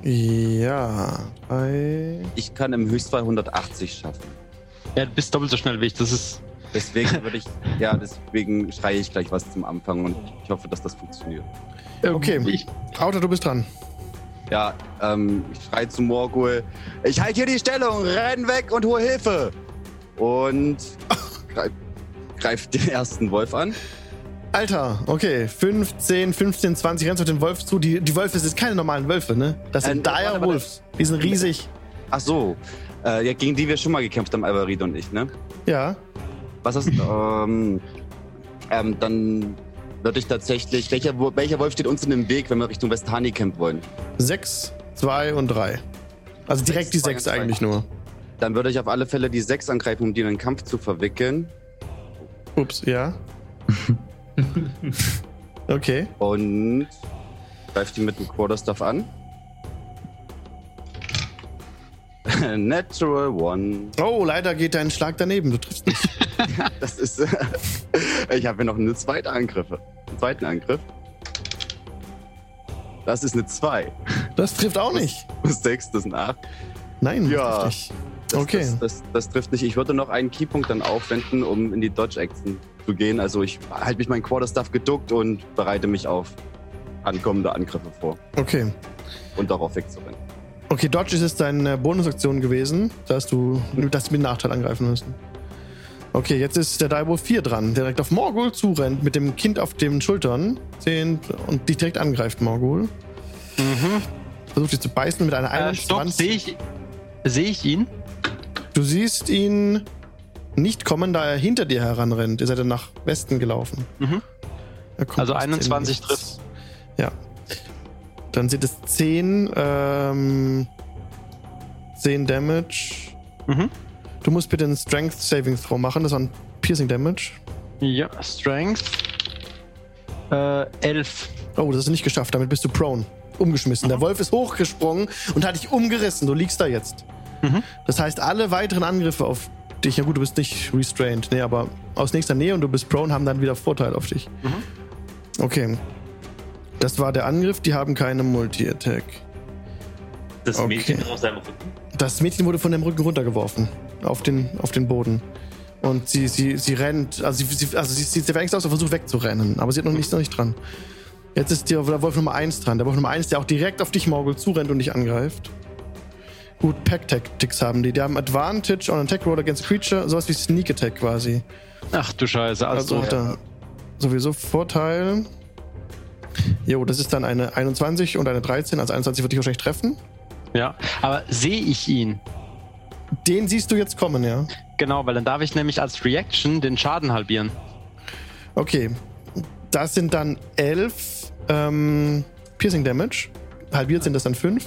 Speaker 1: Ja. Drei.
Speaker 6: Ich kann im Höchstfall 180 schaffen.
Speaker 8: Ja, du bist doppelt so schnell wie ich. Das ist.
Speaker 6: Deswegen würde ich, ja, deswegen schreie ich gleich was zum Anfang und ich hoffe, dass das funktioniert.
Speaker 1: Okay.
Speaker 8: Ich,
Speaker 1: Auto, du bist dran.
Speaker 6: Ja, ähm, ich schreie zu Morgul, ich halte hier die Stellung, renn weg und hol Hilfe. Und greif, greif den ersten Wolf an.
Speaker 1: Alter, okay. 15, 15, 20 rennst auf den Wolf zu. Die, die Wölfe sind keine normalen Wölfe, ne? Das sind
Speaker 6: Äh,
Speaker 1: Dire. Wolves. Die sind riesig.
Speaker 6: Ach so, äh, ja, gegen die wir schon mal gekämpft haben, Alvarid und ich, ne?
Speaker 1: Ja.
Speaker 6: Was ist, ähm, ähm, dann würde ich tatsächlich, welcher, welcher Wolf steht uns in dem Weg, wenn wir Richtung Westhani Camp wollen?
Speaker 1: 6, 2 und 3. Also direkt
Speaker 6: Sechs,
Speaker 1: die
Speaker 6: zwei
Speaker 1: 6
Speaker 6: und zwei.
Speaker 1: eigentlich nur.
Speaker 6: Dann würde ich auf alle Fälle die 6 angreifen, um die in den Kampf zu verwickeln.
Speaker 1: Ups, ja. okay.
Speaker 6: Und greife die mit dem Quarterstaff an. Natural One.
Speaker 1: Oh, leider geht dein Schlag daneben. Du triffst nicht.
Speaker 6: Das ist. ich habe ja noch eine zweite Angriffe. Einen zweiten Angriff. Das ist eine 2.
Speaker 1: Das trifft auch nicht.
Speaker 6: Plus 6, das sind 8.
Speaker 1: Nein,
Speaker 6: Ja.
Speaker 1: trifft nicht.
Speaker 6: Das,
Speaker 1: Okay.
Speaker 6: Das, das, das trifft nicht. Ich würde noch einen Keypunkt dann aufwenden, um in die Dodge-Action zu gehen. Also ich halte mich mein Quarterstaff geduckt und bereite mich auf ankommende Angriffe vor.
Speaker 1: Okay.
Speaker 6: Und darauf wegzurennen.
Speaker 1: Okay, Dodge ist jetzt deine Bonusaktion gewesen. Da hast du das mit Nachteil angreifen müssen. Okay, jetzt ist der Daibo 4 dran, der direkt auf Morgul zurennt, mit dem Kind auf den Schultern. 10 und dich direkt angreift, Morgul. Versucht dich zu beißen mit einer
Speaker 8: Mhm. Äh, stopp,
Speaker 1: 21.
Speaker 8: sehe ich, sehe ich ihn?
Speaker 1: Du siehst ihn nicht kommen, da er hinter dir heranrennt. Ihr seid dann nach Westen gelaufen.
Speaker 8: Mhm. Also
Speaker 1: aus dem
Speaker 8: 21
Speaker 1: Nichts.
Speaker 8: trifft.
Speaker 1: Ja. Dann sind es 10, ähm, 10 Damage.
Speaker 8: Mhm.
Speaker 1: Du musst bitte einen Strength Saving Throw machen. Das war ein Piercing Damage.
Speaker 8: Ja, Strength. Äh, 11.
Speaker 1: Oh, das hast du nicht geschafft. Damit bist du prone. Umgeschmissen. Der Wolf ist hochgesprungen und hat dich umgerissen. Du liegst da jetzt.
Speaker 8: Mhm.
Speaker 1: Das heißt, alle weiteren Angriffe auf dich, ja gut, du bist nicht restrained, nee, aber aus nächster Nähe und du bist prone, haben dann wieder Vorteil auf dich.
Speaker 8: Mhm.
Speaker 1: Okay. Das war der Angriff. Die haben keine Multi-Attack.
Speaker 2: das
Speaker 1: okay.
Speaker 2: Mädchen auf seinem Rücken.
Speaker 1: Das Mädchen wurde von dem Rücken runtergeworfen. Auf den, auf den Boden. Und sie, sie, sie rennt, also sie, sie, also sie sieht sehr ängstlich aus und versucht wegzurennen. Aber sie hat noch nicht, noch nicht dran. Jetzt ist der Wolf Nummer 1 dran. Der Wolf Nummer 1, der auch direkt auf dich, Morgul, zurennt und dich angreift. Gut, Pack-Tactics haben die. Die haben Advantage on Attack Roll against Creature, sowas wie Sneak Attack quasi.
Speaker 8: Ach du Scheiße.
Speaker 1: Also,
Speaker 8: Also,
Speaker 1: hat er sowieso Vorteil. Jo, das ist dann eine 21 und eine 13. Also 21 wird dich wahrscheinlich treffen.
Speaker 8: ja. Aber sehe ich ihn?
Speaker 1: Den siehst du jetzt kommen, ja.
Speaker 8: Genau, weil dann darf ich nämlich als Reaction den Schaden halbieren.
Speaker 1: Okay. Das sind dann 11 ähm, Piercing Damage. Halbiert sind das dann 5.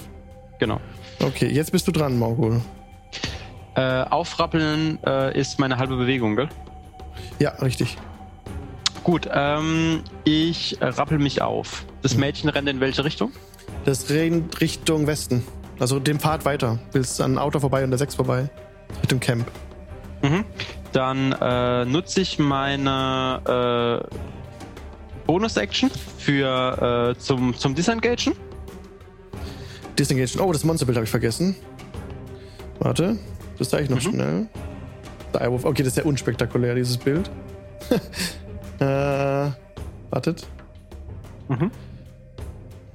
Speaker 8: Genau.
Speaker 1: Okay, jetzt bist du dran, Morgul.
Speaker 8: Äh, aufrappeln äh, ist meine halbe Bewegung, gell?
Speaker 1: Ja, richtig.
Speaker 8: Gut, ähm, ich rappel mich auf. Das Mädchen rennt in welche Richtung?
Speaker 1: Das rennt Richtung Westen. Also dem Pfad weiter. Willst an Auto vorbei und der 6 vorbei. Richtung Camp.
Speaker 8: Mhm. Dann äh, nutze ich meine äh, Bonus-Action für äh, zum, zum Disengagen.
Speaker 1: Disengage. Oh, das Monsterbild habe ich vergessen. Warte, das zeige ich noch
Speaker 8: Mhm.
Speaker 1: schnell. Direwolf. Okay, das ist sehr unspektakulär, dieses Bild. äh, wartet.
Speaker 8: Mhm.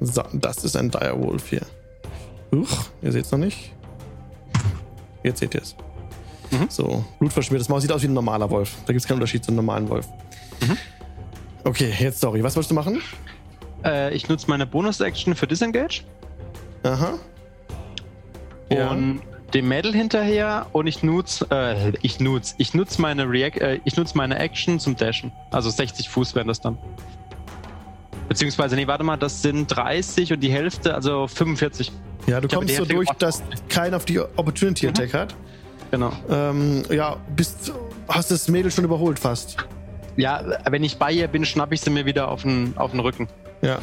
Speaker 1: So, das ist ein Direwolf hier. Huch, ihr seht es noch nicht. Jetzt seht ihr es.
Speaker 8: Mhm.
Speaker 1: So, blutverschmiertes Maus sieht aus wie ein normaler Wolf. Da gibt es keinen Unterschied zum normalen Wolf.
Speaker 8: Mhm.
Speaker 1: Okay, jetzt sorry. Was wolltest du machen?
Speaker 8: Äh, ich nutze meine Bonus-Action für Disengage
Speaker 1: Aha. Ja.
Speaker 8: und dem Mädel hinterher und ich nutze, äh, ich nutze, ich nutze meine React, äh, ich nutze meine Action zum Dashen. Also 60 Fuß wären das dann. Beziehungsweise, nee, warte mal, das sind 30 und die Hälfte, also 45.
Speaker 1: Ja, du
Speaker 8: Ich
Speaker 1: kommst so durch,
Speaker 8: gemacht.
Speaker 1: dass keiner auf die Opportunity Attack hat.
Speaker 8: Genau.
Speaker 1: Ähm, ja, bist, hast das Mädel schon überholt fast.
Speaker 8: Ja, wenn ich bei ihr bin, schnapp ich sie mir wieder auf den, auf den Rücken.
Speaker 1: Ja.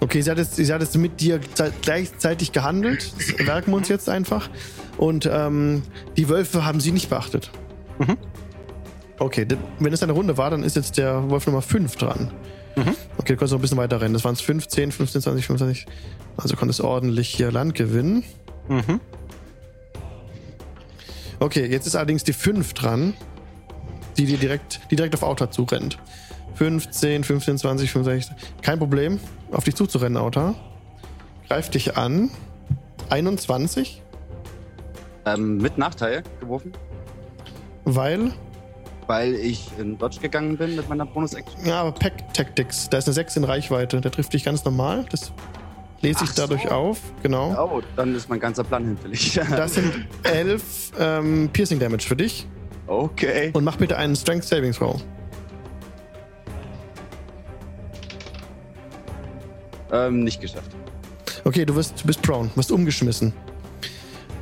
Speaker 1: Okay, sie hat, jetzt, sie hat jetzt mit dir ze- gleichzeitig gehandelt. Das merken wir uns jetzt einfach. Und ähm, die Wölfe haben sie nicht beachtet.
Speaker 8: Mhm.
Speaker 1: Okay, wenn es eine Runde war, dann ist jetzt der Wolf Nummer 5 dran.
Speaker 8: Mhm.
Speaker 1: Okay, du kannst noch ein bisschen weiter rennen. Das waren es 15, 15, 20, 25. Also konntest ordentlich hier Land gewinnen.
Speaker 8: Mhm.
Speaker 1: Okay, jetzt ist allerdings die 5 dran, die dir direkt, die direkt auf Auta zurennt. 15, 15, 20, 25. Kein Problem, auf dich zuzurennen, Auta. Greift dich an. 21,
Speaker 6: Ähm, mit Nachteil geworfen,
Speaker 1: weil.
Speaker 6: weil ich in Dodge gegangen bin mit meiner Bonus-Action.
Speaker 1: Ja, aber Pack Tactics, da ist eine 6 in Reichweite. Der trifft dich ganz normal. Das lese ich
Speaker 6: Ach so.
Speaker 1: dadurch auf. Genau.
Speaker 6: Oh, dann ist mein ganzer Plan hinfällig.
Speaker 1: Das sind 11 ähm, Piercing Damage für dich.
Speaker 6: okay.
Speaker 1: Und mach bitte einen Strength Saving Throw.
Speaker 6: Ähm, nicht geschafft.
Speaker 1: Okay, du wirst, bist prone, wirst umgeschmissen.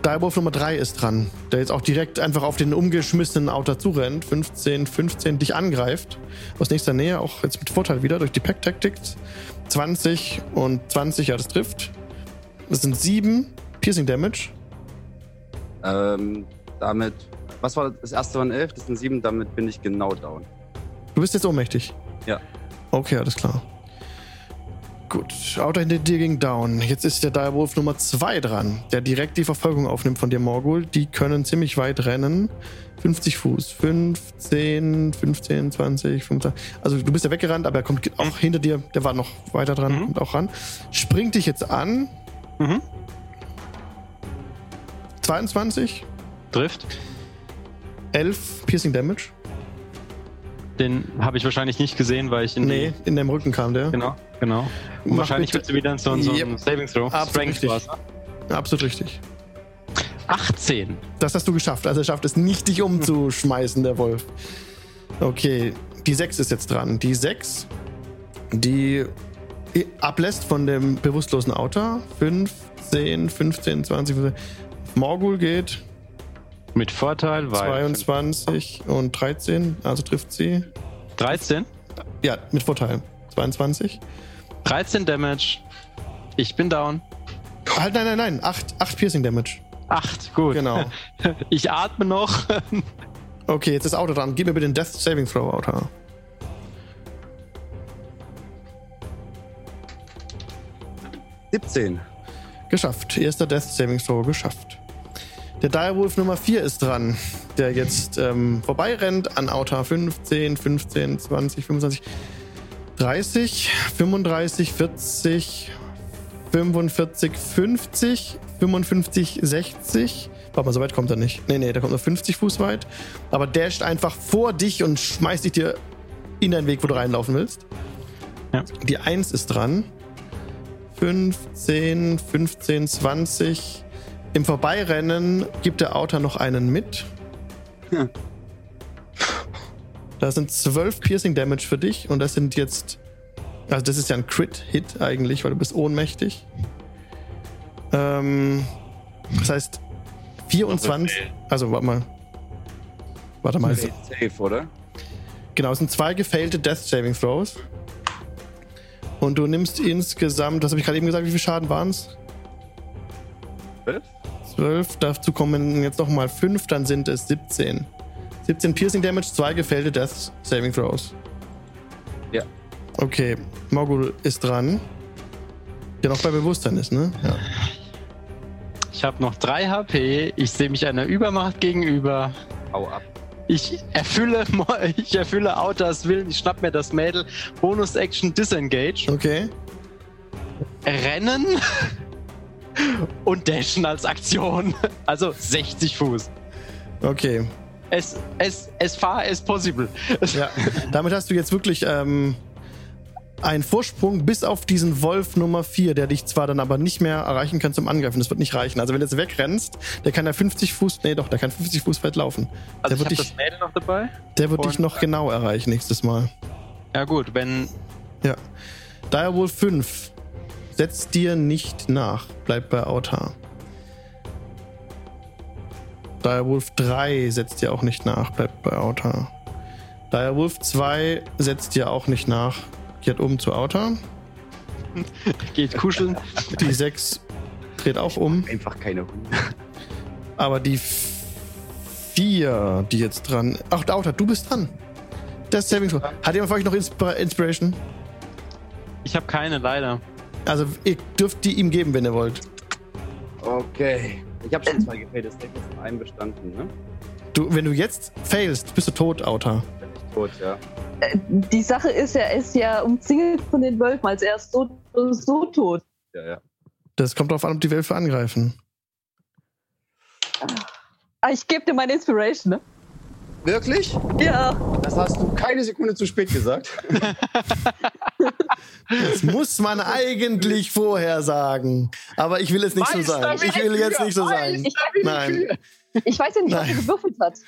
Speaker 1: Direwolf Nummer 3 ist dran, der jetzt auch direkt einfach auf den umgeschmissenen Outer zurennt. 15, 15 dich angreift. Aus nächster Nähe, auch jetzt mit Vorteil wieder durch die Pack Tactics. 20 und 20, ja, das trifft. Das sind 7 Piercing Damage.
Speaker 6: Ähm, damit, was war das? Das erste waren 11, das sind 7, damit bin ich genau down.
Speaker 1: Du bist jetzt ohnmächtig.
Speaker 6: Ja.
Speaker 1: Okay, alles klar. Gut, dir ging down. Jetzt ist der Direwolf Nummer 2 dran, der direkt die Verfolgung aufnimmt von dir, Morgul. Die können ziemlich weit rennen. 50 Fuß. 15, 15, 20, 25. Also du bist ja weggerannt, aber er kommt auch hinter dir. Der war noch weiter dran,
Speaker 8: Mhm.
Speaker 1: kommt auch ran. Springt dich jetzt an.
Speaker 8: Mhm.
Speaker 1: 22,
Speaker 8: Trifft.
Speaker 1: 11 Piercing Damage.
Speaker 8: Den habe ich wahrscheinlich nicht gesehen, weil ich in
Speaker 1: Nee,
Speaker 8: die.
Speaker 1: in deinem Rücken kam der.
Speaker 8: Genau, genau. Und
Speaker 1: Mach
Speaker 8: wahrscheinlich
Speaker 1: bitte-
Speaker 8: wird sie wieder in so, ein-
Speaker 1: Yep.
Speaker 8: Saving Throw.
Speaker 1: Absolut richtig. Absolut richtig.
Speaker 8: 18.
Speaker 1: Das hast du geschafft. Also er schafft es nicht, dich umzuschmeißen, der Wolf. Okay, die 6 ist jetzt dran. Die 6, die ablässt von dem bewusstlosen Outer. 15, 15, 20, 15. Morgul geht
Speaker 8: Mit Vorteil, weil.
Speaker 1: 22 und 13, also trifft sie.
Speaker 8: 13.
Speaker 1: Ja, mit Vorteil. 22.
Speaker 8: 13 Damage. Ich bin down.
Speaker 1: Halt, nein, nein, nein. 8, 8 Piercing Damage.
Speaker 8: 8, gut.
Speaker 1: Genau.
Speaker 8: Ich atme noch.
Speaker 1: Okay, jetzt ist Outer dran. Gib mir bitte den Death Saving Throw,
Speaker 6: 17.
Speaker 1: Geschafft. Erster Death Saving Throw geschafft. Der Direwolf Nummer 4 ist dran, der jetzt ähm, vorbeirennt an Outer 15, 15, 20, 25, 30, 35, 40, 45, 50, 55, 60. Warte mal, so weit kommt er nicht. Nee, nee, der kommt nur 50 Fuß weit. Aber dasht einfach vor dich und schmeißt dich dir in deinen Weg, wo du reinlaufen willst.
Speaker 8: Ja.
Speaker 1: Die 1 ist dran. 15, 15, 20. Im Vorbeirennen gibt der Outer noch einen mit.
Speaker 6: Hm.
Speaker 1: Da sind 12 Piercing Damage für dich und das sind jetzt. Also, das ist ja ein Crit-Hit eigentlich, weil du bist ohnmächtig. Ähm, das heißt 24. Also, warte mal. Warte mal.
Speaker 6: Safe, oder?
Speaker 1: Genau, es sind zwei gefailte Death Saving Throws. Und du nimmst insgesamt, das habe ich gerade eben gesagt, wie viel Schaden waren es?
Speaker 6: 12?
Speaker 1: 12, dazu kommen jetzt nochmal 5, dann sind es 17. 17 Piercing Damage, 2 gefällte Death Saving Throws.
Speaker 6: Ja.
Speaker 1: Okay, Morgul ist dran. Der noch bei Bewusstsein ist, ne? Ja.
Speaker 8: Ich habe noch 3 HP. Ich sehe mich einer Übermacht gegenüber.
Speaker 6: Hau ab.
Speaker 8: Ich erfülle, ich erfülle Autas Willen. Ich schnapp mir das Mädel. Bonus Action Disengage.
Speaker 1: Okay.
Speaker 8: Rennen. Und dashen als Aktion. Also 60 Fuß.
Speaker 1: Okay.
Speaker 8: Es, es, es far as possible.
Speaker 1: Ja. Damit hast du jetzt wirklich ähm, einen Vorsprung bis auf diesen Wolf Nummer 4, der dich zwar dann aber nicht mehr erreichen kann zum Angreifen. Das wird nicht reichen. Also wenn du jetzt wegrennst, der kann ja 50 Fuß, nee doch, der kann 50 Fuß weit laufen.
Speaker 8: Also
Speaker 1: der wird, dich,
Speaker 8: noch dabei.
Speaker 1: der wird dich
Speaker 8: und-
Speaker 1: noch genau erreichen nächstes Mal.
Speaker 8: Ja gut, wenn
Speaker 1: Ja. Direwolf 5 setzt dir nicht nach. Bleib bei Autar. Direwolf 3 setzt dir auch nicht nach. Bleibt bei Autar. Direwolf 2 setzt dir auch nicht nach. Geht um zu Autar.
Speaker 8: geht kuscheln.
Speaker 1: Die 6 dreht auch um.
Speaker 6: Einfach keine Hunde.
Speaker 1: Aber die 4, die jetzt dran. Ach, Autar, du bist dran. Das ist Saving Throw. Hat jemand von euch noch Inspira Inspiration?
Speaker 8: Ich habe keine, leider.
Speaker 1: Also, ihr dürft die ihm geben, wenn ihr wollt.
Speaker 6: Okay. Ich habe schon zwei gefällt. Das ist jetzt einen bestanden, ne?
Speaker 1: Du, wenn du jetzt failst, bist du tot.
Speaker 6: Bin ich tot, ja.
Speaker 7: Die Sache ist ja, er ist ja umzingelt von den Wölfen, als er ist so, so tot.
Speaker 6: Ja, ja.
Speaker 1: Das kommt darauf an, ob die Wölfe angreifen.
Speaker 7: Ah, ich gebe dir meine Inspiration, ne?
Speaker 6: Wirklich?
Speaker 7: Ja.
Speaker 6: Das hast du keine Sekunde zu spät gesagt.
Speaker 1: Das muss man eigentlich vorher sagen. Aber ich will es nicht so sagen. Ich will jetzt nicht so sagen.
Speaker 7: Ich,
Speaker 1: Nein.
Speaker 7: ich weiß ja nicht, was er gewürfelt hat.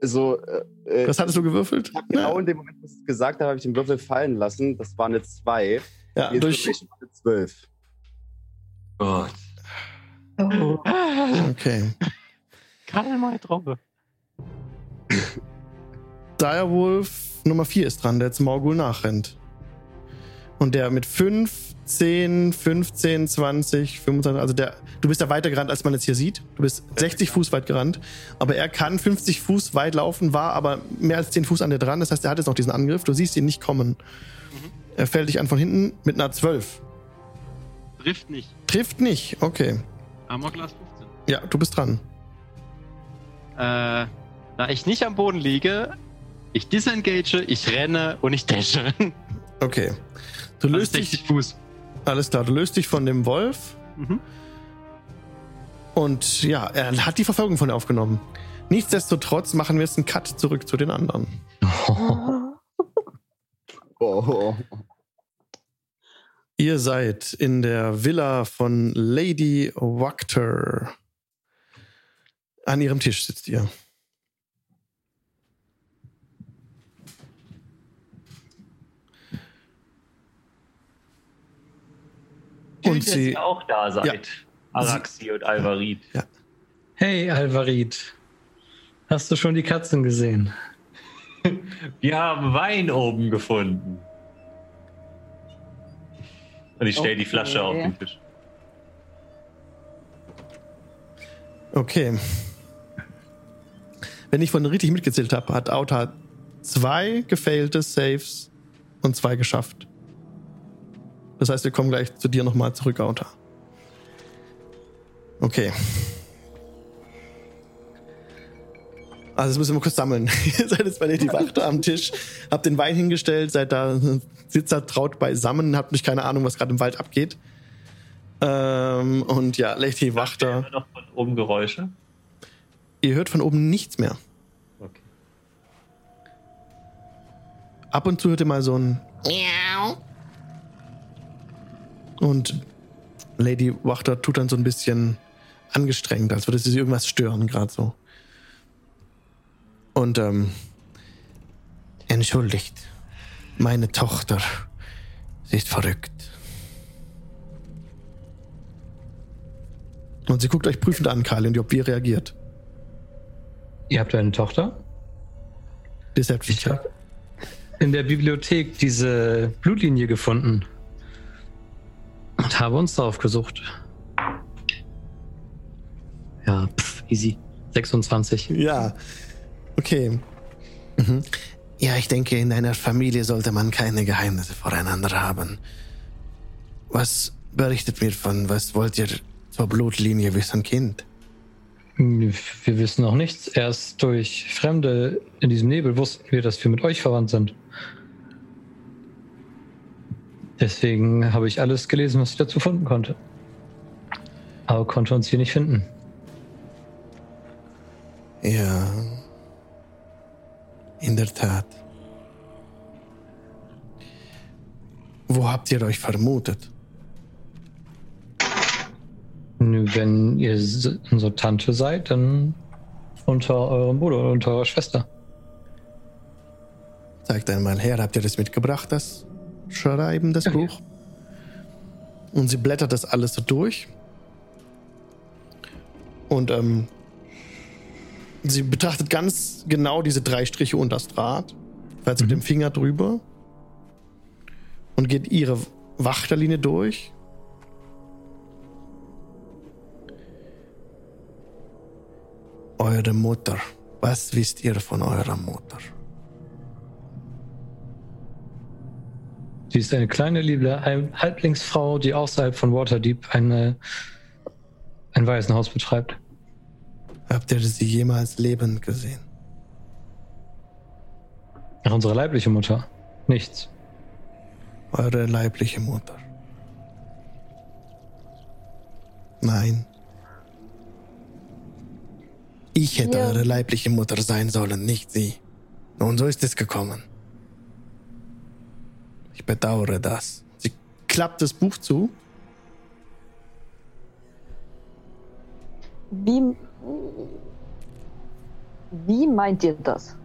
Speaker 6: So, äh,
Speaker 1: Was hattest du gewürfelt?
Speaker 6: genau in dem Moment, wo ich es gesagt habe, habe ich den Würfel fallen lassen. Das war eine 2.
Speaker 1: Ja,
Speaker 6: Die
Speaker 1: durch.
Speaker 6: War eine 12.
Speaker 2: Gott.
Speaker 7: Oh.
Speaker 1: Okay.
Speaker 8: Karl meine Traube.
Speaker 1: Direwolf Nummer 4 ist dran, der jetzt Morgul nachrennt. Und der mit 5, 10, 15, 20, 25, also der, du bist da weiter gerannt, als man jetzt hier sieht. Du bist 60 Fuß weit gerannt. Aber er kann 50 Fuß weit laufen, war aber mehr als 10 Fuß an dir dran. Das heißt, er hat jetzt noch diesen Angriff. Du siehst ihn nicht kommen. Er fällt dich an von hinten mit einer 12.
Speaker 8: Trifft nicht.
Speaker 1: Trifft nicht, okay.
Speaker 8: Armorglas 15.
Speaker 1: Ja, du bist dran.
Speaker 8: Äh, da ich nicht am Boden liege, ich disengage, ich renne und ich dashe.
Speaker 1: Okay. Du
Speaker 8: Also
Speaker 1: löst
Speaker 8: 60
Speaker 1: dich,
Speaker 8: Fuß.
Speaker 1: alles klar, du löst dich von dem Wolf
Speaker 8: Mhm.
Speaker 1: und ja, er hat die Verfolgung von dir aufgenommen. Nichtsdestotrotz machen wir jetzt einen Cut zurück zu den anderen.
Speaker 6: Oh.
Speaker 1: Ihr seid in der Villa von Lady Wachter. An ihrem Tisch sitzt ihr. Und
Speaker 2: dass
Speaker 1: sie,
Speaker 2: ihr auch da seid. Araxi und Alvarid.
Speaker 4: Hey, Alvarid. Hast du schon die Katzen gesehen?
Speaker 2: Wir haben Wein oben gefunden. Und ich stelle die
Speaker 7: Okay.
Speaker 2: Flasche auf den Tisch.
Speaker 1: Okay. Wenn ich von richtig mitgezählt habe, hat Auta zwei gefailte Saves und zwei geschafft. Das heißt, wir kommen gleich zu dir nochmal zurück, Auta. Okay. Also, das müssen wir kurz sammeln. Ihr seid jetzt bei Lady Wachter am Tisch, habt den Wein hingestellt, seid da Sitzer traut beisammen, habt nicht keine Ahnung, was gerade im Wald abgeht. Ähm, und ja, Lady Wachter.
Speaker 2: Immer noch von oben Geräusche.
Speaker 1: Ihr hört von oben nichts mehr.
Speaker 2: Okay.
Speaker 1: Ab und zu hört ihr mal so ein
Speaker 10: Miau.
Speaker 1: Und Lady Wachter tut dann so ein bisschen angestrengt, als würde sie irgendwas stören, gerade so. Und ähm, entschuldigt, meine Tochter, sie ist verrückt. Und sie guckt euch prüfend an, Kalin, ob wie ihr reagiert.
Speaker 4: Ihr habt eine Tochter?
Speaker 1: Deception
Speaker 4: Ich habe in der Bibliothek diese Blutlinie gefunden und habe uns darauf gesucht. Ja, pff, easy. 26.
Speaker 11: Ja. Okay.
Speaker 1: Mhm. Ja, ich denke, in einer Familie sollte man keine Geheimnisse voreinander haben. Was berichtet mir von, was wollt ihr zur Blutlinie wissen, Kind?
Speaker 4: Wir wissen noch nichts. Erst durch Fremde in diesem Nebel wussten wir, dass wir mit euch verwandt sind. Deswegen habe ich alles gelesen, was ich dazu finden konnte. Aber konnte uns hier nicht finden.
Speaker 1: Ja. In der Tat. Wo habt ihr euch vermutet?
Speaker 4: Wenn ihr unsere Tante seid, dann unter eurem Bruder oder unter eurer Schwester.
Speaker 1: Zeigt einmal her, habt ihr das mitgebracht, das Schreiben, das
Speaker 4: hier.
Speaker 1: Buch?
Speaker 11: Und sie blättert das alles so durch. Und ähm, sie betrachtet ganz genau diese drei Striche unter das Draht, fährt sie mit dem Finger drüber und geht ihre Wachterlinie durch.
Speaker 1: Eure Mutter. Was wisst ihr von eurer Mutter?
Speaker 4: Sie ist eine kleine, liebe Halb- Halblingsfrau, die außerhalb von Waterdeep eine, ein Waisenhaus betreibt.
Speaker 1: Habt ihr sie jemals lebend gesehen?
Speaker 4: Nach unserer leiblichen Mutter. Nichts.
Speaker 1: Eure leibliche Mutter. Nein. Ich hätte
Speaker 12: Ja.
Speaker 1: eure leibliche Mutter sein sollen, nicht sie. Nun, so ist es gekommen. Ich bedauere das.
Speaker 11: Sie klappt das Buch zu.
Speaker 7: Wie, wie meint ihr das?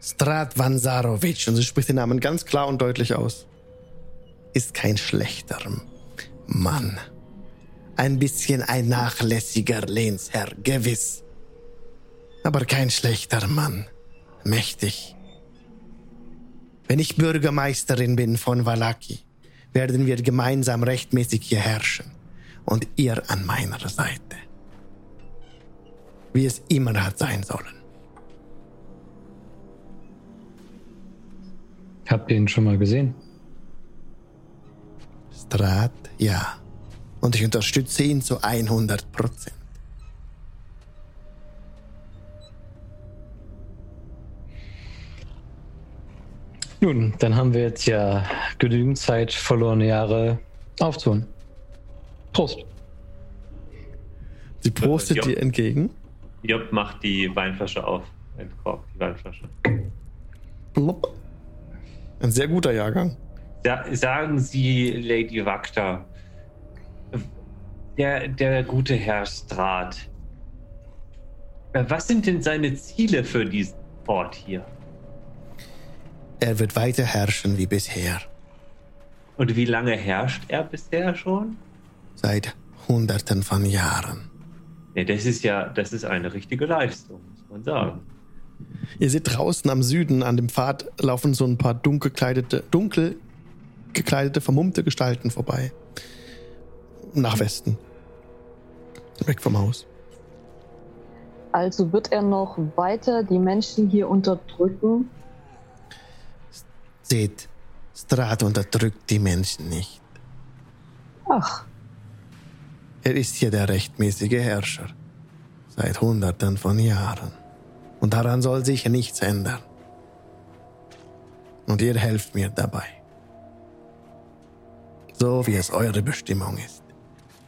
Speaker 1: Strat Vansarovic,
Speaker 11: Und sie spricht den Namen ganz klar und deutlich aus.
Speaker 1: ist kein schlechter Mann. Ein bisschen ein nachlässiger Lehnsherr, gewiss. Aber kein schlechter Mann. Mächtig. Wenn ich Bürgermeisterin bin von Valaki, werden wir gemeinsam rechtmäßig hier herrschen. Und ihr an meiner Seite. Wie es immer hat sein sollen.
Speaker 4: Habt ihr ihn schon mal gesehen?
Speaker 1: Strat, ja. Und ich unterstütze ihn zu 100 Prozent.
Speaker 4: Nun, dann haben wir jetzt ja genügend Zeit, verlorene Jahre aufzuholen. Prost.
Speaker 11: Sie prostet
Speaker 2: Ja.
Speaker 11: dir entgegen.
Speaker 2: Job macht die Weinflasche auf. Entkorkt die Weinflasche.
Speaker 11: Plopp. Ein sehr guter Jahrgang.
Speaker 2: Sa sagen Sie, Lady Wakta, der, der gute Herr Strat, äh, was sind denn seine Ziele für diesen Ort hier?
Speaker 1: Er wird weiter herrschen wie bisher.
Speaker 2: Und wie lange herrscht er bisher schon?
Speaker 1: Seit Hunderten von Jahren.
Speaker 2: Ja, das ist ja, das ist eine richtige Leistung, muss man sagen.
Speaker 11: Ihr seht draußen am Süden an dem Pfad laufen so ein paar dunkel gekleidete, dunkel gekleidete, vermummte Gestalten vorbei. Nach Westen. Weg vom Haus.
Speaker 7: Also wird er noch weiter die Menschen hier unterdrücken?
Speaker 1: Seht, Strat unterdrückt die Menschen nicht.
Speaker 7: Ach,
Speaker 1: Er ist hier der rechtmäßige Herrscher. Seit Hunderten von Jahren. Und daran soll sich nichts ändern. Und ihr helft mir dabei. So wie es eure Bestimmung ist.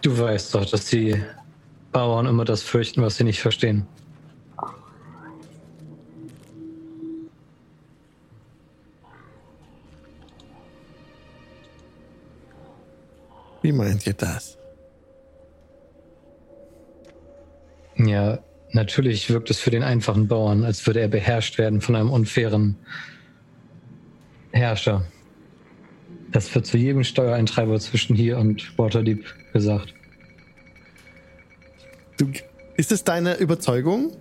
Speaker 4: Du weißt doch, dass die Bauern immer das fürchten, was sie nicht verstehen.
Speaker 1: Wie meint ihr das?
Speaker 4: Ja, natürlich wirkt es für den einfachen Bauern, als würde er beherrscht werden von einem unfairen Herrscher. Das wird zu jedem Steuereintreiber zwischen hier und Waterdeep gesagt.
Speaker 11: Du, ist es deine Überzeugung?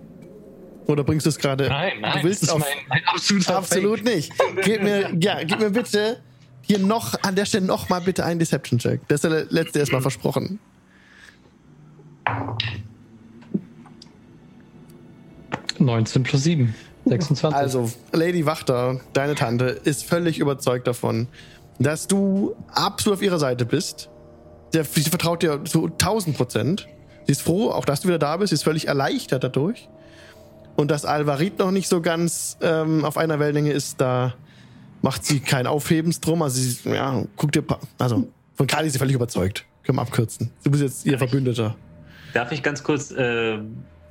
Speaker 11: Oder bringst du es gerade?
Speaker 4: Nein, nein,
Speaker 11: du willst
Speaker 4: das ist
Speaker 11: auf,
Speaker 4: mein, mein absoluter
Speaker 11: absolut nicht. Gib mir, ja, gib mir bitte
Speaker 1: Hier noch, an der Stelle noch mal bitte einen Deception-Check. Der ist der letzte erstmal versprochen.
Speaker 4: 19 plus 7. 26.
Speaker 1: Also, Lady Wachter, deine Tante, ist völlig überzeugt davon, dass du absolut auf ihrer Seite bist. Sie vertraut dir zu 1000 Prozent. Sie ist froh, auch dass du wieder da bist. Sie ist völlig erleichtert dadurch. Und dass Alvarit noch nicht so ganz ähm, auf einer Wellenlänge ist, da macht sie kein Aufhebens drum. Also, sie, ja, guck dir, pa- also, von Kali ist sie völlig überzeugt. Können wir abkürzen. Du bist jetzt ihr Verbündeter.
Speaker 2: Darf ich ganz kurz äh,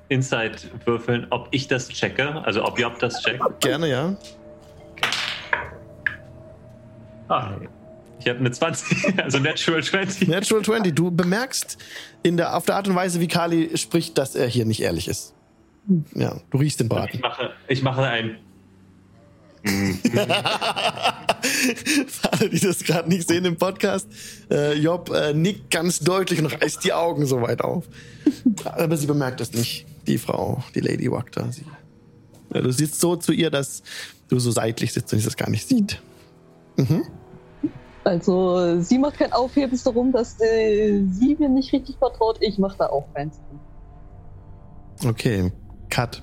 Speaker 2: Insight würfeln, ob ich das checke? Also ob Job das checkt?
Speaker 1: Gerne, ja.
Speaker 2: Ah, ich habe eine 20, also Natural 20.
Speaker 1: Natural 20. Du bemerkst in der, auf der Art und Weise, wie Kali spricht, dass er hier nicht ehrlich ist. Ja, du riechst den
Speaker 2: Ich
Speaker 1: Braten.
Speaker 2: mache, ich mache ein.
Speaker 1: Für alle, die das gerade nicht sehen im Podcast, äh, Job äh, nickt ganz deutlich und reißt die Augen so weit auf. Aber sie bemerkt das nicht, die Frau, die Lady Wakta. Sie, ja, du sitzt so zu ihr, dass du so seitlich sitzt und sie das gar nicht sieht. Mhm.
Speaker 7: Also, sie macht kein Aufhebens darum, dass äh, sie mir nicht richtig vertraut. Ich mache da auch keins.
Speaker 1: Okay, Cut.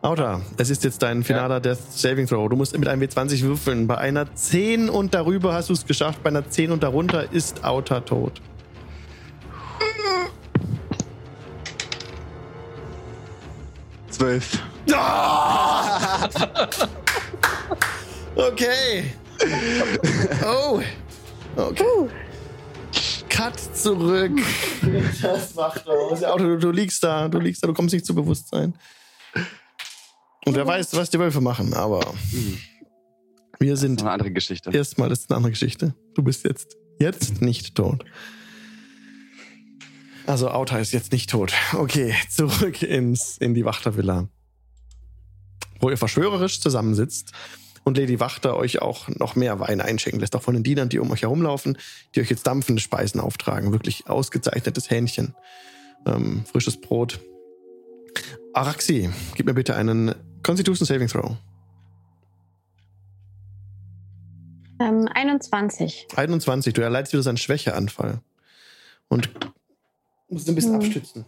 Speaker 1: Auta, es ist jetzt dein finaler Death Saving Throw. Du musst mit einem W20 würfeln. Bei einer 10 und darüber hast du es geschafft. Bei einer 10 und darunter ist Auta tot.
Speaker 6: Zwölf.
Speaker 1: Okay. Oh. Okay. Cut zurück. Das macht. Auto, du, du liegst da, du liegst da, du kommst nicht zu Bewusstsein. Und wer weiß, was die Wölfe machen, aber wir sind
Speaker 6: Eine andere Geschichte.
Speaker 1: erstmal, das ist eine andere Geschichte. Du bist jetzt, jetzt nicht tot. Also Auta ist jetzt nicht tot. Okay, zurück ins, in die Wachtervilla. Wo ihr verschwörerisch zusammensitzt und Lady Wachter euch auch noch mehr Wein einschenken lässt, auch von den Dienern, die um euch herumlaufen, die euch jetzt dampfende Speisen auftragen. Wirklich ausgezeichnetes Hähnchen. Ähm, frisches Brot. Araxi, gib mir bitte einen Constitution Saving Throw.
Speaker 3: Ähm, 21.
Speaker 1: 21, du erleidest wieder so einen Schwächeanfall. Und musst ein bisschen
Speaker 3: Hm.
Speaker 1: abstützen.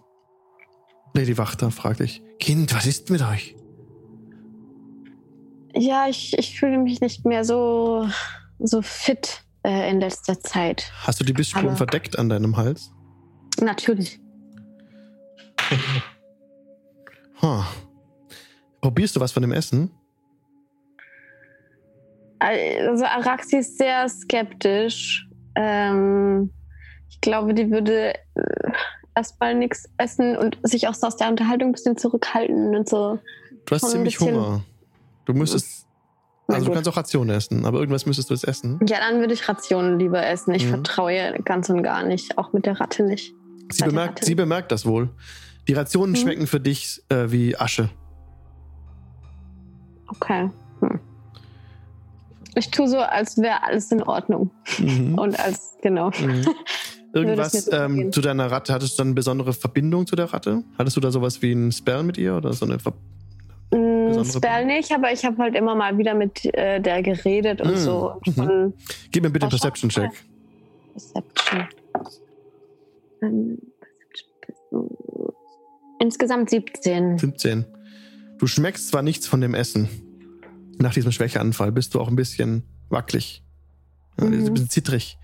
Speaker 1: Lady Wachter fragt dich: Kind, was ist mit euch?
Speaker 3: Ja, ich, ich fühle mich nicht mehr so, so fit äh, in letzter Zeit.
Speaker 1: Hast du die Bissspuren verdeckt an deinem Hals?
Speaker 3: Natürlich.
Speaker 1: Huh. Probierst du was von dem Essen?
Speaker 3: Also Araxi ist sehr skeptisch. Ähm, ich glaube, die würde äh, erstmal nichts essen und sich auch so aus der Unterhaltung ein bisschen zurückhalten und so.
Speaker 1: Du hast ziemlich. Hunger. Du müsstest. Also, du kannst auch Rationen essen, aber irgendwas müsstest du jetzt essen.
Speaker 3: Ja, dann würde ich Rationen lieber essen. Ich
Speaker 1: Mhm.
Speaker 3: vertraue ihr ganz und gar nicht, auch mit der Ratte nicht.
Speaker 1: Sie bemerkt,
Speaker 3: Ratte.
Speaker 1: sie bemerkt das wohl. Die Rationen
Speaker 3: Mhm.
Speaker 1: schmecken für dich äh, wie Asche.
Speaker 3: Okay. Hm. Ich tue so, als wäre alles in Ordnung.
Speaker 1: Mhm.
Speaker 3: Und als, genau.
Speaker 1: Mhm. Irgendwas ähm, zu deiner Ratte, hattest du dann eine besondere Verbindung zu der Ratte? Hattest du da sowas wie ein Spell mit ihr oder so eine Ver
Speaker 3: Mm, Spell nicht, aber ich habe halt immer mal wieder mit äh, der geredet und
Speaker 1: Mm,
Speaker 3: so. Und
Speaker 1: mhm. Gib mir bitte einen Perception-Check.
Speaker 3: Perception. Ähm, Perception. Insgesamt 17.
Speaker 1: 17. Du schmeckst zwar nichts von dem Essen. Nach diesem Schwächeanfall bist du auch ein bisschen wackelig. Ja,
Speaker 3: Mhm.
Speaker 1: Ein bisschen zittrig.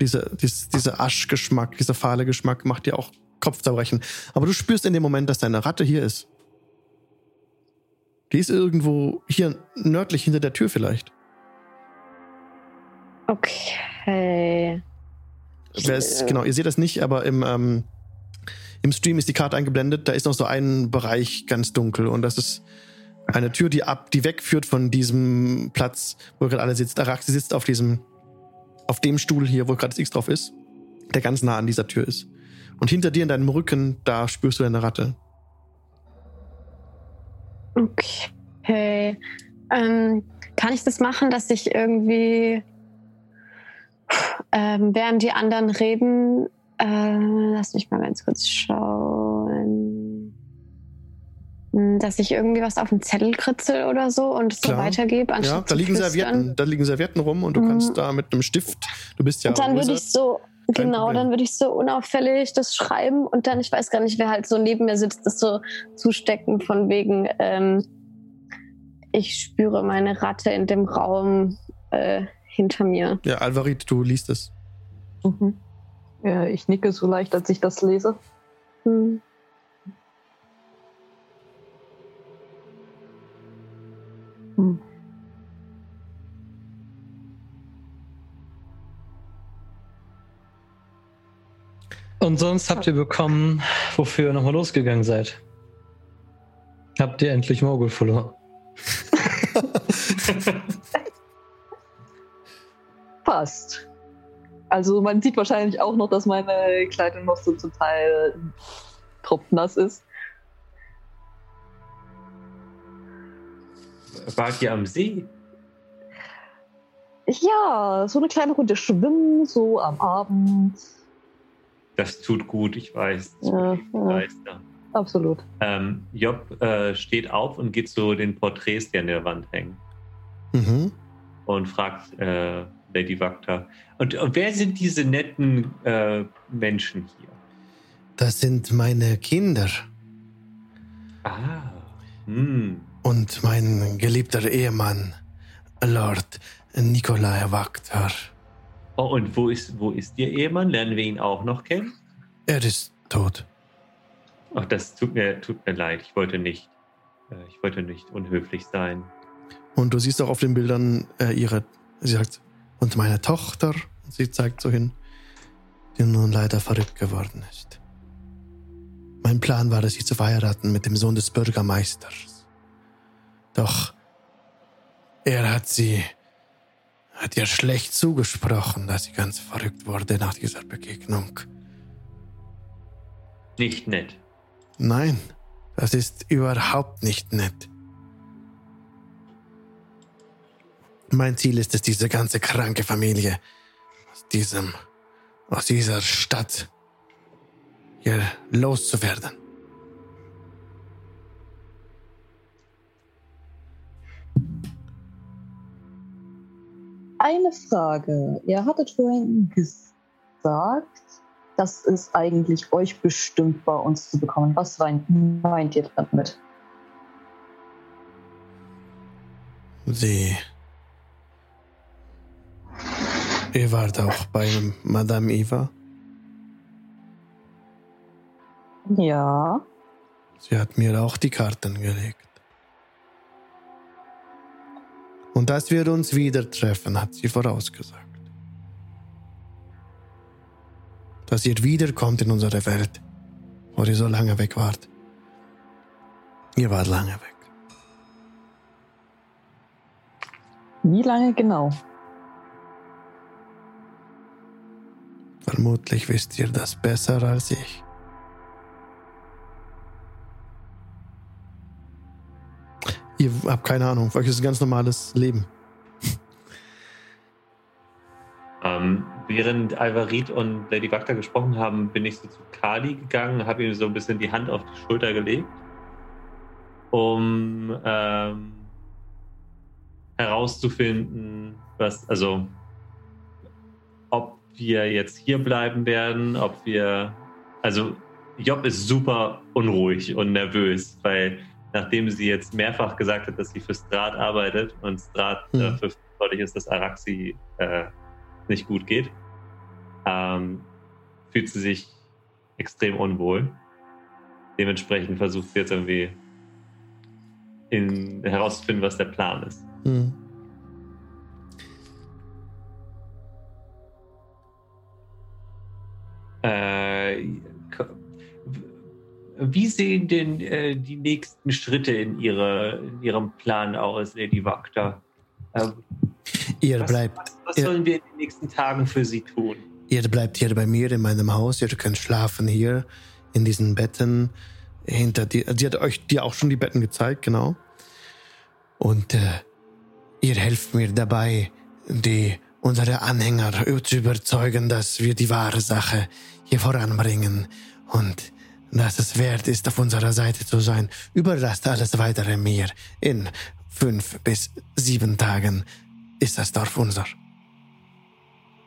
Speaker 1: Dieser, dies, dieser Aschgeschmack, dieser fahle Geschmack macht dir auch Kopfzerbrechen. Aber du spürst in dem Moment, dass deine Ratte hier ist. Die ist irgendwo hier nördlich hinter der Tür vielleicht.
Speaker 3: Okay.
Speaker 1: Wer ist, genau, ihr seht das nicht, aber im, ähm, im Stream ist die Karte eingeblendet. Da ist noch so ein Bereich ganz dunkel und das ist eine Tür, die ab, die wegführt von diesem Platz, wo gerade alle sitzt. Araxi sitzt auf diesem, auf dem Stuhl hier, wo gerade das X drauf ist, der ganz nah an dieser Tür ist. Und hinter dir in deinem Rücken, da spürst du eine Ratte.
Speaker 3: Okay. Ähm, kann ich das machen, dass ich irgendwie, ähm, während die anderen reden, äh, lass mich mal ganz kurz schauen. Hm, Dass ich irgendwie was auf den Zettel kritzel oder so und es so
Speaker 1: Klar.
Speaker 3: weitergebe,
Speaker 1: Ja, da liegen
Speaker 3: flüstern.
Speaker 1: Servietten, da liegen Servietten rum und du
Speaker 3: Mhm.
Speaker 1: kannst da mit einem Stift, du bist ja
Speaker 3: Und dann würde ich so,
Speaker 1: Kein
Speaker 3: genau,
Speaker 1: Problem.
Speaker 3: dann würde ich so unauffällig das schreiben und dann, ich weiß gar nicht, wer halt so neben mir sitzt, das so zustecken von wegen, ähm, ich spüre meine Ratte in dem Raum äh, hinter mir.
Speaker 1: Ja, Alvarit, du liest es.
Speaker 7: Mhm. Ja, ich nicke so leicht, als ich das lese.
Speaker 3: Hm.
Speaker 7: Hm.
Speaker 4: Und sonst habt ihr bekommen, wofür ihr nochmal losgegangen seid. Habt ihr endlich Mogul verloren.
Speaker 7: Passt. Also man sieht wahrscheinlich auch noch, dass meine Kleidung noch so zum Teil tropfnass ist.
Speaker 2: Wart ihr am See?
Speaker 7: Ja, so eine kleine Runde schwimmen, so am Abend.
Speaker 2: Das tut gut, ich weiß.
Speaker 7: Ja, ja. Absolut.
Speaker 2: Ähm, Job äh, steht auf und geht zu den Porträts, die an der Wand hängen.
Speaker 1: Mhm.
Speaker 2: und fragt äh, Lady Vakta. Und, und wer sind diese netten äh, Menschen hier?
Speaker 9: Das sind meine Kinder
Speaker 2: Ah. Hm.
Speaker 9: und mein geliebter Ehemann, Lord Nikolai Waktar.
Speaker 2: Oh, und wo ist, wo ist Ihr Ehemann? Lernen wir ihn auch noch kennen?
Speaker 9: Er ist tot.
Speaker 2: Ach, das tut mir, tut mir leid. Ich wollte nicht, äh, ich wollte nicht unhöflich sein.
Speaker 1: Und du siehst auch auf den Bildern äh, ihre, sie sagt, und meine Tochter, und sie zeigt so hin, die nun leider verrückt geworden ist. Mein Plan war es, sie zu verheiraten mit dem Sohn des Bürgermeisters. Doch er hat sie, hat ihr schlecht zugesprochen, dass sie ganz verrückt wurde nach dieser Begegnung.
Speaker 2: Nicht nett.
Speaker 1: Nein, das ist überhaupt nicht nett. Mein Ziel ist es, diese ganze kranke Familie aus diesem, aus dieser Stadt hier loszuwerden.
Speaker 7: Eine Frage. Ihr hattet vorhin gesagt, dass es eigentlich euch bestimmt war, uns zu bekommen. Was meint ihr damit?
Speaker 1: Sie. Ihr wart auch bei Madame Eva.
Speaker 7: Ja.
Speaker 1: Sie hat mir auch die Karten gelegt. Und dass wir uns wieder treffen, hat sie vorausgesagt. Dass ihr wiederkommt in unsere Welt, wo ihr so lange weg wart. Ihr wart lange weg.
Speaker 7: Wie lange genau?
Speaker 1: Vermutlich wisst ihr das besser als ich. Ihr habt keine Ahnung, für euch ist ein ganz normales Leben.
Speaker 2: Ähm, während Alvarit und Lady Vakta gesprochen haben, bin ich so zu Kali gegangen, habe ihm so ein bisschen die Hand auf die Schulter gelegt, um ähm, herauszufinden, was, also, ob wir jetzt hier bleiben werden, ob wir, also, Job ist super unruhig und nervös, weil nachdem sie jetzt mehrfach gesagt hat, dass sie für Strat arbeitet und Strat
Speaker 1: Hm.
Speaker 2: dafür verantwortlich ist, dass Araxi äh, nicht gut geht, ähm, fühlt sie sich extrem unwohl. Dementsprechend versucht sie jetzt irgendwie in, herauszufinden, was der Plan ist.
Speaker 1: Hm.
Speaker 2: Äh, wie sehen denn äh, die nächsten Schritte in, ihre, in Ihrem Plan aus, Lady Vakta? Äh,
Speaker 1: Ihr
Speaker 2: was,
Speaker 1: bleibt,
Speaker 2: was, was
Speaker 1: ja.
Speaker 2: sollen wir in den nächsten Tagen für Sie tun?
Speaker 1: ihr bleibt hier bei mir in meinem Haus. Ihr könnt schlafen hier in diesen Betten. Hinter dir. Sie hat euch dir auch schon die Betten gezeigt, genau. Und äh, ihr helft mir dabei, die unsere Anhänger zu überzeugen, dass wir die wahre Sache hier voranbringen und
Speaker 9: dass es wert ist, auf unserer Seite zu sein. Überlasst alles weitere mir. In fünf bis sieben Tagen ist das Dorf unser.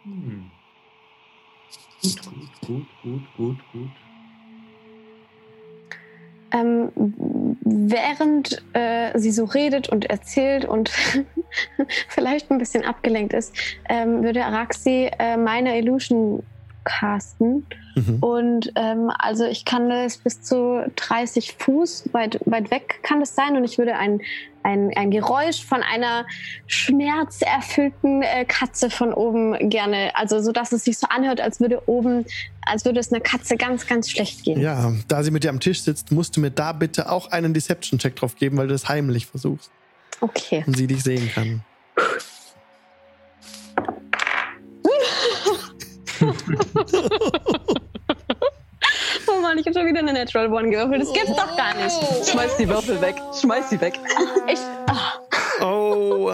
Speaker 2: Hm. Gut, gut, gut, gut, gut, gut.
Speaker 3: Ähm, während äh, sie so redet und erzählt und vielleicht ein bisschen abgelenkt ist, ähm, würde Araxi äh, meine Illusion casten.
Speaker 1: Mhm.
Speaker 3: Und ähm, also ich kann das bis zu 30 Fuß weit, weit weg kann das sein und ich würde ein, ein, ein Geräusch von einer schmerzerfüllten äh, Katze von oben gerne, also so dass es sich so anhört, als würde oben, als würde es einer Katze ganz, ganz schlecht gehen.
Speaker 1: Ja, da sie mit dir am Tisch sitzt, musst du mir da bitte auch einen Deception-Check drauf geben, weil du das heimlich versuchst
Speaker 3: Okay.
Speaker 1: und sie dich sehen kann.
Speaker 3: Oh Mann, ich habe schon wieder eine Natural One gewürfelt. Das gibt's doch gar nicht.
Speaker 7: Schmeiß die Würfel weg. Schmeiß sie weg.
Speaker 3: Ich, ah,
Speaker 1: Oh,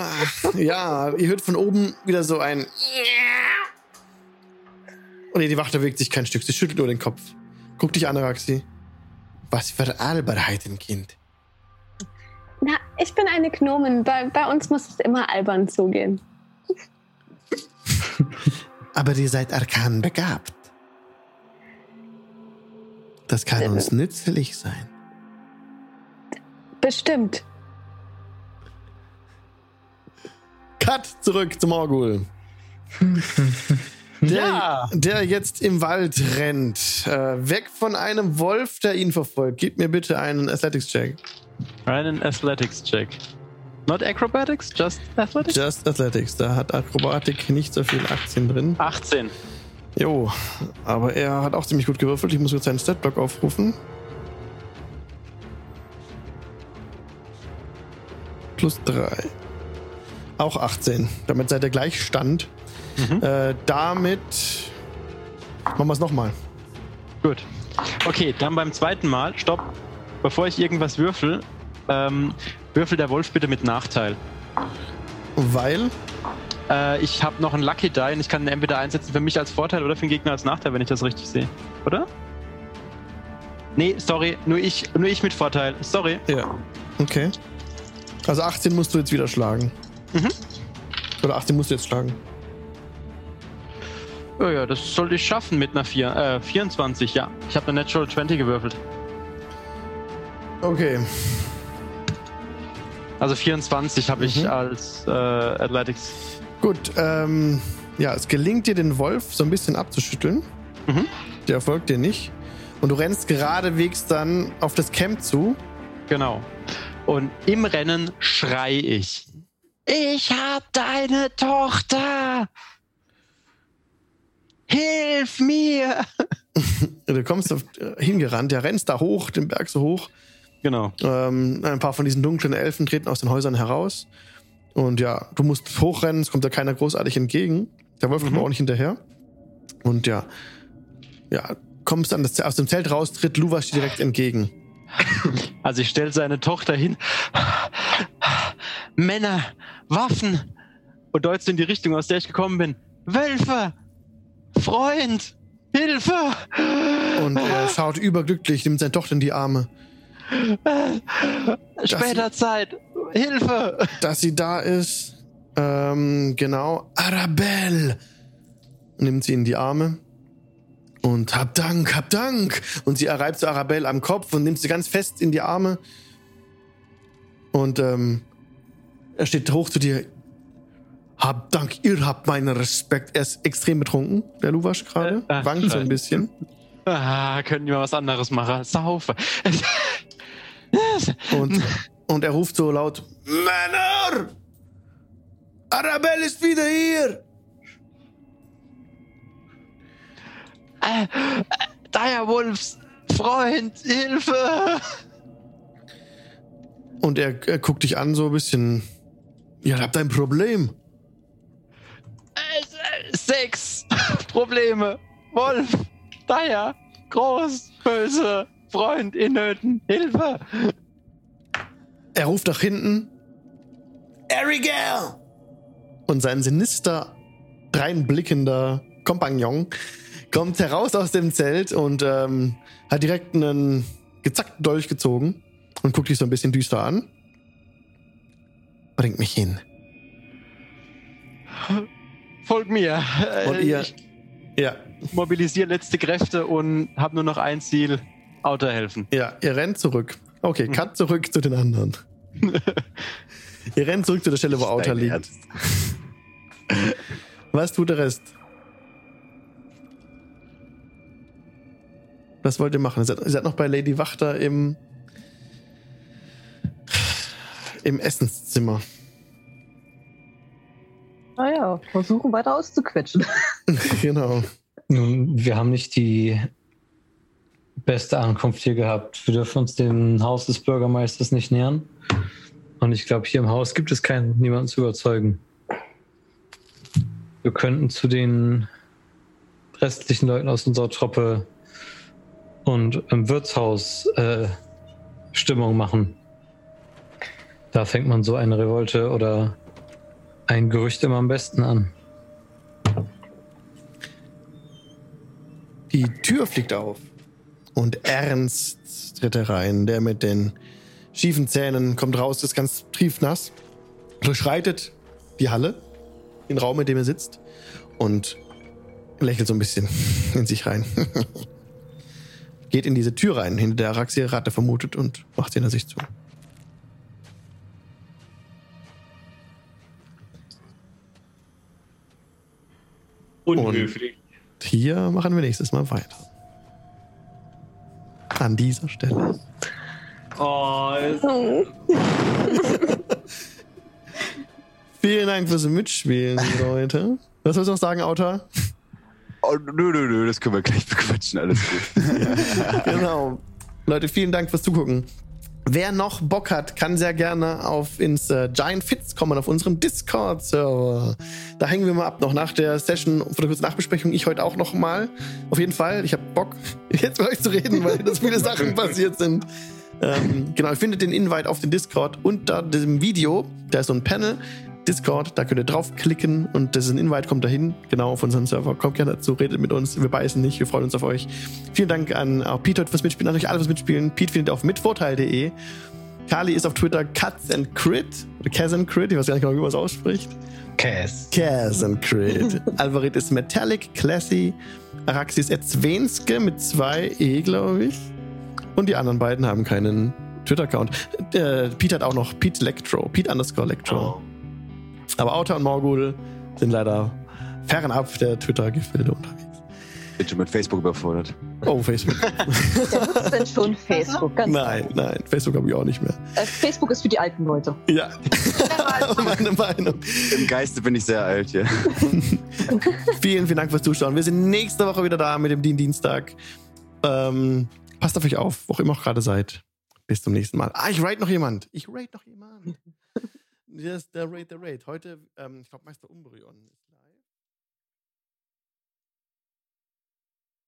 Speaker 1: ja, ihr hört von oben wieder so ein. Und die Wache bewegt sich kein Stück, sie schüttelt nur den Kopf. Guck dich an, Araxi. Was für Alberheiten, Kind.
Speaker 3: na, ich bin eine Gnomin. Bei, bei uns muss es immer albern zugehen.
Speaker 9: Aber ihr seid arkan begabt. Das kann uns nützlich sein.
Speaker 3: Bestimmt.
Speaker 1: Cut zurück zum Orgul. Der,
Speaker 8: Ja.
Speaker 1: der jetzt im Wald rennt. Äh, weg von einem Wolf, der ihn verfolgt. Gib mir bitte einen Athletics-Check.
Speaker 8: Einen Athletics-Check. Not Acrobatics, just Athletics?
Speaker 1: Just Athletics. Da hat Akrobatik nicht so viel Aktien drin.
Speaker 8: 18.
Speaker 1: Jo, aber er hat auch ziemlich gut gewürfelt. Ich muss jetzt seinen Statblock aufrufen. Plus 3. Auch 18. Damit seid ihr gleich Stand. Äh, damit machen wir es nochmal.
Speaker 8: Gut. Okay, dann beim zweiten Mal, stopp. Bevor ich irgendwas würfel, ähm, würfel der Wolf bitte mit Nachteil.
Speaker 1: Weil
Speaker 8: Äh, ich habe noch einen Lucky Die und ich kann ihn entweder einsetzen für mich als Vorteil oder für den Gegner als Nachteil, wenn ich das richtig sehe. Oder? Nee, sorry, nur ich, nur ich mit Vorteil. Sorry.
Speaker 1: Ja. Okay. Also 18 musst du jetzt wieder schlagen.
Speaker 8: Mhm.
Speaker 1: Oder 18 musst du jetzt schlagen.
Speaker 8: Oh ja, das sollte ich schaffen mit einer 4, äh, 24, ja. Ich habe eine Natural 20 gewürfelt.
Speaker 1: Okay.
Speaker 8: Also 24 habe ich
Speaker 1: Mhm.
Speaker 8: als äh, Athletics.
Speaker 1: Gut, ähm, ja, es gelingt dir, den Wolf so ein bisschen abzuschütteln.
Speaker 8: Mhm.
Speaker 1: Der folgt dir nicht. Und du rennst geradewegs dann auf das Camp zu.
Speaker 8: Genau. Und im Rennen schrei ich. Ich hab deine Tochter! Hilf mir!
Speaker 1: Du kommst auf, äh, hingerannt, der rennst da hoch, den Berg so hoch.
Speaker 8: Genau.
Speaker 1: Ähm, ein paar von diesen dunklen Elfen treten aus den Häusern heraus. Und ja, du musst hochrennen, es kommt da keiner großartig entgegen. Der Wolf kommt
Speaker 8: Mhm.
Speaker 1: auch nicht hinterher. Und ja, ja, kommst dann das, aus dem Zelt raus, tritt Luwas dir direkt entgegen.
Speaker 8: Also ich stelle seine Tochter hin. Männer, Waffen. Und deutet in die Richtung, aus der ich gekommen bin. Wölfe! Freund! Hilfe!
Speaker 1: Und er schaut überglücklich, nimmt seine Tochter in die Arme.
Speaker 8: Später Zeit! Hilfe!
Speaker 1: dass sie da ist. Ähm, genau. Arabelle. Nimmt sie in die Arme. Und hab Dank, hab Dank. Und sie reibt so Arabelle am Kopf und nimmt sie ganz fest in die Arme. Und ähm, er steht hoch zu dir. Hab Dank, ihr habt meinen Respekt. Er ist extrem betrunken, der Luwasch gerade.
Speaker 8: Äh, äh,
Speaker 1: Wankt so ein
Speaker 8: äh.
Speaker 1: bisschen.
Speaker 8: Ah, können wir was anderes machen? Saufe.
Speaker 1: Und, und er ruft so laut: Männer! Arabelle ist wieder hier!
Speaker 8: Äh, äh, Direwolfs Freund, Hilfe!
Speaker 1: Und er, er guckt dich an, so ein bisschen. Ihr habt ein Problem.
Speaker 8: Äh, Sechs Probleme. Wolf, Dire, groß, böse, Freund in Nöten, Hilfe!
Speaker 1: Er ruft nach hinten. Erigel! Und sein sinister, reinblickender Kompagnon kommt heraus aus dem Zelt und ähm, hat direkt einen gezackten Dolch gezogen und guckt dich so ein bisschen düster an. Bringt mich hin.
Speaker 8: Folg mir.
Speaker 1: Und ihr,
Speaker 8: Ich
Speaker 1: ja,
Speaker 8: mobilisiere letzte Kräfte und habe nur noch ein Ziel: Auto helfen.
Speaker 1: ja, ihr rennt zurück. Okay, cut zurück zu den anderen. ihr rennt zurück zu der Stelle, wo Auta liegt. Was tut der Rest? Was wollt ihr machen? Ihr seid, ihr seid noch bei Lady Wachter im, im Essenszimmer.
Speaker 7: Naja, versuchen weiter auszuquetschen.
Speaker 1: genau.
Speaker 4: Nun, wir haben nicht die beste Ankunft hier gehabt. Wir dürfen uns dem Haus des Bürgermeisters nicht nähern. Und ich glaube, hier im Haus gibt es keinen, niemanden zu überzeugen. Wir könnten zu den restlichen Leuten aus unserer Truppe und im Wirtshaus äh, Stimmung machen. Da fängt man so eine Revolte oder ein Gerücht immer am besten an.
Speaker 1: Die Tür fliegt auf. Und Ernst tritt herein. Der mit den schiefen Zähnen kommt raus, ist ganz triefnass, durchschreitet die Halle, den Raum, in dem er sitzt und lächelt so ein bisschen in sich rein. Geht in diese Tür rein, hinter der Araxi Ratte vermutet und macht sie hinter sich zu.
Speaker 2: Unhöflich.
Speaker 1: Hier machen wir nächstes Mal weiter. An dieser Stelle.
Speaker 2: Oh, es-
Speaker 1: Vielen Dank fürs Mitspielen, Leute. Was sollst du noch sagen, Autor?
Speaker 6: Oh, nö, nö, nö, das können wir gleich bequatschen, alles gut.
Speaker 1: Genau. Leute, vielen Dank fürs Zugucken. Wer noch Bock hat, kann sehr gerne auf ins äh, Giant Fits kommen, auf unserem Discord-Server. Da hängen wir mal ab, noch nach der Session für eine kurze Nachbesprechung. Ich heute auch noch mal. Auf jeden Fall. Ich habe Bock, jetzt mit euch zu reden, weil da viele Sachen passiert sind. Ähm, genau, ihr findet den Invite auf den Discord unter diesem Video. Da ist so ein Panel. Discord, da könnt ihr draufklicken und das ist ein Invite, kommt dahin, genau auf unseren Server. Kommt gerne dazu, redet mit uns, wir beißen nicht, wir freuen uns auf euch. Vielen Dank an auch Pete heute fürs Mitspielen, an euch alle fürs Mitspielen. Pete findet ihr auf mitvorteil.de. Kali ist auf Twitter Cuts and Crit, oder Kaz and Crit, ich weiß gar nicht genau, wie man es ausspricht.
Speaker 4: Cass.
Speaker 1: Kaz and Crit. Alvarit ist Metallic, Classy. Araxis Erzwenske mit zwei E, glaube ich. Und die anderen beiden haben keinen Twitter-Account. Äh, Pete hat auch noch Pete Electro, Pete underscore Electro. Aber Auta und Morgul sind leider fernab der Twitter-Gefilde unterwegs.
Speaker 6: Bin schon mit Facebook überfordert.
Speaker 1: Oh, Facebook.
Speaker 7: Wer nutzt denn schon Facebook? Ganz
Speaker 1: nein, nein, Facebook habe ich auch nicht mehr.
Speaker 7: Äh, Facebook ist für die alten Leute.
Speaker 1: Ja, meine Meinung.
Speaker 6: Im Geiste bin ich sehr alt hier.
Speaker 1: Vielen, vielen Dank fürs Zuschauen. Wir sind nächste Woche wieder da mit dem Dien Dienstag. Ähm, passt auf euch auf, wo auch immer auch gerade seid. Bis zum nächsten Mal. Ah, ich rate noch jemand. Ich rate noch jemand. Ist der Raid, der Raid. Heute, ähm, ich glaube, Meister Umbreon.